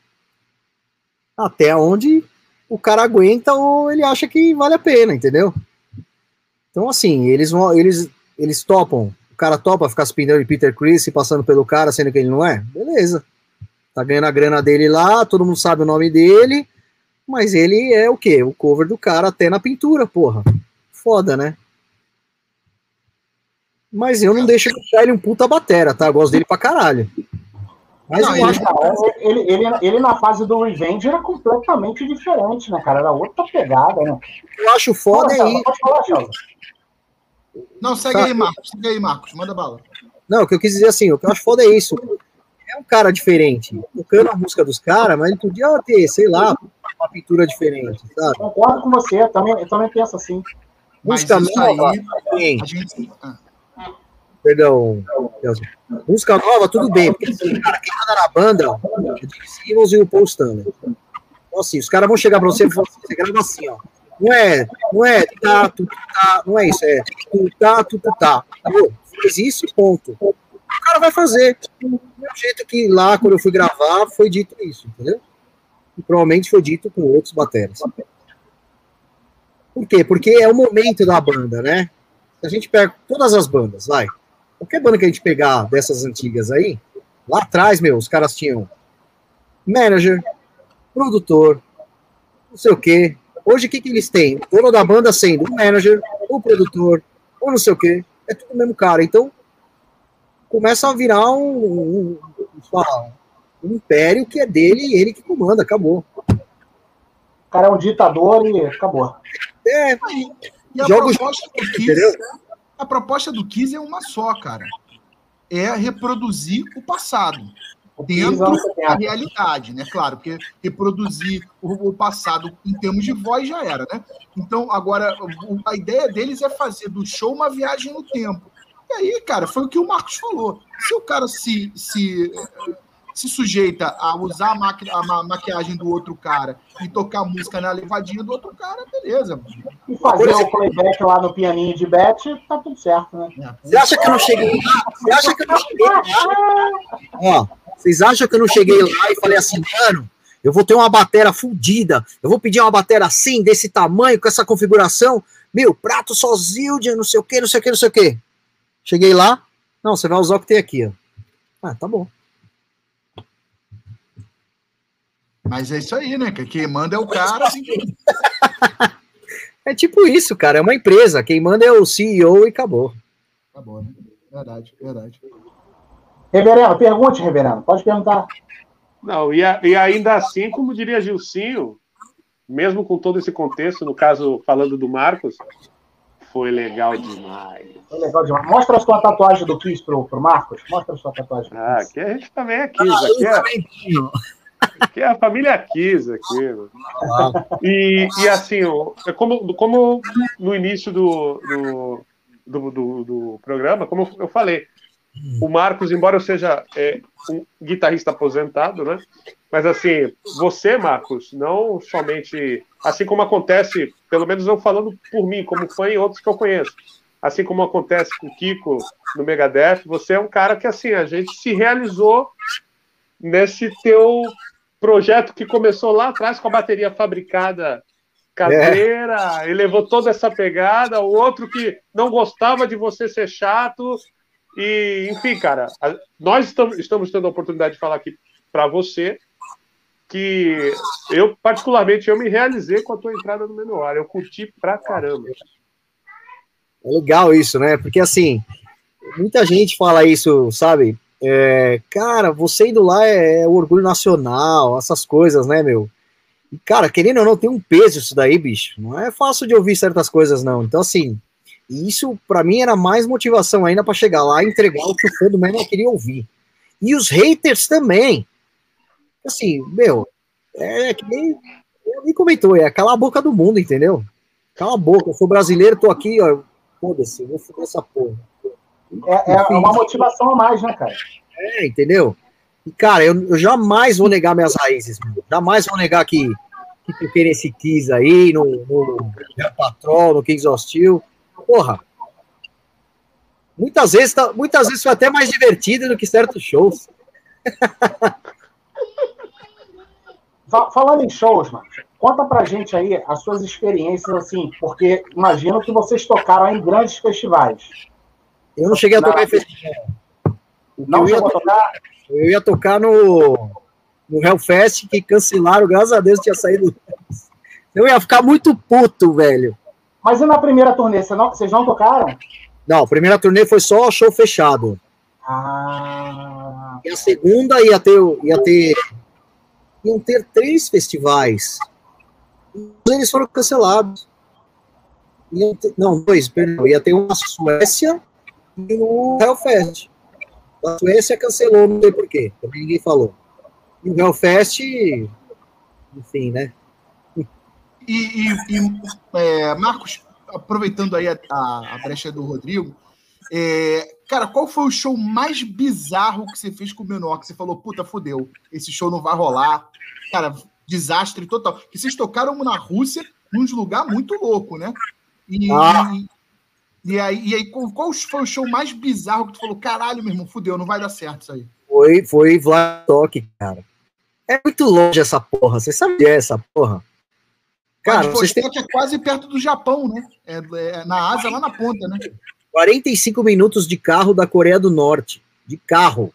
até onde o cara aguenta ou ele acha que vale a pena, entendeu? Então, assim, eles eles, eles topam. O cara topa ficar se pintando de Peter Chris e passando pelo cara, sendo que ele não é? Beleza. Tá ganhando a grana dele lá, todo mundo sabe o nome dele, mas ele é o quê? O cover do cara até na pintura, porra. Foda, né? Mas eu não deixo de deixar ele um puta batera, tá? Eu gosto dele pra caralho. Mas não, eu acho que ele, ele, ele, na fase do Revenge era completamente diferente, né, cara? Era outra pegada, né? Eu acho foda aí. Pode falar, Não, segue tá. aí, Marcos. Segue aí, Marcos. Manda bala. Não, o que eu quis dizer assim, o que eu acho foda é isso. É um cara diferente, tocando a música dos caras, mas ele podia ter, sei lá, uma pintura diferente, sabe? Concordo com você, eu também, eu também penso assim. Música nova, aí, gente... ah. Perdão, música nova, tudo bem, porque assim, cara, quem manda na banda é o Simmons e o Paul Stanley. Então, assim, os caras vão chegar pra você e falar assim, você grava assim, ó. Não é, não é tá, tu, tá, não é isso, é tu, tá, tu, tu, tá. Pô, fez isso ponto. O cara vai fazer. Do jeito que lá, quando eu fui gravar, foi dito isso, entendeu? E provavelmente foi dito com outros bateras. Por quê? Porque é o momento da banda, né? A gente pega todas as bandas, vai. Qualquer banda que a gente pegar dessas antigas aí, lá atrás, meu, os caras tinham manager, produtor, não sei o quê, Hoje, o que, que eles têm? O dono da banda sendo o manager, o produtor, ou não sei o quê. É tudo o mesmo cara. Então, começa a virar um, um, um, um império que é dele e ele que comanda. Acabou. O cara é um ditador e acabou. É, e a jogos proposta do Kiss, a proposta do Kiss é uma só, cara. É reproduzir o passado dentro da realidade, né? Claro, porque reproduzir o, passado em termos de voz já era, né? Então, agora, a ideia deles é fazer do show uma viagem no tempo. E aí, cara, foi o que o Marcos falou. Se o cara se, se se sujeita a usar a, maqui a maquiagem do outro cara e tocar música na levadinha do outro cara, beleza. E fazer o playback lá no pianinho de Beth, tá tudo certo, né? Você acha que eu não cheguei? Você acha que eu não cheguei? [laughs] Ó, vocês acham que eu não cheguei lá e falei assim, mano, eu vou ter uma batera fodida, eu vou pedir uma batera assim, desse tamanho, com essa configuração, meu, prato sozinho, de não sei o que, não sei o que, não sei o que. Cheguei lá, não, você vai usar o que tem aqui, ó. Ah, tá bom. Mas é isso aí, né? Quem manda é o cara. Assim. é tipo isso, cara. É uma empresa. Quem manda é o CEO e acabou. Acabou, né? Verdade, verdade. Reverendo, pergunte, reverendo. Pode perguntar. Não, e, a, e ainda assim, como diria Gilcinho, mesmo com todo esse contexto, no caso, falando do Marcos, foi legal demais. Foi legal demais. Mostra a sua tatuagem do Kiss pro, pro Marcos. Mostra a sua tatuagem. Ah, aqui a gente também é Kiss. Aqui é, aqui é a família Kiss. Aqui, e, e assim, é como, como no início do, do, do, do, do programa, como eu falei, o Marcos, embora eu seja é, um guitarrista aposentado, né? Mas assim, você, Marcos, não somente, assim como acontece, pelo menos não falando por mim, como fã e outros que eu conheço, assim como acontece com o Kiko no Megadeth, você é um cara que assim a gente se realizou nesse teu projeto que começou lá atrás com a bateria fabricada caseira, é. e levou toda essa pegada, o outro que não gostava de você ser chato, e, enfim, cara, nós estamos, tendo a oportunidade de falar aqui para você que eu, particularmente, eu me realizei com a tua entrada no Menor. Eu curti pra caramba. É legal isso, né? Porque, assim, muita gente fala isso, sabe? É, cara, você indo lá é, é orgulho nacional, essas coisas, né, meu? Cara, querendo ou não, tem um peso isso daí, bicho. Não é fácil de ouvir certas coisas, não. Então, assim, e isso, para mim, era mais motivação ainda para chegar lá e entregar o que o fã do Metal queria ouvir. E os haters também. Assim, meu, é que nem, nem comentou, é cala a boca do mundo, entendeu? Cala a boca, eu sou brasileiro, tô aqui, ó, foda-se, vou foder essa porra. É, é, uma motivação a mais, né, cara? É, entendeu? E, cara, eu, eu jamais vou negar minhas raízes, mano. jamais vou negar que, que toquei nesse Kiss aí, no, no, no Patrol, no Kings of Steel porra. Muitas vezes, tá, muitas vezes foi até mais divertido do que certos shows. [laughs] Falando em shows, mano, conta pra gente aí as suas experiências, assim, porque imagino que vocês tocaram em grandes festivais. Eu não cheguei a tocar em festival. Não chegou a tocar? Eu ia tocar no, no Hellfest, que cancelaram, graças a Deus tinha saído. Eu ia ficar muito puto, velho. Mas e na primeira turnê, vocês não, vocês não tocaram? Não, a primeira turnê foi só show fechado. Ah. E a segunda ia ter, ia ter, iam ter três festivais. Eles foram cancelados. Ter, não, dois, perdão. Ia ter uma Suécia e o Hellfest. A Suécia cancelou, não sei porquê. Também ninguém falou. E o Hellfest, enfim, né? E, e, e é, Marcos, aproveitando aí a, a, a brecha do Rodrigo, é, cara, qual foi o show mais bizarro que você fez com o menor? Que você falou, puta, fodeu, esse show não vai rolar. Cara, desastre total. Que vocês tocaram na Rússia, num lugar muito louco, né? E, ah. e, e, aí, e aí, qual foi o show mais bizarro que tu falou, caralho, meu irmão, fudeu, não vai dar certo isso aí? Foi, foi Vladivostok, cara. É muito longe essa porra, você sabe é essa porra? Cara, Vladivostok têm... é quase perto do Japão, né? É, é, na Ásia, lá na ponta, né? 45 minutos de carro da Coreia do Norte. De carro.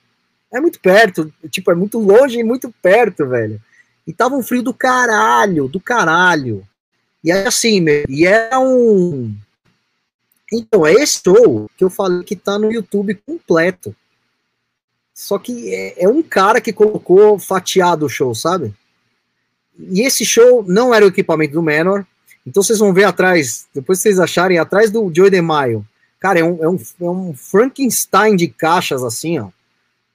É muito perto, tipo, é muito longe e muito perto, velho. E tava um frio do caralho, do caralho. E aí, assim, meu, e é um. Então, é esse show que eu falei que tá no YouTube completo. Só que é, é um cara que colocou fatiado o show, sabe? E esse show não era o equipamento do Menor. Então vocês vão ver atrás, depois vocês acharem, atrás do Joey DeMaio. Cara, é um, é, um, é um Frankenstein de caixas assim, ó.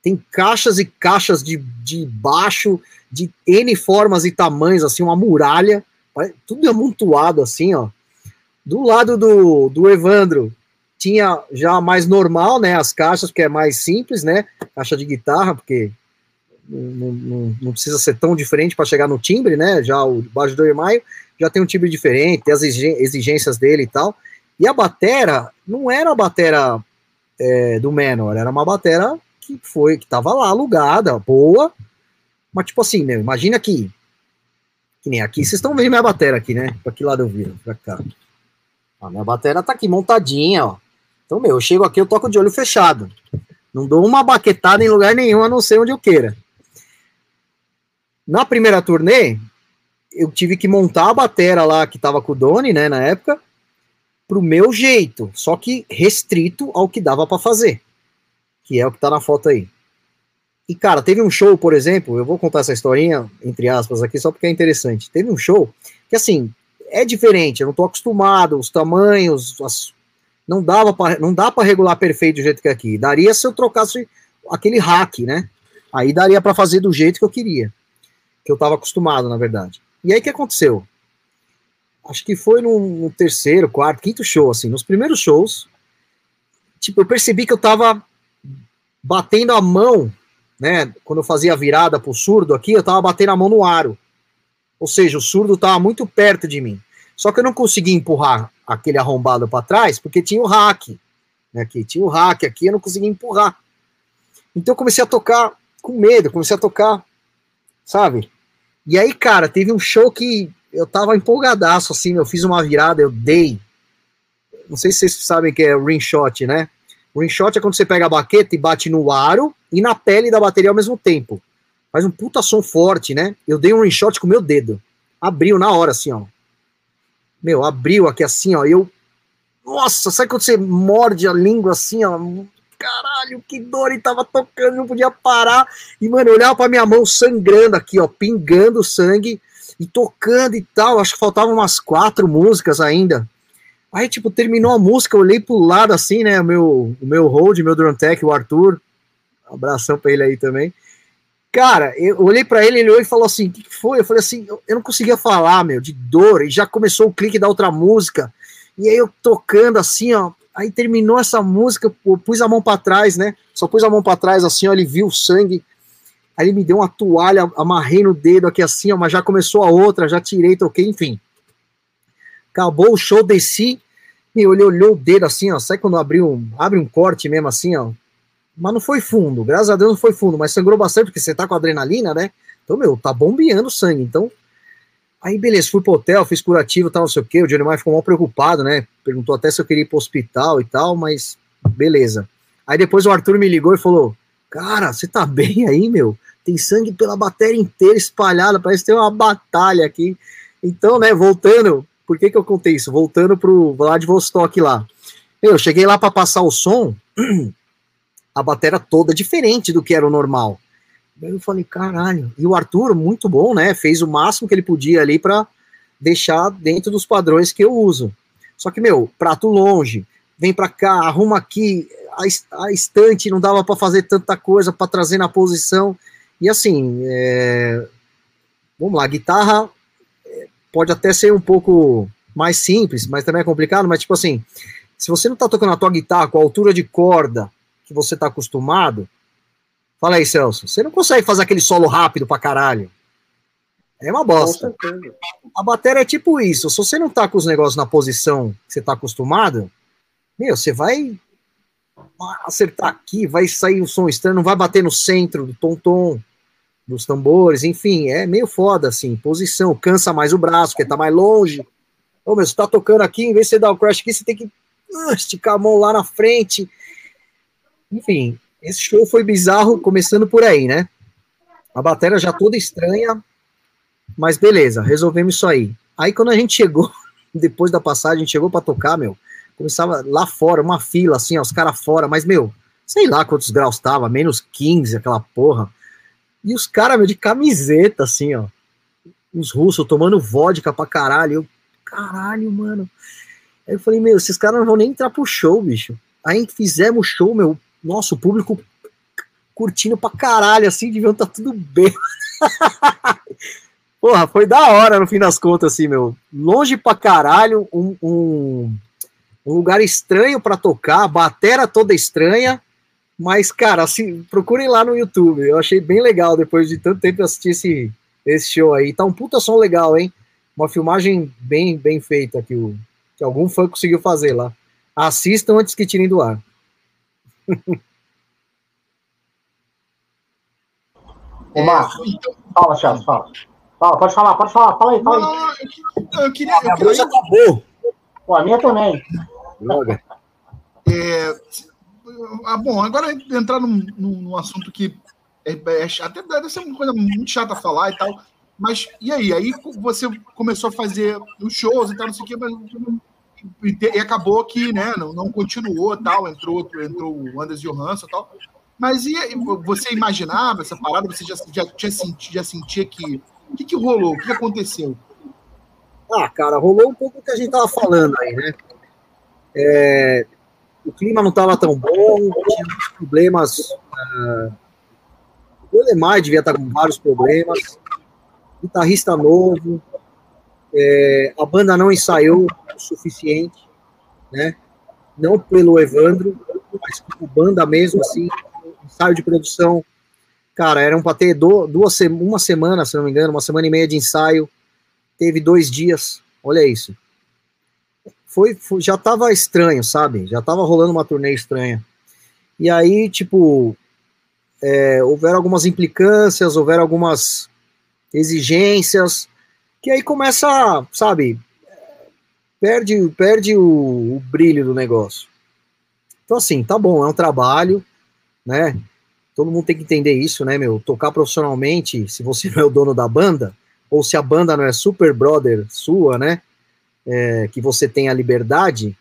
Tem caixas e caixas de, de baixo, de N formas e tamanhos, assim, uma muralha, tudo amontoado assim, ó. Do lado do, do Evandro, tinha já mais normal, né, as caixas, que é mais simples, né, caixa de guitarra, porque não, não, não precisa ser tão diferente para chegar no timbre, né, já o baixo do Maio já tem um timbre diferente, tem as exigências dele e tal, e a batera não era a batera é, do Menor, era uma batera que foi, que tava lá alugada, boa, mas, tipo assim, meu, imagina aqui. Que nem aqui, vocês estão vendo minha bateria aqui, né? Pra que lado eu viro? Pra cá. A minha bateria tá aqui montadinha, ó. Então, meu, eu chego aqui, eu toco de olho fechado. Não dou uma baquetada em lugar nenhum, a não ser onde eu queira. Na primeira turnê, eu tive que montar a bateria lá que tava com o Doni, né, na época, pro meu jeito, só que restrito ao que dava para fazer. Que é o que tá na foto aí. E, cara, teve um show, por exemplo, eu vou contar essa historinha, entre aspas, aqui, só porque é interessante. Teve um show que, assim, é diferente, eu não tô acostumado, os tamanhos, as, não dava pra, não dá para regular perfeito do jeito que é aqui. Daria se eu trocasse aquele hack, né? Aí daria para fazer do jeito que eu queria, que eu tava acostumado, na verdade. E aí o que aconteceu? Acho que foi no, terceiro, quarto, quinto show, assim, nos primeiros shows, tipo, eu percebi que eu tava batendo a mão né? Quando eu fazia a virada pro surdo aqui, eu tava batendo a mão no aro. Ou seja, o surdo tava muito perto de mim. Só que eu não conseguia empurrar aquele arrombado para trás, porque tinha o hack. Né, aqui, tinha o hack aqui, eu não conseguia empurrar. Então eu comecei a tocar com medo, comecei a tocar, sabe? E aí, cara, teve um show que eu tava empolgadaço, assim, eu fiz uma virada, eu dei. Não sei se vocês sabem que é ring shot, né? Ring shot é quando você pega a baqueta e bate no aro e na pele da bateria ao mesmo tempo. Faz um puta som forte, né? Eu dei um ring shot com o meu dedo. Abriu na hora, assim, ó. Meu, abriu aqui assim, ó. Eu. Nossa, sabe quando você morde a língua assim, ó? Caralho, que dor! E tava tocando, não podia parar. E, mano, eu olhava pra minha mão sangrando aqui, ó, pingando sangue e tocando e tal. Acho que faltavam umas quatro músicas ainda. Aí, tipo, terminou a música, eu olhei pro lado assim, né? O meu, o meu hold, meu Durantec, o Arthur. abração pra ele aí também. Cara, eu olhei para ele, ele olhou e falou assim: o que foi? Eu falei assim: eu não conseguia falar, meu, de dor. E já começou o clique da outra música. E aí eu tocando assim, ó. Aí terminou essa música, eu pus a mão para trás, né? Só pus a mão para trás assim, ó. Ele viu o sangue. Aí ele me deu uma toalha, amarrei no dedo aqui assim, ó. Mas já começou a outra, já tirei, toquei, enfim. Acabou o show, desci, e ele olhou o dedo assim, ó. Sabe quando abriu um, abre um corte mesmo assim, ó? Mas não foi fundo, graças a Deus não foi fundo, mas sangrou bastante, porque você tá com adrenalina, né? Então, meu, tá bombeando sangue. Então, aí beleza, fui pro hotel, fiz curativo tal, não sei o quê. O Johnny Maia ficou mal preocupado, né? Perguntou até se eu queria ir pro hospital e tal, mas beleza. Aí depois o Arthur me ligou e falou: Cara, você tá [laughs] bem aí, meu? Tem sangue pela bateria inteira espalhada, parece ter uma batalha aqui. Então, né, voltando por que, que eu contei isso? Voltando pro Vladivostok lá. Eu cheguei lá para passar o som, [clears throat] a bateria toda diferente do que era o normal. Eu falei, caralho. E o Arthur, muito bom, né? Fez o máximo que ele podia ali para deixar dentro dos padrões que eu uso. Só que, meu, prato longe, vem para cá, arruma aqui, a, a estante não dava para fazer tanta coisa para trazer na posição. E assim, é... vamos lá, guitarra pode até ser um pouco mais simples, mas também é complicado, mas tipo assim, se você não tá tocando a tua guitarra com a altura de corda que você tá acostumado, fala aí, Celso, você não consegue fazer aquele solo rápido pra caralho. É uma bosta. A bateria é tipo isso. Se você não tá com os negócios na posição que você tá acostumado, meu, você vai acertar aqui, vai sair um som estranho, não vai bater no centro do tom-tom dos tambores, enfim, é meio foda, assim, posição, cansa mais o braço, porque tá mais longe. Ô, meu, você tá tocando aqui, em vez de você dar o crash aqui, você tem que uh, esticar a mão lá na frente. Enfim, esse show foi bizarro, começando por aí, né? A bateria já toda estranha, mas beleza, resolvemos isso aí. Aí quando a gente chegou, [laughs] depois da passagem, a gente chegou para tocar, meu, começava lá fora, uma fila, assim, ó, os caras fora, mas, meu, sei lá quantos graus tava, menos 15, aquela porra. E os caras, meu, de camiseta, assim, ó. Os russos tomando vodka pra caralho. Eu, caralho, mano. Aí eu falei, meu, esses caras não vão nem entrar pro show, bicho. Aí fizemos show, meu, nosso público curtindo pra caralho, assim, deviam estar tá tudo bem. [laughs] Porra, foi da hora no fim das contas, assim, meu. Longe pra caralho, um, um, um lugar estranho para tocar, batera toda estranha, mas, cara, assim, procurem lá no YouTube. Eu achei bem legal depois de tanto tempo assistir esse, esse show aí. Tá um puta som legal, hein? Uma filmagem bem, bem feita que, o, que algum fã conseguiu fazer lá. Assistam antes que tirem do ar. Ô, Marcos, fala, Charles, fala. Fala, pode falar, pode falar, fala aí, fala aí. Não, eu queria. Eu queria... já acabou. Pô, a minha também. Droga. É, ah, bom, agora entrar num, num assunto que é, é, até deve ser uma coisa muito chata falar e tal. Mas e aí? Aí você começou a fazer os shows e tal, não sei o quê, mas e acabou que né, não, não continuou tal, entrou, entrou o Anders Johansson e tal. Mas e você imaginava essa parada? Você já, já, já, sentia, já sentia que. O que, que rolou? O que aconteceu? Ah, cara, rolou um pouco o que a gente tava falando aí, né? É, o clima não estava tão bom, tinha problemas. Uh, o Lemar devia estar com vários problemas. Guitarrista novo. É, a banda não ensaiou o suficiente, né? Não pelo Evandro, mas como banda mesmo, assim, ensaio de produção. Cara, eram para ter do, duas, uma semana, se não me engano, uma semana e meia de ensaio. Teve dois dias. Olha isso foi, foi já tava estranho, sabe? Já tava rolando uma turnê estranha. E aí, tipo, é, houveram algumas implicâncias, houveram algumas exigências, que aí começa, sabe, perde, perde o, o, brilho do negócio. Então, assim, tá bom, é um trabalho, né? Todo mundo tem que entender isso, né, meu? Tocar profissionalmente, se você [laughs] não é o dono da banda, ou se a banda não é super brother sua, né? é, que você tem a liberdade,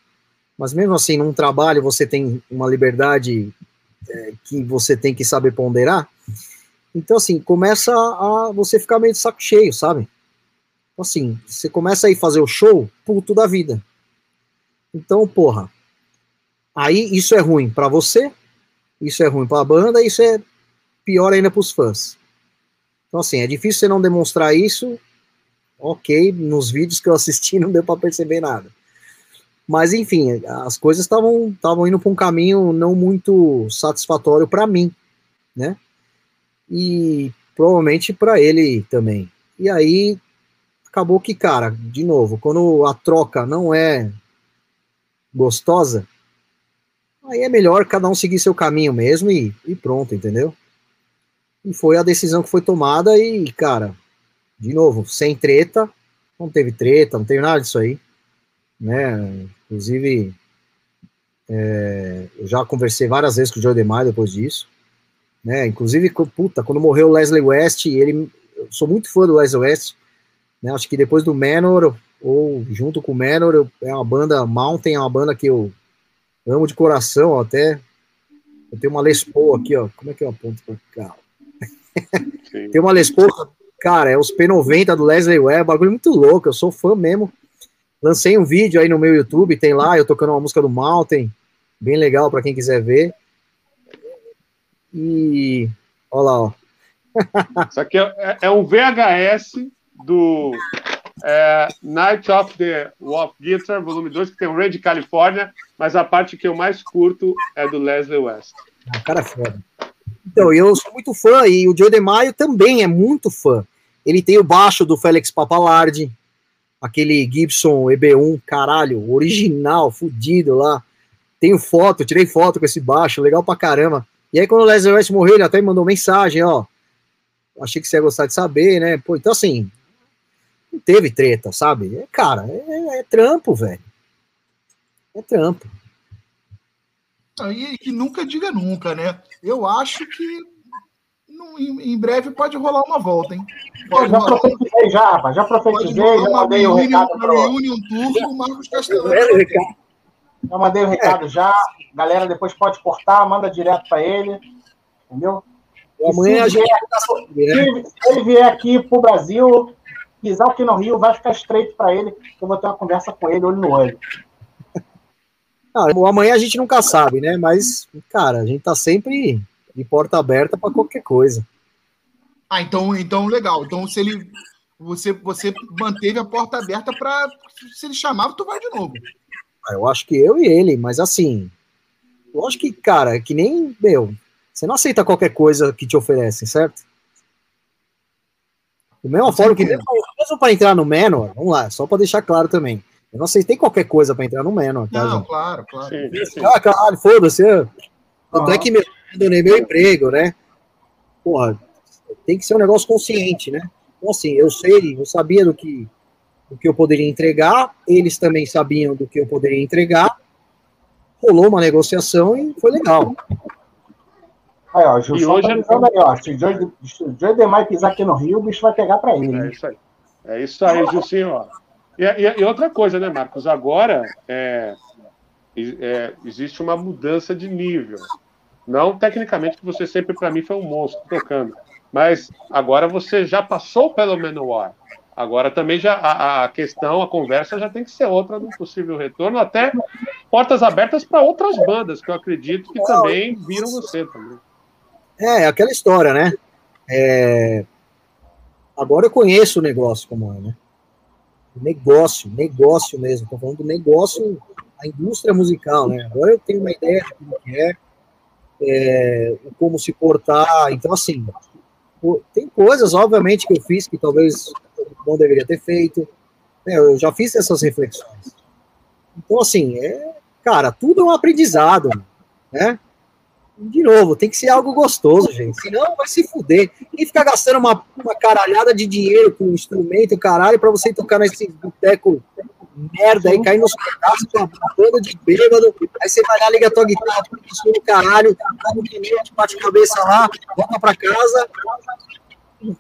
mas mesmo assim, num trabalho você tem uma liberdade é, que você tem que saber ponderar. Então, assim, começa a você ficar meio de saco cheio, sabe? Então, assim, você começa a ir fazer o show puto da vida. Então, porra, aí isso é ruim para você, isso é ruim para a banda, isso é pior ainda para os fãs. Então, assim, é difícil você não demonstrar isso ok, nos vídeos que eu assisti [laughs] não deu para perceber nada. Mas enfim, as coisas estavam indo para um caminho não muito satisfatório para mim, né? E provavelmente para ele também. E aí acabou que, cara, de novo, quando a troca não é gostosa, aí é melhor cada um seguir seu caminho mesmo e, e pronto, entendeu? E foi a decisão que foi tomada e, cara, de novo, sem treta, não teve treta, não teve nada disso aí, né? Inclusive, é, eu já conversei várias vezes com o Joe DeMar depois disso, né? Inclusive, puta, quando morreu o Leslie West, ele, eu sou muito fã do Leslie West, né? Acho que depois do Manor, ou junto com o Manor, eu, é uma banda, Mountain é uma banda que eu amo de coração, ó, até eu tenho uma Les Paul aqui, ó, como é que eu aponto para cá? [laughs] Tem uma Les Paul Cara, é os P90 do Leslie Webb, bagulho muito louco, eu sou fã mesmo. Lancei um vídeo aí no meu YouTube, tem lá, eu tocando uma música do Mountain, bem legal para quem quiser ver. E olha lá, ó. [laughs] Isso aqui é, é um VHS do é Night of the Wolf Guitar, volume 2, que tem o Ray de Califórnia, mas a parte que eu mais curto é do Leslie West. Ah, cara é foda. Então, eu sou muito fã, e o Joe DeMaio também é muito fã. Ele tem o baixo do Félix Papalardi, aquele Gibson EB1, caralho, original, fudido lá. Tenho foto, tirei foto com esse baixo, legal pra caramba. E aí, quando o Leslie West morreu, ele até me mandou mensagem, ó. Achei que você ia gostar de saber, né? Pô, então assim, não teve treta, sabe? É, cara, é, é trampo, velho. É trampo. E que nunca diga nunca, né? Eu acho que no, em, em, breve pode rolar uma volta, hein? Pode já profetizei já, rapaz. Já profetizei, já mandei o um recado para Reunion Tour do Marcos Castellano. Já mandei o recado é. já. Galera, depois pode cortar, manda direto para ele. Entendeu? E amanhã a gente. Vier, né? se ele vier aqui pro Brasil, pisar aqui no Rio, vai ficar estreito para ele. Eu vou ter uma conversa com ele, olho no olho. Ah, amanhã a gente nunca sabe, né? Mas, cara, a gente tá sempre de porta aberta para qualquer coisa. Ah, então, então legal. Então, se ele você você manteve a porta aberta para se ele chamava, tu vai de novo. Ah, eu acho que eu e ele, mas assim, eu acho que, cara, é que nem meu, você não aceita qualquer coisa que te oferecem, certo? Do mesmo forma que mesmo, mesmo para entrar no Menor, vamos lá, só para deixar claro também. Eu não aceitei qualquer coisa para entrar no Menor, tá? Não, gente? claro, claro. Sim, sim. Ah, caralho, foda-se. Até que me abandonei meu emprego, né? Porra, tem que ser um negócio consciente, né? Então, assim, eu sei, eu sabia do que, do que eu poderia entregar, eles também sabiam do que eu poderia entregar, rolou uma negociação e foi legal. Aí, ó, e hoje... tá aí, ó, se o Joe Demai pisar aqui no Rio, o bicho vai pegar para ele. É isso aí. É isso aí, Gilcinho, ó. E, e, e, outra coisa, né, Marcos? Agora é, é, existe uma mudança de nível. Não tecnicamente, que você sempre, para mim, foi um monstro tocando. Mas agora você já passou pelo Menor. Agora também já a, a, questão, a conversa já tem que ser outra no possível retorno, até portas abertas para outras bandas, que eu acredito que também viram você também. É, aquela história, né? É... Agora eu conheço o negócio como é, né? negócio, negócio mesmo. Estou falando do negócio, a indústria musical, né? Agora eu tenho uma ideia de como é, é como se portar. Então, assim, tem coisas, obviamente, que eu fiz que talvez não deveria ter feito. É, eu já fiz essas reflexões. Então, assim, é, cara, tudo é um aprendizado, né? De novo, tem que ser algo gostoso, gente. Senão vai se fuder. E ficar gastando uma, uma caralhada de dinheiro com instrumento, caralho, pra você tocar nesse boteco merda aí, cair nos pedaços uma banda de bêbado. Aí você vai lá, liga a tua guitarra, professor do caralho, dá um pneu, bate a cabeça lá, volta pra casa.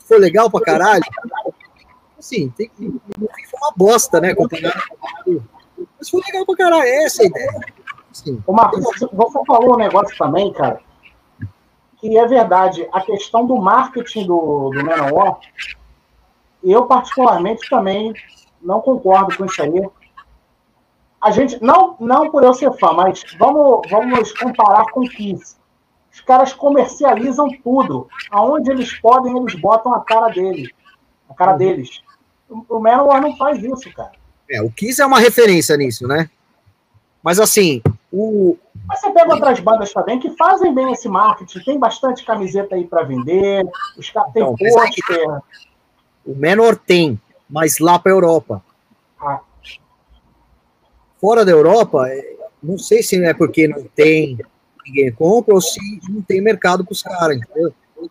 Foi legal pra caralho? Assim, tem que. Foi uma bosta, né? Mas foi legal pra caralho, é essa a ideia. Sim. Ô, Marcos, você falou um negócio também, cara, que é verdade. A questão do marketing do, do Manowar, eu particularmente também não concordo com isso aí. A gente, não, não por eu ser fã, mas vamos, vamos comparar com o Kiss. Os caras comercializam tudo. Aonde eles podem, eles botam a cara dele. A cara uhum. deles. O Manowar não faz isso, cara. É, o Kiss é uma referência nisso, né? Mas assim, o... Mas você pega outras bandas também que fazem bem esse marketing, tem bastante camiseta aí para vender, os caras têm então, pôster. O menor tem, mas lá para Europa. Ah. Fora da Europa, é, não sei se é porque não tem ninguém compra ou se não tem mercado para os caras?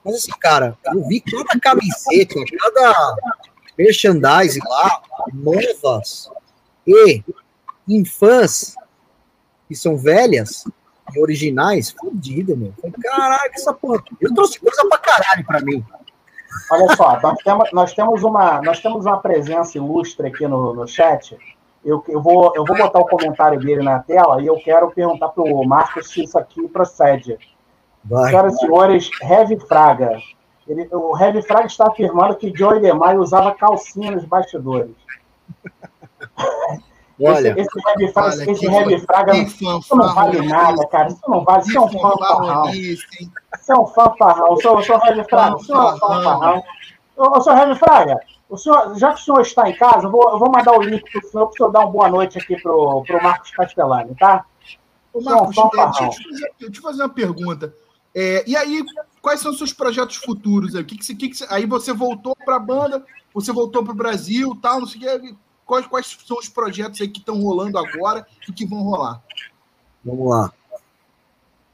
Mas assim, cara, eu vi cada camiseta, cada merchandise lá, novas e em fãs que são velhas e originais, fodido, meu. Caralho, essa porra. Eu trouxe coisa pra caralho pra mim. Olha só, nós temos, nós temos, uma, nós temos uma presença ilustre aqui no, no chat. Eu, eu, vou, eu vou botar o comentário dele na tela e eu quero perguntar para o Marcos se isso aqui procede. Vai. Senhoras e senhores, Heavy Fraga. Ele, o Heavy Fraga está afirmando que Joey DeMaio usava calcinha nos bastidores. Olha, esse, esse Heavy Fraga, olha, esse fraga isso não vale nada, cara. Isso não vale. Isso é um fanfarrão. Isso é um fanfarrão. Sou, sou Heavy Fraga. Isso é um fanfarrão. Ô, senhor Remy Fraga, o senhor, já que o senhor está em casa, eu vou, eu vou mandar o link para o senhor, para o senhor dar uma boa noite aqui para o Marcos Castellani, tá? Ô, Marcos, é, deixa, eu te fazer, deixa eu fazer uma pergunta. É, e aí, quais são os seus projetos futuros? Aí, que que, que, que aí você voltou para a banda, você voltou para o Brasil, tal, não sei o que. Quais, quais são os projetos aí que estão rolando agora e que vão rolar? Vamos lá.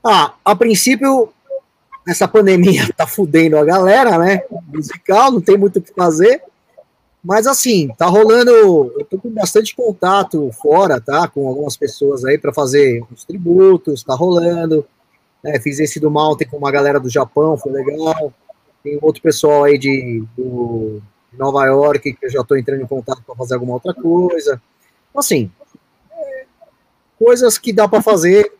Ah, a princípio, essa pandemia [laughs] tá fudendo a galera, né? Musical, não tem muito o que fazer. Mas assim, tá rolando. Eu tô com bastante contato fora, tá? Com algumas pessoas aí para fazer os tributos, tá rolando. Né? Fiz esse do Mountain com uma galera do Japão, foi legal. Tem outro pessoal aí de, do, Nova York que eu já tô entrando em contato para fazer alguma outra coisa. Então, assim, coisas que dá para fazer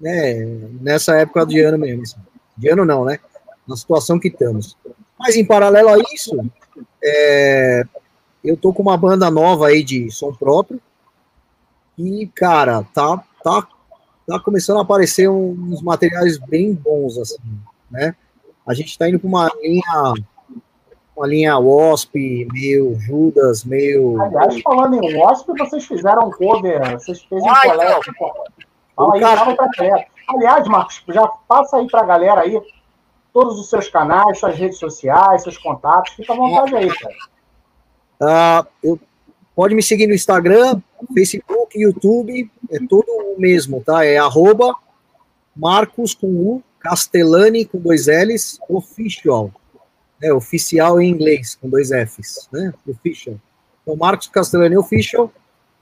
né, nessa época de ano mesmo. Assim. De ano não, né? Na situação que estamos. Mas em paralelo a isso, é, eu tô com uma banda nova aí de som próprio. E, cara, tá, tá, tá começando a aparecer uns materiais bem bons, assim, né? A gente tá indo pra uma linha uma linha Wasp, meio Judas, meio. Aliás, falando em Wasp, vocês fizeram um cover, vocês fizeram um colégio. Fala aí, cara... fala Aliás, Marcos, já passa aí pra galera aí todos os seus canais, suas redes sociais, seus contatos. Fica à vontade aí, cara. Uh, eu, pode me seguir no Instagram, Facebook, YouTube, é tudo o mesmo, tá? É arroba Marcos com U, Castellani com dois L's, official. É, oficial em inglês, com dois F's, né? Official. Então, Marcos Castellani Official.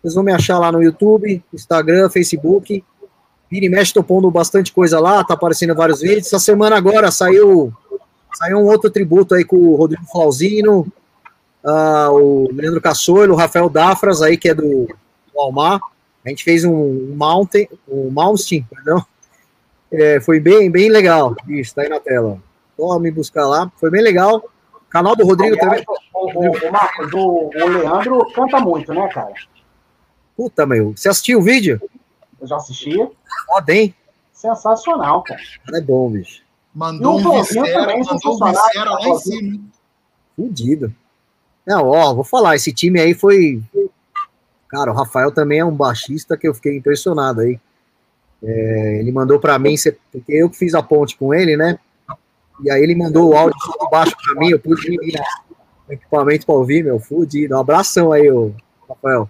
Vocês vão me achar lá no YouTube, Instagram, Facebook. Vira e mexe, tô pondo bastante coisa lá, tá aparecendo vários vídeos. Essa semana agora saiu, saiu um outro tributo aí com o Rodrigo Flauzino, uh, o Leandro Caçoilo, o Rafael Dafras aí, que é do, do Almar. A gente fez um Mountain, um Mountain, perdão. É, foi bem, bem legal. Isso, tá aí na tela. Só me buscar lá. Foi bem legal. Canal do Rodrigo Aliás, também. O, o, o, Marcos, o, o Leandro canta muito, né, cara? Puta, meu. Você assistiu o vídeo? Eu já assisti. Foda, hein? Sensacional, cara. É bom, bicho. Mandou um Vicera, mandou um lá em cima. Fudido. Não, ó, vou falar, esse time aí foi. Cara, o Rafael também é um baixista que eu fiquei impressionado aí. É, ele mandou para mim, porque eu que fiz a ponte com ele, né? E aí ele mandou o áudio só baixo para mim, eu pude ir no equipamento para ouvir, meu, fudido. Um abração aí, ô, Rafael.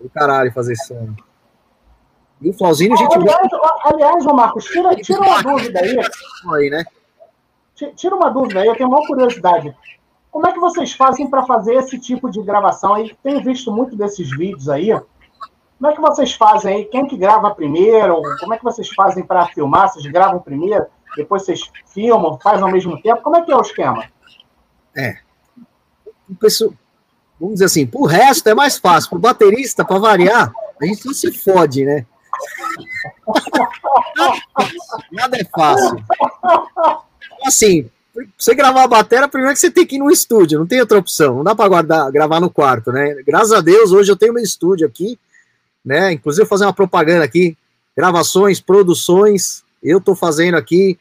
Do caralho fazer som. E o Flauzino, a gente. Aliás, aliás Marcos, tira, tira uma dúvida aí. aí né? Tira uma dúvida aí, eu tenho uma curiosidade. Como é que vocês fazem para fazer esse tipo de gravação aí? Tenho visto muito desses vídeos aí. Como é que vocês fazem aí? Quem que grava primeiro? Como é que vocês fazem para filmar? Vocês gravam primeiro, depois vocês filmam, fazem ao mesmo tempo? Como é que é o esquema? É. Pessoal, vamos dizer assim, pro resto é mais fácil. Pro baterista, para variar, a gente não se fode, né? [laughs] Nada é fácil. Assim, você gravar a bateria, primeiro que você tem que ir no estúdio, não tem outra opção, não dá para guardar, gravar no quarto, né? Graças a Deus, hoje eu tenho meu estúdio aqui, né? Inclusive, fazer uma propaganda aqui, gravações, produções, eu tô fazendo aqui,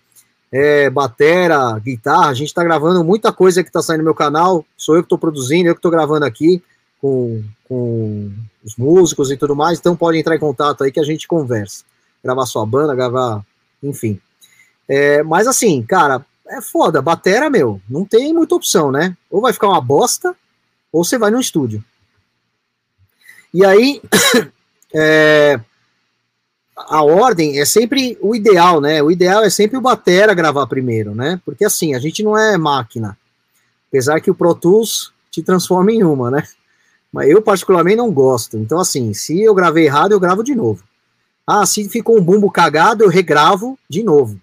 é, batera, guitarra, a gente tá gravando muita coisa que tá saindo no meu canal, sou eu que tô produzindo, eu que tô gravando aqui, com, com os músicos e tudo mais, então pode entrar em contato aí que a gente conversa. Gravar sua banda, gravar, enfim. É, mas assim, cara, é foda, batera, meu, não tem muita opção, né? Ou vai ficar uma bosta, ou você vai no estúdio. E aí, [coughs] é, a ordem é sempre o ideal, né? O ideal é sempre o batera gravar primeiro, né? Porque assim, a gente não é máquina. Apesar que o Pro Tools te transforma em uma, né? Mas eu, particularmente, não gosto. Então, assim, se eu gravei errado, eu gravo de novo. Ah, se ficou um bumbo cagado, eu regravo de novo.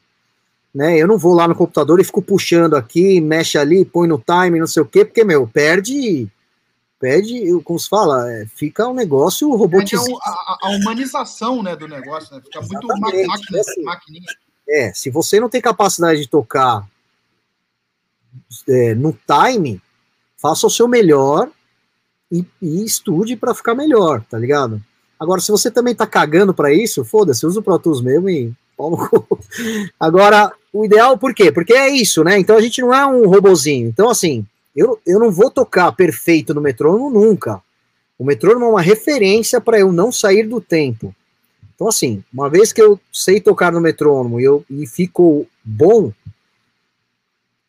Né? Eu não vou lá no computador e fico puxando aqui, mexe ali, põe no time, não sei o quê, porque, meu, perde. Perde, como se fala, é, fica um negócio robotizado. A, a, humanização né, do negócio, né? Fica muito máquina, assim, maquininha. É, se você não tem capacidade de tocar é, no time, faça o seu melhor e, e estude para ficar melhor, tá ligado? Agora, se você também tá cagando para isso, foda-se, usa o Pro Tools mesmo e [laughs] Agora, o ideal, por quê? Porque é isso, né? Então a gente não é um robozinho. Então, assim, Eu, eu não vou tocar perfeito no metrônomo nunca. O metrônomo é uma referência para eu não sair do tempo. Então, assim, uma vez que eu sei tocar no metrônomo e, eu, e fico bom,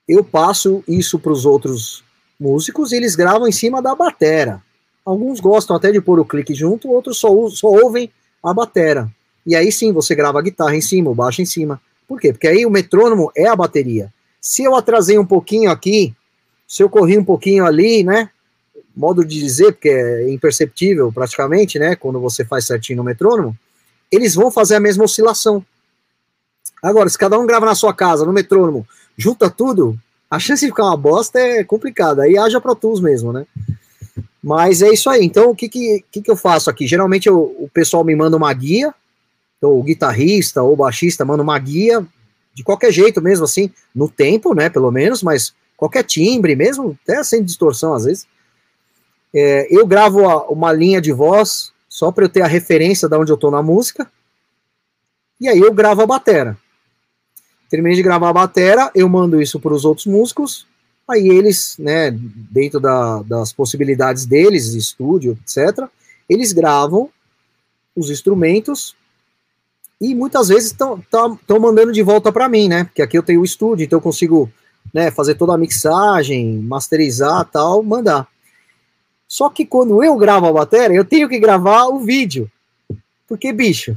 eu passo isso para os outros músicos e eles gravam em cima da batera. Alguns gostam até de pôr o clique junto, outros só, só ouvem a batera. E aí sim você grava a guitarra em cima, o baixo em cima. Por quê? Porque aí o metrônomo é a bateria. Se eu atrasei um pouquinho aqui, se eu corri um pouquinho ali, né? Modo de dizer, porque é imperceptível praticamente, né? Quando você faz certinho no metrônomo, eles vão fazer a mesma oscilação. Agora, se cada um grava na sua casa, no metrônomo, junta tudo, a chance de ficar uma bosta é complicada. Aí haja Pro Tools mesmo, né? Mas é isso aí. Então, o que, que, que, que eu faço aqui? Geralmente eu, o pessoal me manda uma guia, então, o guitarrista ou baixista manda uma guia, de qualquer jeito mesmo, assim, no tempo, né, pelo menos, mas qualquer timbre mesmo, até sem distorção às vezes. É, eu gravo a, uma linha de voz só para eu ter a referência de onde eu estou na música, e aí eu gravo a batera. Terminei de gravar a batera, eu mando isso para os outros músicos, aí eles, né, dentro da, das possibilidades deles, estúdio, etc., eles gravam os instrumentos e muitas vezes estão mandando de volta para mim, né? Porque aqui eu tenho o estúdio, então eu consigo né, fazer toda a mixagem, masterizar tal, mandar. Só que quando eu gravo a bateria, eu tenho que gravar o vídeo. Porque, bicho,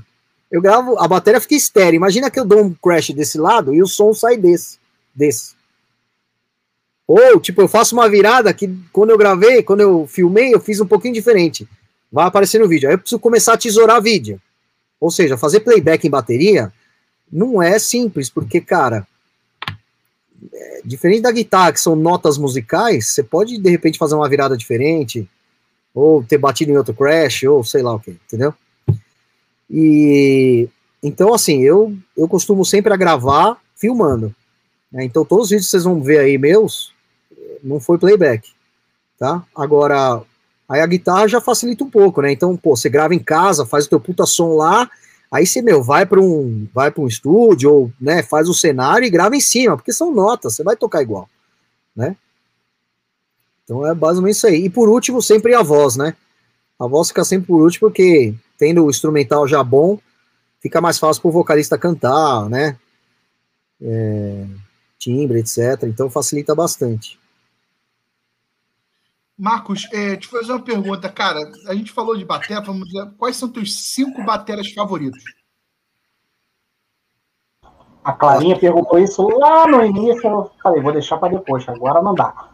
eu gravo, a bateria fica estéreo. Imagina que eu dou um crash desse lado e o som sai desse. desse. Ou, tipo, eu faço uma virada que quando eu gravei, quando eu filmei, eu fiz um pouquinho diferente. Vai aparecer no vídeo. Aí eu preciso começar a tesourar vídeo. Ou seja, fazer playback em bateria não é simples, porque, cara, diferente da guitarra, que são notas musicais, você pode de repente fazer uma virada diferente, ou ter batido em outro crash, ou sei lá o que, entendeu? E então, assim, eu, eu costumo sempre gravar filmando. Né? Então, todos os vídeos que vocês vão ver aí meus, não foi playback, tá? Agora, Aí a guitarra já facilita um pouco, né? Então, pô, você grava em casa, faz o teu puta som lá, aí você, meu, vai para um, vai para um estúdio ou, né, faz o cenário e grava em cima, porque são notas, você vai tocar igual, né? Então é basicamente isso aí. E por último, sempre a voz, né? A voz fica sempre por último, porque tendo o instrumental já bom, fica mais fácil para o vocalista cantar, né? É, timbre, etc. Então facilita bastante. Marcos, é, te fazer uma pergunta, cara. A gente falou de bateria, vamos dizer, quais são teus cinco bateras favoritos? A Clarinha perguntou isso lá no início, eu falei, vou deixar para depois, agora não dá.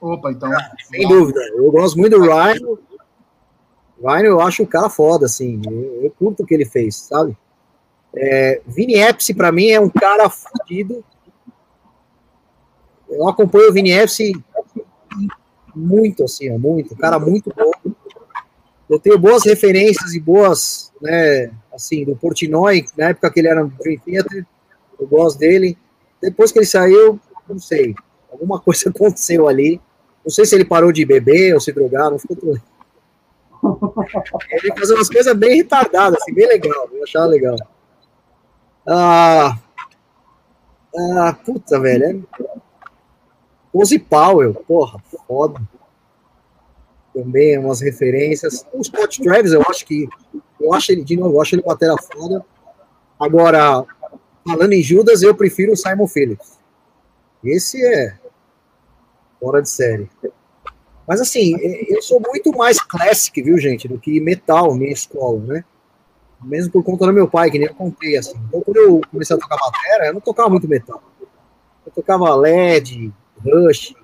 Opa, então. Sem dúvida, eu gosto muito do Ryan. Ryan eu acho o cara foda, assim, eu, eu curto o que ele fez, sabe? É, Vini Epsi, para mim, é um cara fodido. Eu acompanho o Vini Epsi muito, assim, ó, muito, cara muito bom. Eu tenho boas referências e boas, né, assim, do Portnoy, na época que ele era no Dream Theater, eu gosto dele. Depois que ele saiu, não sei, alguma [laughs] coisa aconteceu ali. Não sei se ele parou de beber ou se drogar, não ficou. Ele fazia umas coisas bem retardadas, assim, bem legal, eu achava legal. Ah, ah puta, velho, é Ozzy Powell, porra, foda. Também umas referências. O Scott Travis, eu acho que. Eu acho ele, de novo, eu acho ele batera foda. Agora, falando em Judas, eu prefiro o Simon Phillips. Esse é fora de série. Mas assim, eu sou muito mais classic, viu, gente, do que metal, minha escola, né? Mesmo por conta do meu pai, que nem eu contei, assim. Então, quando eu comecei a tocar bateria, eu não tocava muito metal. Eu tocava LED, Rush,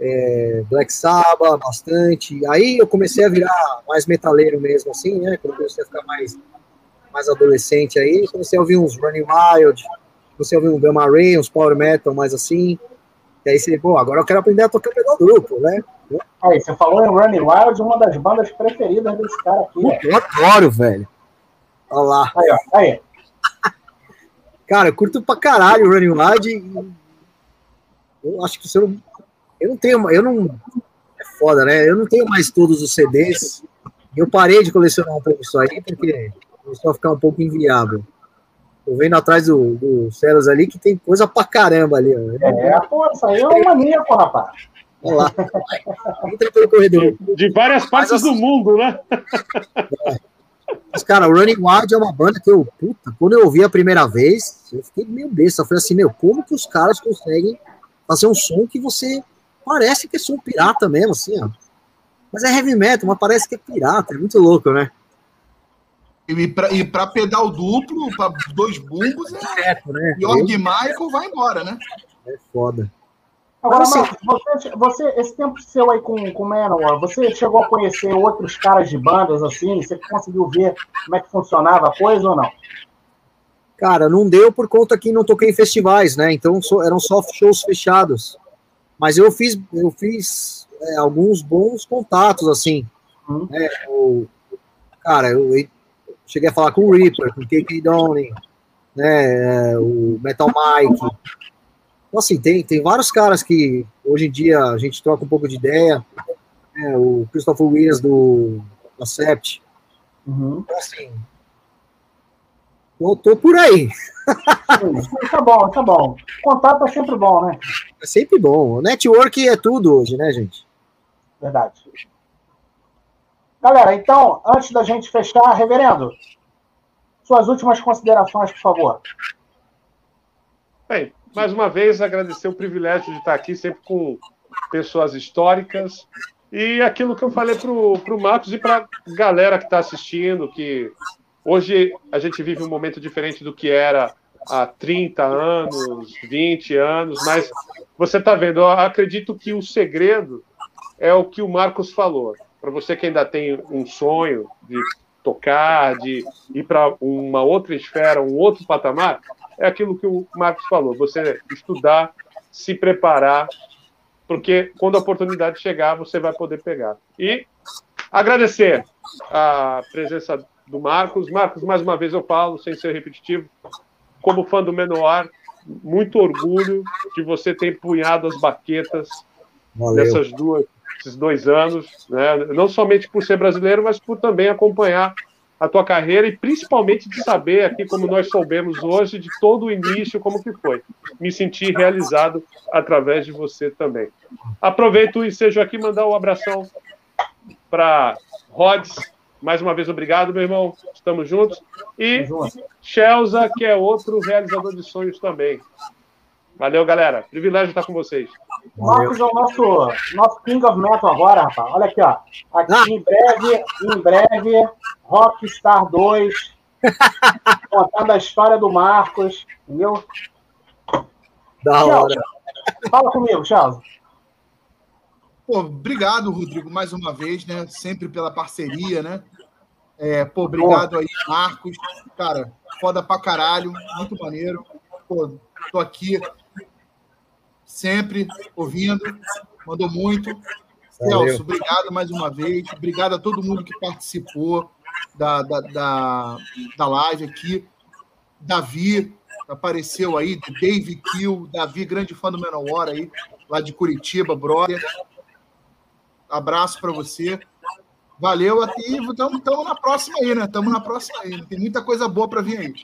é, Black Sabbath, bastante. Aí eu comecei a virar mais metaleiro mesmo, assim, né? Quando eu comecei a ficar mais, mais adolescente aí, comecei a ouvir uns Running Wild, comecei a ouvir um Gamma Ray, uns Power Metal mais assim. E aí você, pô, agora eu quero aprender a tocar pedal duplo, né? Aí, você falou em Running Wild, uma das bandas preferidas desse cara aqui. Eu adoro, velho. Olha lá. Aí, ó, aí. [laughs] Cara, eu curto pra caralho o Running Wild eu acho que se eu não, eu não tenho, eu não, é foda, né? Eu não tenho mais todos os CDs. Eu parei de colecionar um pouco isso aí, porque começou a ficar um pouco inviável. Tô vendo atrás do, do Celos ali que tem coisa pra caramba ali. Ó. É, pô, isso aí é uma mania, pô, rapaz. Olha lá. Entra pelo corredor. De várias partes Mas, do mundo, né? É. Mas, cara, o Running Wild é uma banda que eu, puta, quando eu ouvi a primeira vez, eu fiquei meio besta. Eu falei assim, meu, como que os caras conseguem fazer um som que você parece que é som pirata mesmo, assim, ó. Mas é heavy metal, mas parece que é pirata, é muito louco, né? E pra, e pra pedal duplo, pra dois bumbos, é, é né? York Michael vai embora, né? É foda. Agora, assim, Marcos, você, você, esse tempo seu aí com, com o Manowar, você chegou a conhecer outros caras de bandas assim? Você conseguiu ver como é que funcionava a coisa ou não? Cara, não deu por conta que não toquei em festivais, né? Então eram só shows fechados. Mas eu fiz, eu fiz é, alguns bons contatos, assim. Uhum. Né? Cara, eu, eu, cheguei a falar com o Reaper, com o KK Downing, né? O Metal Mike. Então, assim, tem, tem vários caras que hoje em dia a gente troca um pouco de ideia. Né? O Christopher Williams do Acept. Uhum. Então, assim, tô por aí. tá bom, tá bom. Contato é sempre bom, né? É sempre bom. O network é tudo hoje, né, gente? Verdade. Galera, então, antes da gente fechar, reverendo, suas últimas considerações, por favor. Bem, mais uma vez, agradecer o privilégio de estar aqui, sempre com pessoas históricas. E aquilo que eu falei para o Marcos e para a galera que está assistindo, que hoje a gente vive um momento diferente do que era há 30 anos, 20 anos, mas você está vendo, eu acredito que o segredo é o que o Marcos falou. Para você que ainda tem um sonho de tocar, de ir para uma outra esfera, um outro patamar, é aquilo que o Marcos falou: você estudar, se preparar, porque quando a oportunidade chegar, você vai poder pegar. E agradecer a presença do Marcos. Marcos, mais uma vez eu falo, sem ser repetitivo, como fã do Menor, muito orgulho de você ter empunhado as baquetas Valeu. dessas duas, esses dois anos, né? não somente por ser brasileiro, mas por também acompanhar a tua carreira e principalmente de saber aqui, como nós soubemos hoje, de todo o início, como que foi. Me senti realizado através de você também. Aproveito e seja aqui mandar um abração para Rods. Mais uma vez, obrigado, meu irmão. Estamos juntos. E Chelsea, que é outro realizador de sonhos também. Valeu, galera. Privilégio estar com vocês. Marcos é o nosso, nosso King of Metal agora, rapaz. Olha aqui, ó. Aqui ah. em breve, em breve, Rockstar 2, [laughs] contando a história do Marcos, entendeu? Da hora. Fala comigo, Charles. Pô, obrigado, Rodrigo, mais uma vez, né? Sempre pela parceria, né? É, pô, obrigado aí, Marcos. Cara, foda pra caralho, muito maneiro. Pô, tô aqui sempre ouvindo, mandou muito. Valeu. Celso, obrigado mais uma vez. Obrigado a todo mundo que participou da, da, da, da live aqui. Davi apareceu aí, Dave Kill, Davi, grande fã do Menor aí, lá de Curitiba, brother. Abraço para você. Valeu, e estamos na próxima aí, né? Estamos na próxima aí. Tem muita coisa boa para vir aí.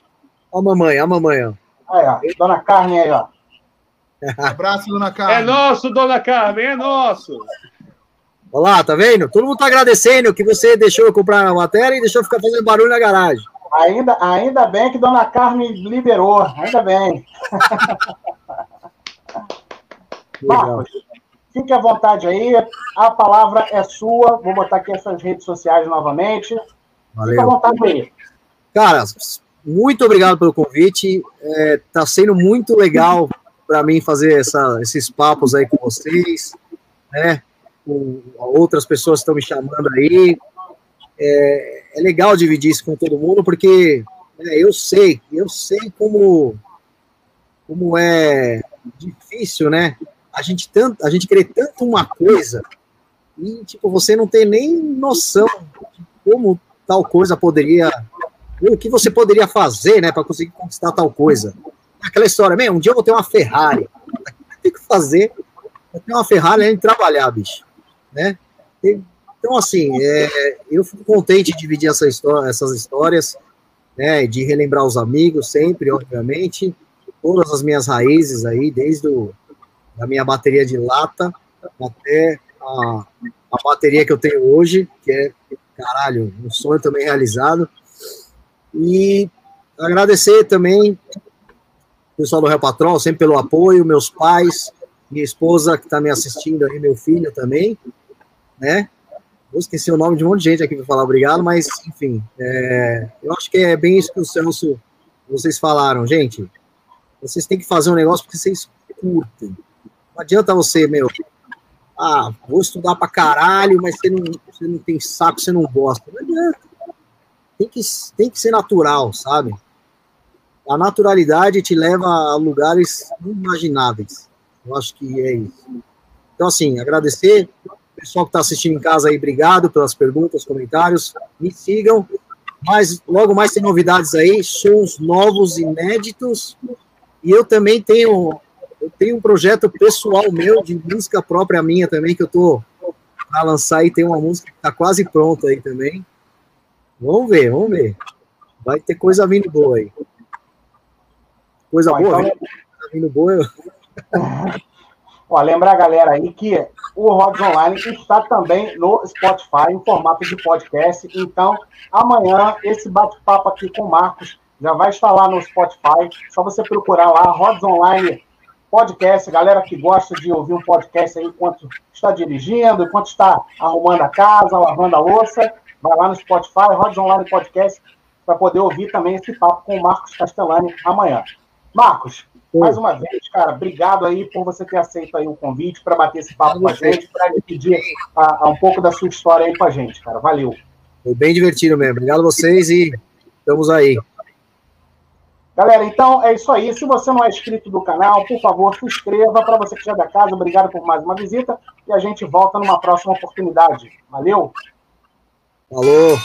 Ó, a mamãe, a mamãe, ó. Aí, ó. Dona Carmen aí, ó. Abraço, dona Carmen. É nosso, dona Carmen, é nosso. Olha lá, tá vendo? Todo mundo tá agradecendo que você deixou eu comprar a matéria e deixou ficar fazendo barulho na garagem. Ainda, ainda bem que dona Carmen liberou, ainda bem. Marcos, fique à vontade aí, a palavra é sua. Vou botar aqui essas redes sociais novamente. Valeu. Fique à vontade aí. Cara, muito obrigado pelo convite. É, tá sendo muito legal para mim fazer essa, esses papos aí com vocês, né? Com outras pessoas que estão me chamando aí. É, é, legal dividir isso com todo mundo, porque é, eu sei, eu sei como, como é difícil, né? A gente, tanto, a gente querer tanto uma coisa e, tipo, você não tem nem noção de como tal coisa poderia, o que você poderia fazer, né, para conseguir conquistar tal coisa aquela história, meu, um dia eu vou ter uma Ferrari. [laughs] Tem que fazer. Vou ter uma Ferrari além de trabalhar, bicho. Né? Então, assim, é, eu fico contente de dividir essa história, essas histórias, né, de relembrar os amigos sempre, obviamente, todas as minhas raízes aí, desde o, a minha bateria de lata até a, a bateria que eu tenho hoje, que é, caralho, um sonho também realizado. E agradecer também o pessoal do Real Patrol, sempre pelo apoio, meus pais, minha esposa que está me assistindo aí, meu filho também, né? Eu esqueci o nome de um monte de gente aqui para falar obrigado, mas enfim, é, eu acho que é bem isso que o Celso, vocês falaram, gente. Vocês têm que fazer um negócio porque vocês curtem. Não adianta você, meu, ah, vou estudar para caralho, mas você não, você não tem saco, você não gosta. Não adianta. Tem que, tem que ser natural, sabe? A naturalidade te leva a lugares inimagináveis. Eu acho que é isso. Então, assim, agradecer pessoal que está assistindo em casa aí, obrigado pelas perguntas, comentários. Me sigam. Mas logo mais tem novidades aí, sons novos, inéditos. E eu também tenho, eu tenho um projeto pessoal meu de música própria minha também, que eu tô para lançar e tem uma música que está quase pronta aí também. Vamos ver, vamos ver. Vai ter coisa vindo boa aí. Coisa Bom, boa, então... vindo, vindo boa. [laughs] Ó, lembrar a galera aí que o Rods Online está também no Spotify, em formato de podcast. Então, amanhã, esse bate-papo aqui com o Marcos já vai estar lá no Spotify. Só você procurar lá, Rods Online Podcast. Galera que gosta de ouvir um podcast aí enquanto está dirigindo, enquanto está arrumando a casa, lavando a louça, vai lá no Spotify, Rods Online Podcast, para poder ouvir também esse papo com o Marcos Castellani amanhã. Marcos, mais uma vez, cara, obrigado aí por você ter aceito aí o convite para bater esse papo com a gente, para dividir a, a, um pouco da sua história aí com a gente, cara. Valeu. Foi bem divertido mesmo. Obrigado a vocês e estamos aí. Galera, então é isso aí. Se você não é inscrito do canal, por favor, se inscreva. Para você que já é da casa, obrigado por mais uma visita e a gente volta numa próxima oportunidade. Valeu! Falou!